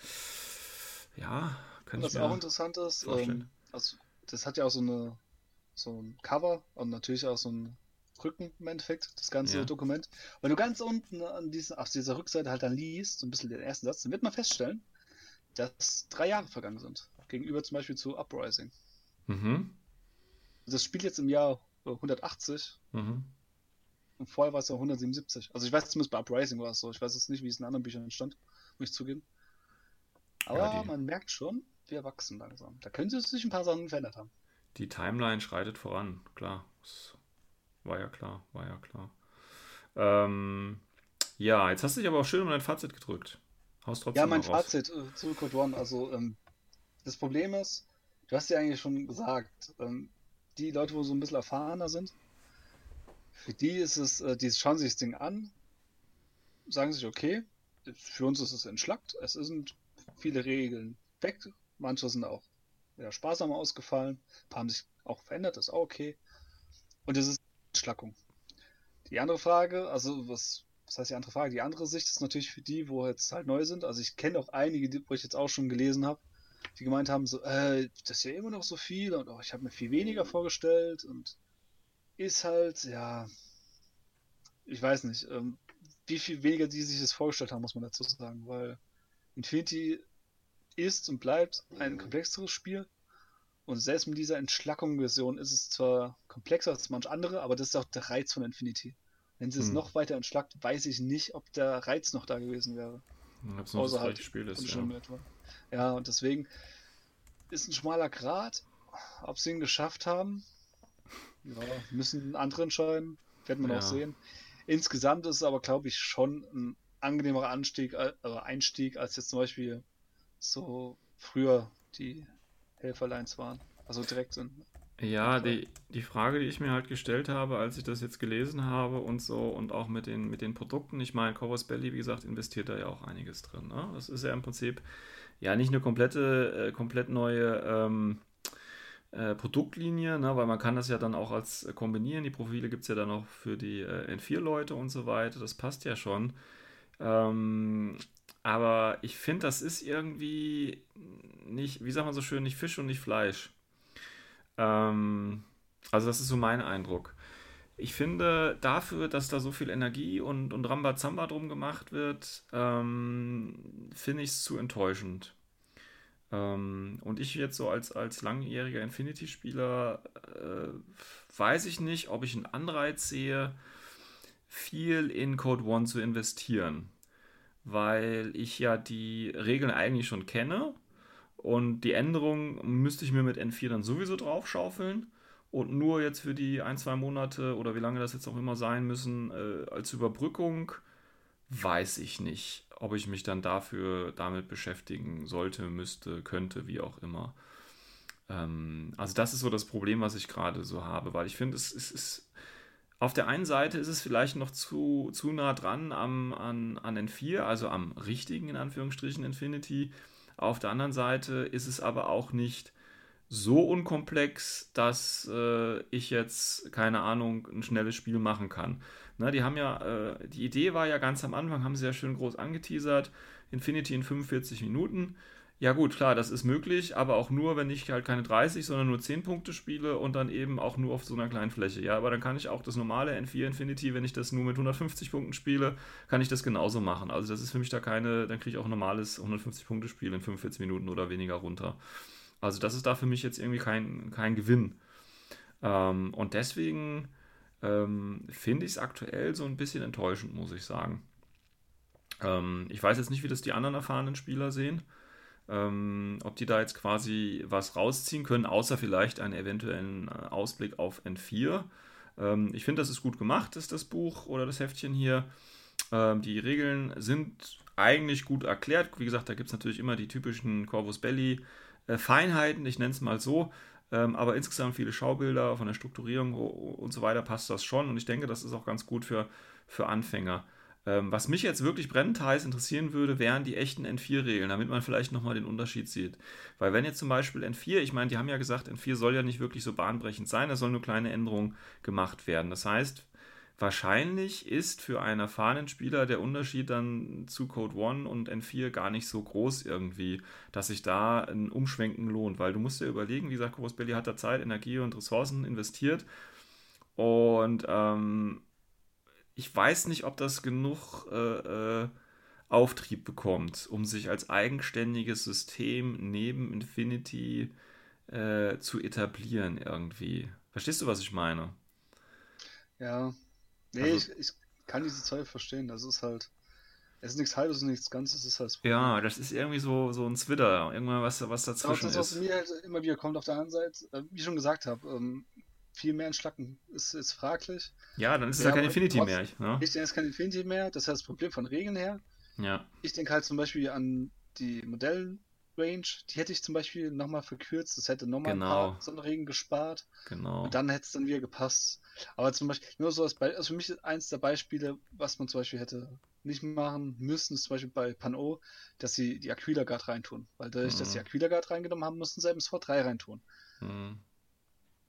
ja, kann Was ich mir auch interessant ist, ähm, also das hat ja auch so eine so ein Cover und natürlich auch so ein Rücken im Endeffekt, das ganze ja. Dokument. Wenn du ganz unten an dieser, auf dieser Rückseite halt dann liest, so ein bisschen den ersten Satz, dann wird man feststellen, dass drei Jahre vergangen sind. Gegenüber zum Beispiel zu Uprising. Mhm. Das spielt jetzt im Jahr 180. Mhm. Und vorher war es ja 177. Also ich weiß zumindest bei Uprising war es so. Ich weiß jetzt nicht, wie es in anderen Büchern stand, muss ich zugeben. Aber ja, man merkt schon, wir wachsen langsam. Da könnte sich ein paar Sachen verändert haben. Die Timeline schreitet voran, klar. War ja klar, war ja klar. Ähm, ja, jetzt hast du dich aber auch schön um dein Fazit gedrückt. Haust trotzdem ja, mein Fazit äh, zu Code One. Also, ähm, das Problem ist, du hast ja eigentlich schon gesagt, ähm, die Leute, wo so ein bisschen erfahrener sind, für die ist es, äh, die schauen sich das Ding an, sagen sich, okay, für uns ist es entschlackt, es sind viele Regeln weg, manche sind auch ja, sparsam ausgefallen, ein paar haben sich auch verändert, das ist auch okay. Und es ist Entschlackung. Die andere Frage, also was, was heißt die andere Frage? Die andere Sicht ist natürlich für die, wo jetzt halt neu sind. Also ich kenne auch einige, wo ich jetzt auch schon gelesen habe, die gemeint haben, so, äh, das ist ja immer noch so viel und oh, ich habe mir viel weniger vorgestellt und ist halt, ja, ich weiß nicht, ähm, wie viel weniger die sich das vorgestellt haben, muss man dazu sagen, weil Infinity ist und bleibt ein komplexeres Spiel und selbst mit dieser Entschlackung-Version ist es zwar komplexer als manch andere, aber das ist auch der Reiz von Infinity. Wenn sie hm. es noch weiter entschlackt, weiß ich nicht, ob der Reiz noch da gewesen wäre. Ob es noch Außer das halt Spiel ist, ja. ja, und deswegen ist ein schmaler Grad. Ob sie ihn geschafft haben, ja, müssen andere entscheiden. Werden wir ja. noch sehen. Insgesamt ist es aber, glaube ich, schon ein angenehmerer Anstieg, äh, Einstieg als jetzt zum Beispiel so früher die Helferlines waren. Also direkt sind. Ja, die, die Frage, die ich mir halt gestellt habe, als ich das jetzt gelesen habe und so und auch mit den, mit den Produkten, ich meine, Corvus Belly, wie gesagt, investiert da ja auch einiges drin. Ne? Das ist ja im Prinzip ja nicht eine komplette, äh, komplett neue ähm, äh, Produktlinie, ne? weil man kann das ja dann auch als äh, kombinieren. Die Profile gibt es ja dann auch für die äh, N4-Leute und so weiter. Das passt ja schon. Ähm, aber ich finde, das ist irgendwie nicht, wie sagt man so schön, nicht Fisch und nicht Fleisch. Ähm, also das ist so mein Eindruck. Ich finde, dafür, dass da so viel Energie und, und Rambazamba drum gemacht wird, ähm, finde ich es zu enttäuschend. Ähm, und ich jetzt so als, als langjähriger Infinity-Spieler äh, weiß ich nicht, ob ich einen Anreiz sehe, viel in Code One zu investieren weil ich ja die Regeln eigentlich schon kenne und die Änderungen müsste ich mir mit N4 dann sowieso draufschaufeln und nur jetzt für die ein, zwei Monate oder wie lange das jetzt auch immer sein müssen, äh, als Überbrückung weiß ich nicht, ob ich mich dann dafür damit beschäftigen sollte, müsste, könnte, wie auch immer. Ähm, also das ist so das Problem, was ich gerade so habe, weil ich finde, es, es ist auf der einen Seite ist es vielleicht noch zu, zu nah dran am, an, an N4, also am richtigen in Anführungsstrichen Infinity. Auf der anderen Seite ist es aber auch nicht so unkomplex, dass äh, ich jetzt, keine Ahnung, ein schnelles Spiel machen kann. Na, die haben ja, äh, die Idee war ja ganz am Anfang, haben sie ja schön groß angeteasert, Infinity in 45 Minuten. Ja gut, klar, das ist möglich, aber auch nur, wenn ich halt keine 30, sondern nur 10 Punkte spiele und dann eben auch nur auf so einer kleinen Fläche. Ja, aber dann kann ich auch das normale N4 Infinity, wenn ich das nur mit 150 Punkten spiele, kann ich das genauso machen. Also das ist für mich da keine, dann kriege ich auch ein normales 150 Punkte Spiel in 45 Minuten oder weniger runter. Also das ist da für mich jetzt irgendwie kein, kein Gewinn. Ähm, und deswegen ähm, finde ich es aktuell so ein bisschen enttäuschend, muss ich sagen. Ähm, ich weiß jetzt nicht, wie das die anderen erfahrenen Spieler sehen. Ähm, ob die da jetzt quasi was rausziehen können, außer vielleicht einen eventuellen äh, Ausblick auf N4. Ähm, ich finde, das ist gut gemacht, ist das Buch oder das Heftchen hier. Ähm, die Regeln sind eigentlich gut erklärt. Wie gesagt, da gibt es natürlich immer die typischen Corvus Belli äh, Feinheiten, ich nenne es mal so. Ähm, aber insgesamt viele Schaubilder von der Strukturierung und so weiter passt das schon. Und ich denke, das ist auch ganz gut für, für Anfänger. Ähm, was mich jetzt wirklich brennend heiß interessieren würde, wären die echten N4-Regeln, damit man vielleicht nochmal den Unterschied sieht. Weil wenn jetzt zum Beispiel N4, ich meine, die haben ja gesagt, N4 soll ja nicht wirklich so bahnbrechend sein, es sollen nur kleine Änderungen gemacht werden. Das heißt, wahrscheinlich ist für einen erfahrenen Spieler der Unterschied dann zu Code 1 und N4 gar nicht so groß irgendwie, dass sich da ein Umschwenken lohnt. Weil du musst dir überlegen, wie gesagt, Corus Belli hat da Zeit, Energie und Ressourcen investiert. Und ähm, ich weiß nicht, ob das genug äh, äh, Auftrieb bekommt, um sich als eigenständiges System neben Infinity äh, zu etablieren irgendwie. Verstehst du, was ich meine? Ja. Nee, also, ich, ich kann diese Zeug verstehen. Das ist halt. Es ist nichts Halbes und nichts Ganzes, es ist halt. Ja, das ist irgendwie so, so ein Zwitter, irgendwann was, was dazwischen auch das, was mir halt immer wieder kommt auf der anderen Seite, äh, wie ich schon gesagt habe, ähm, viel mehr entschlacken ist, ist fraglich. Ja, dann ist es ja kein Infinity mehr. Ne? Ich denke, es ist kein Infinity mehr. Das ist das Problem von Regeln her. Ja. Ich denke halt zum Beispiel an die Modellrange. Die hätte ich zum Beispiel nochmal verkürzt. Das hätte nochmal genau. ein paar Sonderregeln gespart. Genau. Und dann hätte es dann wieder gepasst. Aber zum Beispiel, nur so als Beispiel, also für mich ist eins der Beispiele, was man zum Beispiel hätte nicht machen müssen, ist zum Beispiel bei Pan-O, dass sie die Aquila Guard reintun. Weil dadurch, mhm. dass sie Aquila Guard reingenommen haben, mussten sie eben V3 reintun. Mhm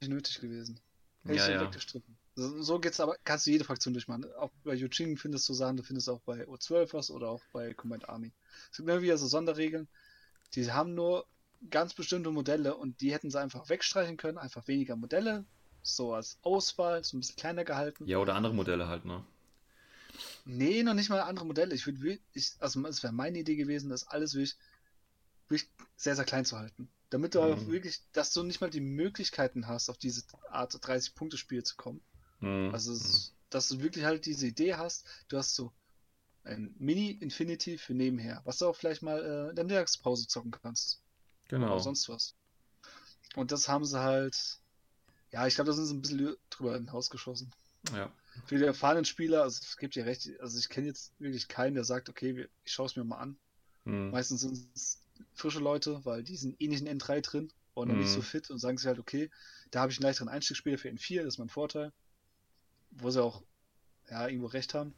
nicht nötig gewesen. Hätte ja, ich ja. weggestriffen. So, so geht's aber, kannst du jede Fraktion durchmachen. Auch bei Yuching findest du Sachen, du findest auch bei O12 was oder auch bei Command Army. Es gibt immer wieder so Sonderregeln, die haben nur ganz bestimmte Modelle und die hätten sie einfach wegstreichen können, einfach weniger Modelle, so als Auswahl, so ein bisschen kleiner gehalten. Ja, oder andere Modelle halt, ne? Nee, noch nicht mal andere Modelle. Ich würde, also es wäre meine Idee gewesen, das alles wirklich, wirklich sehr, sehr klein zu halten. Damit du mhm. auch wirklich, dass du nicht mal die Möglichkeiten hast, auf diese Art 30-Punkte-Spiel zu kommen. Mhm. Also, es, dass du wirklich halt diese Idee hast, du hast so ein Mini-Infinity für nebenher, was du auch vielleicht mal äh, in der Mittagspause zocken kannst. Genau. Oder sonst was. Und das haben sie halt, ja, ich glaube, da sind sie ein bisschen drüber hinausgeschossen. Ja. Für die erfahrenen Spieler, also es gibt ja recht, also ich kenne jetzt wirklich keinen, der sagt, okay, ich schaue es mir mal an. Mhm. Meistens sind es frische Leute, weil die sind eh nicht in N3 drin und noch mhm. nicht so mhm. fit und sagen sich halt, okay, da habe ich einen leichteren Einstiegsspieler für N4, das ist mein Vorteil. Wo sie auch ja, irgendwo recht haben.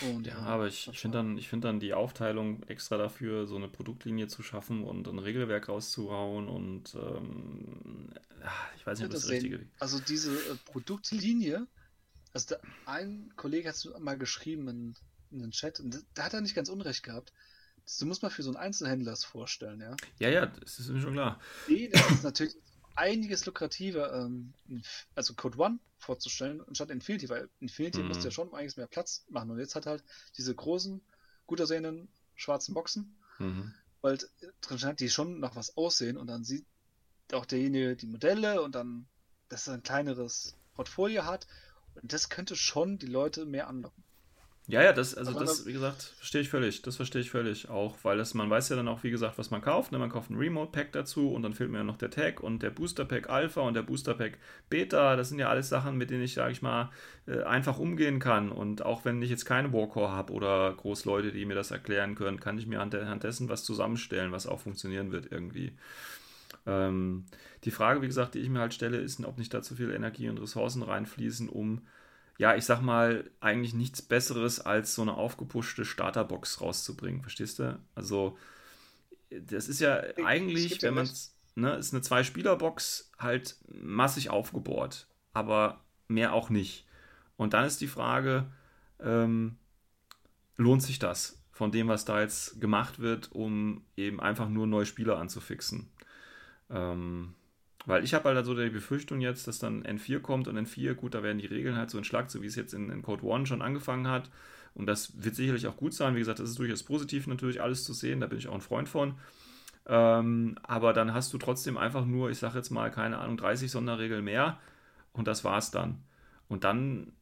Und, ja, ja, aber ich, ich finde dann, find dann die Aufteilung extra dafür, so eine Produktlinie zu schaffen und ein Regelwerk rauszuhauen und ähm, ich weiß nicht, ob das, das Richtige ist. Also diese äh, Produktlinie, also der, ein Kollege hat es mal geschrieben in, in den Chat, und da hat er nicht ganz unrecht gehabt. Du musst mal für so einen Einzelhändler das vorstellen, ja? Ja, ja, das ist mir schon klar. Nee, das ist natürlich einiges lukrativer, ähm, also Code One vorzustellen, anstatt Infinity, weil Infinity mhm. musste ja schon einiges mehr Platz machen. Und jetzt hat halt diese großen, gut aussehenden schwarzen Boxen, mhm. weil drin stand, die schon nach was aussehen und dann sieht auch derjenige die Modelle und dann, dass er ein kleineres Portfolio hat. Und das könnte schon die Leute mehr anlocken. Ja, ja, das, also das, wie gesagt, verstehe ich völlig. Das verstehe ich völlig auch, weil das, man weiß ja dann auch, wie gesagt, was man kauft. Ne? Man kauft ein Remote-Pack dazu und dann fehlt mir ja noch der Tag und der Booster-Pack Alpha und der Booster-Pack Beta. Das sind ja alles Sachen, mit denen ich, sage ich mal, äh, einfach umgehen kann. Und auch wenn ich jetzt keine Warcore habe oder Großleute, die mir das erklären können, kann ich mir anhand dessen was zusammenstellen, was auch funktionieren wird irgendwie. Ähm, die Frage, wie gesagt, die ich mir halt stelle, ist, ob nicht da zu viel Energie und Ressourcen reinfließen, um ja, ich sag mal, eigentlich nichts Besseres als so eine aufgepuschte Starterbox rauszubringen. Verstehst du? Also, das ist ja eigentlich, wenn man es, ne, ist eine Zwei-Spieler-Box halt massig aufgebohrt, aber mehr auch nicht. Und dann ist die Frage, ähm, lohnt sich das von dem, was da jetzt gemacht wird, um eben einfach nur neue Spieler anzufixen? Ähm, weil ich habe halt so die Befürchtung jetzt, dass dann N4 kommt und N4, gut, da werden die Regeln halt so entschlackt, so wie es jetzt in, in Code One schon angefangen hat. Und das wird sicherlich auch gut sein. Wie gesagt, das ist durchaus positiv natürlich alles zu sehen, da bin ich auch ein Freund von. Ähm, aber dann hast du trotzdem einfach nur, ich sage jetzt mal, keine Ahnung, 30 Sonderregeln mehr und das war's dann. Und dann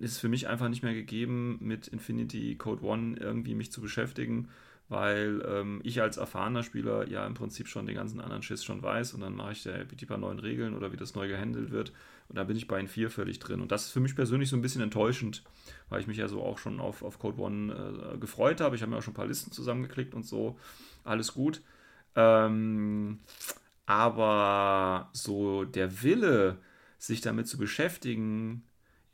ist es für mich einfach nicht mehr gegeben, mit Infinity Code One irgendwie mich zu beschäftigen, weil ähm, ich als erfahrener Spieler ja im Prinzip schon den ganzen anderen Schiss schon weiß und dann mache ich da die paar neuen Regeln oder wie das neu gehandelt wird und da bin ich bei in 4 völlig drin. Und das ist für mich persönlich so ein bisschen enttäuschend, weil ich mich ja so auch schon auf, auf Code One äh, gefreut habe. Ich habe mir auch schon ein paar Listen zusammengeklickt und so. Alles gut. Ähm, aber so der Wille, sich damit zu beschäftigen,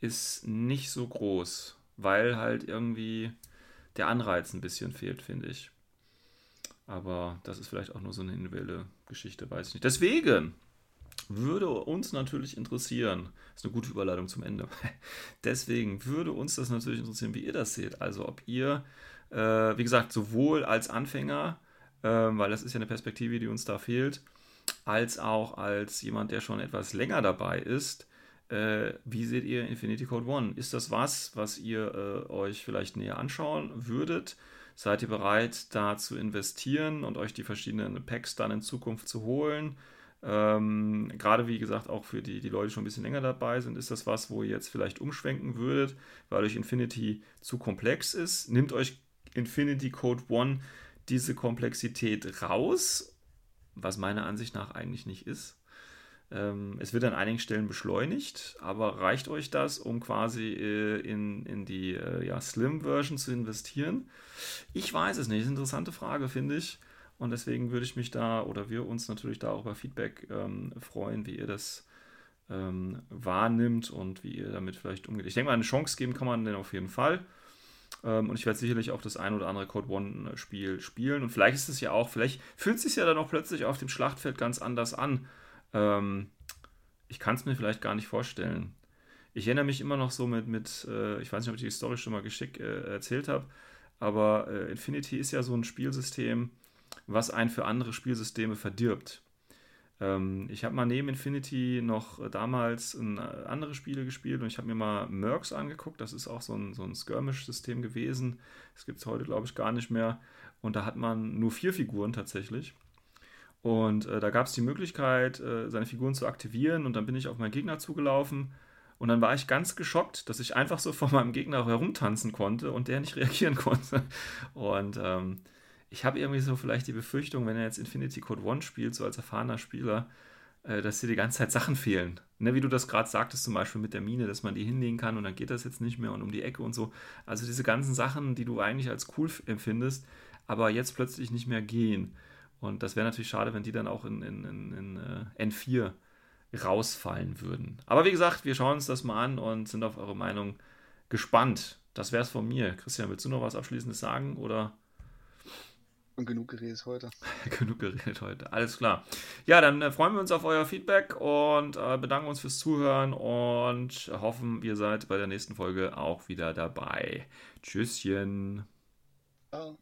ist nicht so groß, weil halt irgendwie der Anreiz ein bisschen fehlt, finde ich. Aber das ist vielleicht auch nur so eine individuelle Geschichte, weiß ich nicht. Deswegen würde uns natürlich interessieren, das ist eine gute Überleitung zum Ende. Deswegen würde uns das natürlich interessieren, wie ihr das seht. Also ob ihr, äh, wie gesagt, sowohl als Anfänger, äh, weil das ist ja eine Perspektive, die uns da fehlt, als auch als jemand, der schon etwas länger dabei ist, äh, wie seht ihr Infinity Code One? Ist das was, was ihr äh, euch vielleicht näher anschauen würdet? Seid ihr bereit, da zu investieren und euch die verschiedenen Packs dann in Zukunft zu holen? Ähm, Gerade wie gesagt, auch für die, die Leute, die schon ein bisschen länger dabei sind, ist das was, wo ihr jetzt vielleicht umschwenken würdet, weil euch Infinity zu komplex ist. Nimmt euch Infinity Code One diese Komplexität raus, was meiner Ansicht nach eigentlich nicht ist. Ähm, es wird an einigen Stellen beschleunigt, aber reicht euch das, um quasi äh, in, in die äh, ja, Slim-Version zu investieren? Ich weiß es nicht. Das ist eine interessante Frage, finde ich. Und deswegen würde ich mich da oder wir uns natürlich da auch über Feedback ähm, freuen, wie ihr das ähm, wahrnimmt und wie ihr damit vielleicht umgeht. Ich denke mal, eine Chance geben kann man denn auf jeden Fall. Ähm, und ich werde sicherlich auch das ein oder andere Code One-Spiel spielen. Und vielleicht ist es ja auch, vielleicht fühlt es sich ja dann auch plötzlich auf dem Schlachtfeld ganz anders an. Ähm, ich kann es mir vielleicht gar nicht vorstellen. Ich erinnere mich immer noch so mit, mit äh, ich weiß nicht, ob ich die Story schon mal geschickt äh, erzählt habe, aber äh, Infinity ist ja so ein Spielsystem, was einen für andere Spielsysteme verdirbt. Ähm, ich habe mal neben Infinity noch damals ein, äh, andere Spiele gespielt und ich habe mir mal Mercs angeguckt. Das ist auch so ein, so ein Skirmish-System gewesen. Das gibt es heute, glaube ich, gar nicht mehr. Und da hat man nur vier Figuren tatsächlich. Und äh, da gab es die Möglichkeit, äh, seine Figuren zu aktivieren und dann bin ich auf meinen Gegner zugelaufen und dann war ich ganz geschockt, dass ich einfach so vor meinem Gegner herumtanzen konnte und der nicht reagieren konnte. Und ähm, ich habe irgendwie so vielleicht die Befürchtung, wenn er jetzt Infinity Code One spielt, so als erfahrener Spieler, äh, dass dir die ganze Zeit Sachen fehlen. Ne, wie du das gerade sagtest, zum Beispiel mit der Mine, dass man die hinlegen kann und dann geht das jetzt nicht mehr und um die Ecke und so. Also diese ganzen Sachen, die du eigentlich als cool empfindest, aber jetzt plötzlich nicht mehr gehen. Und das wäre natürlich schade, wenn die dann auch in, in, in, in äh, N4 rausfallen würden. Aber wie gesagt, wir schauen uns das mal an und sind auf eure Meinung gespannt. Das wäre es von mir. Christian, willst du noch was Abschließendes sagen oder? Und genug geredet heute. genug geredet heute. Alles klar. Ja, dann äh, freuen wir uns auf euer Feedback und äh, bedanken uns fürs Zuhören und hoffen, ihr seid bei der nächsten Folge auch wieder dabei. Tschüsschen. Ciao.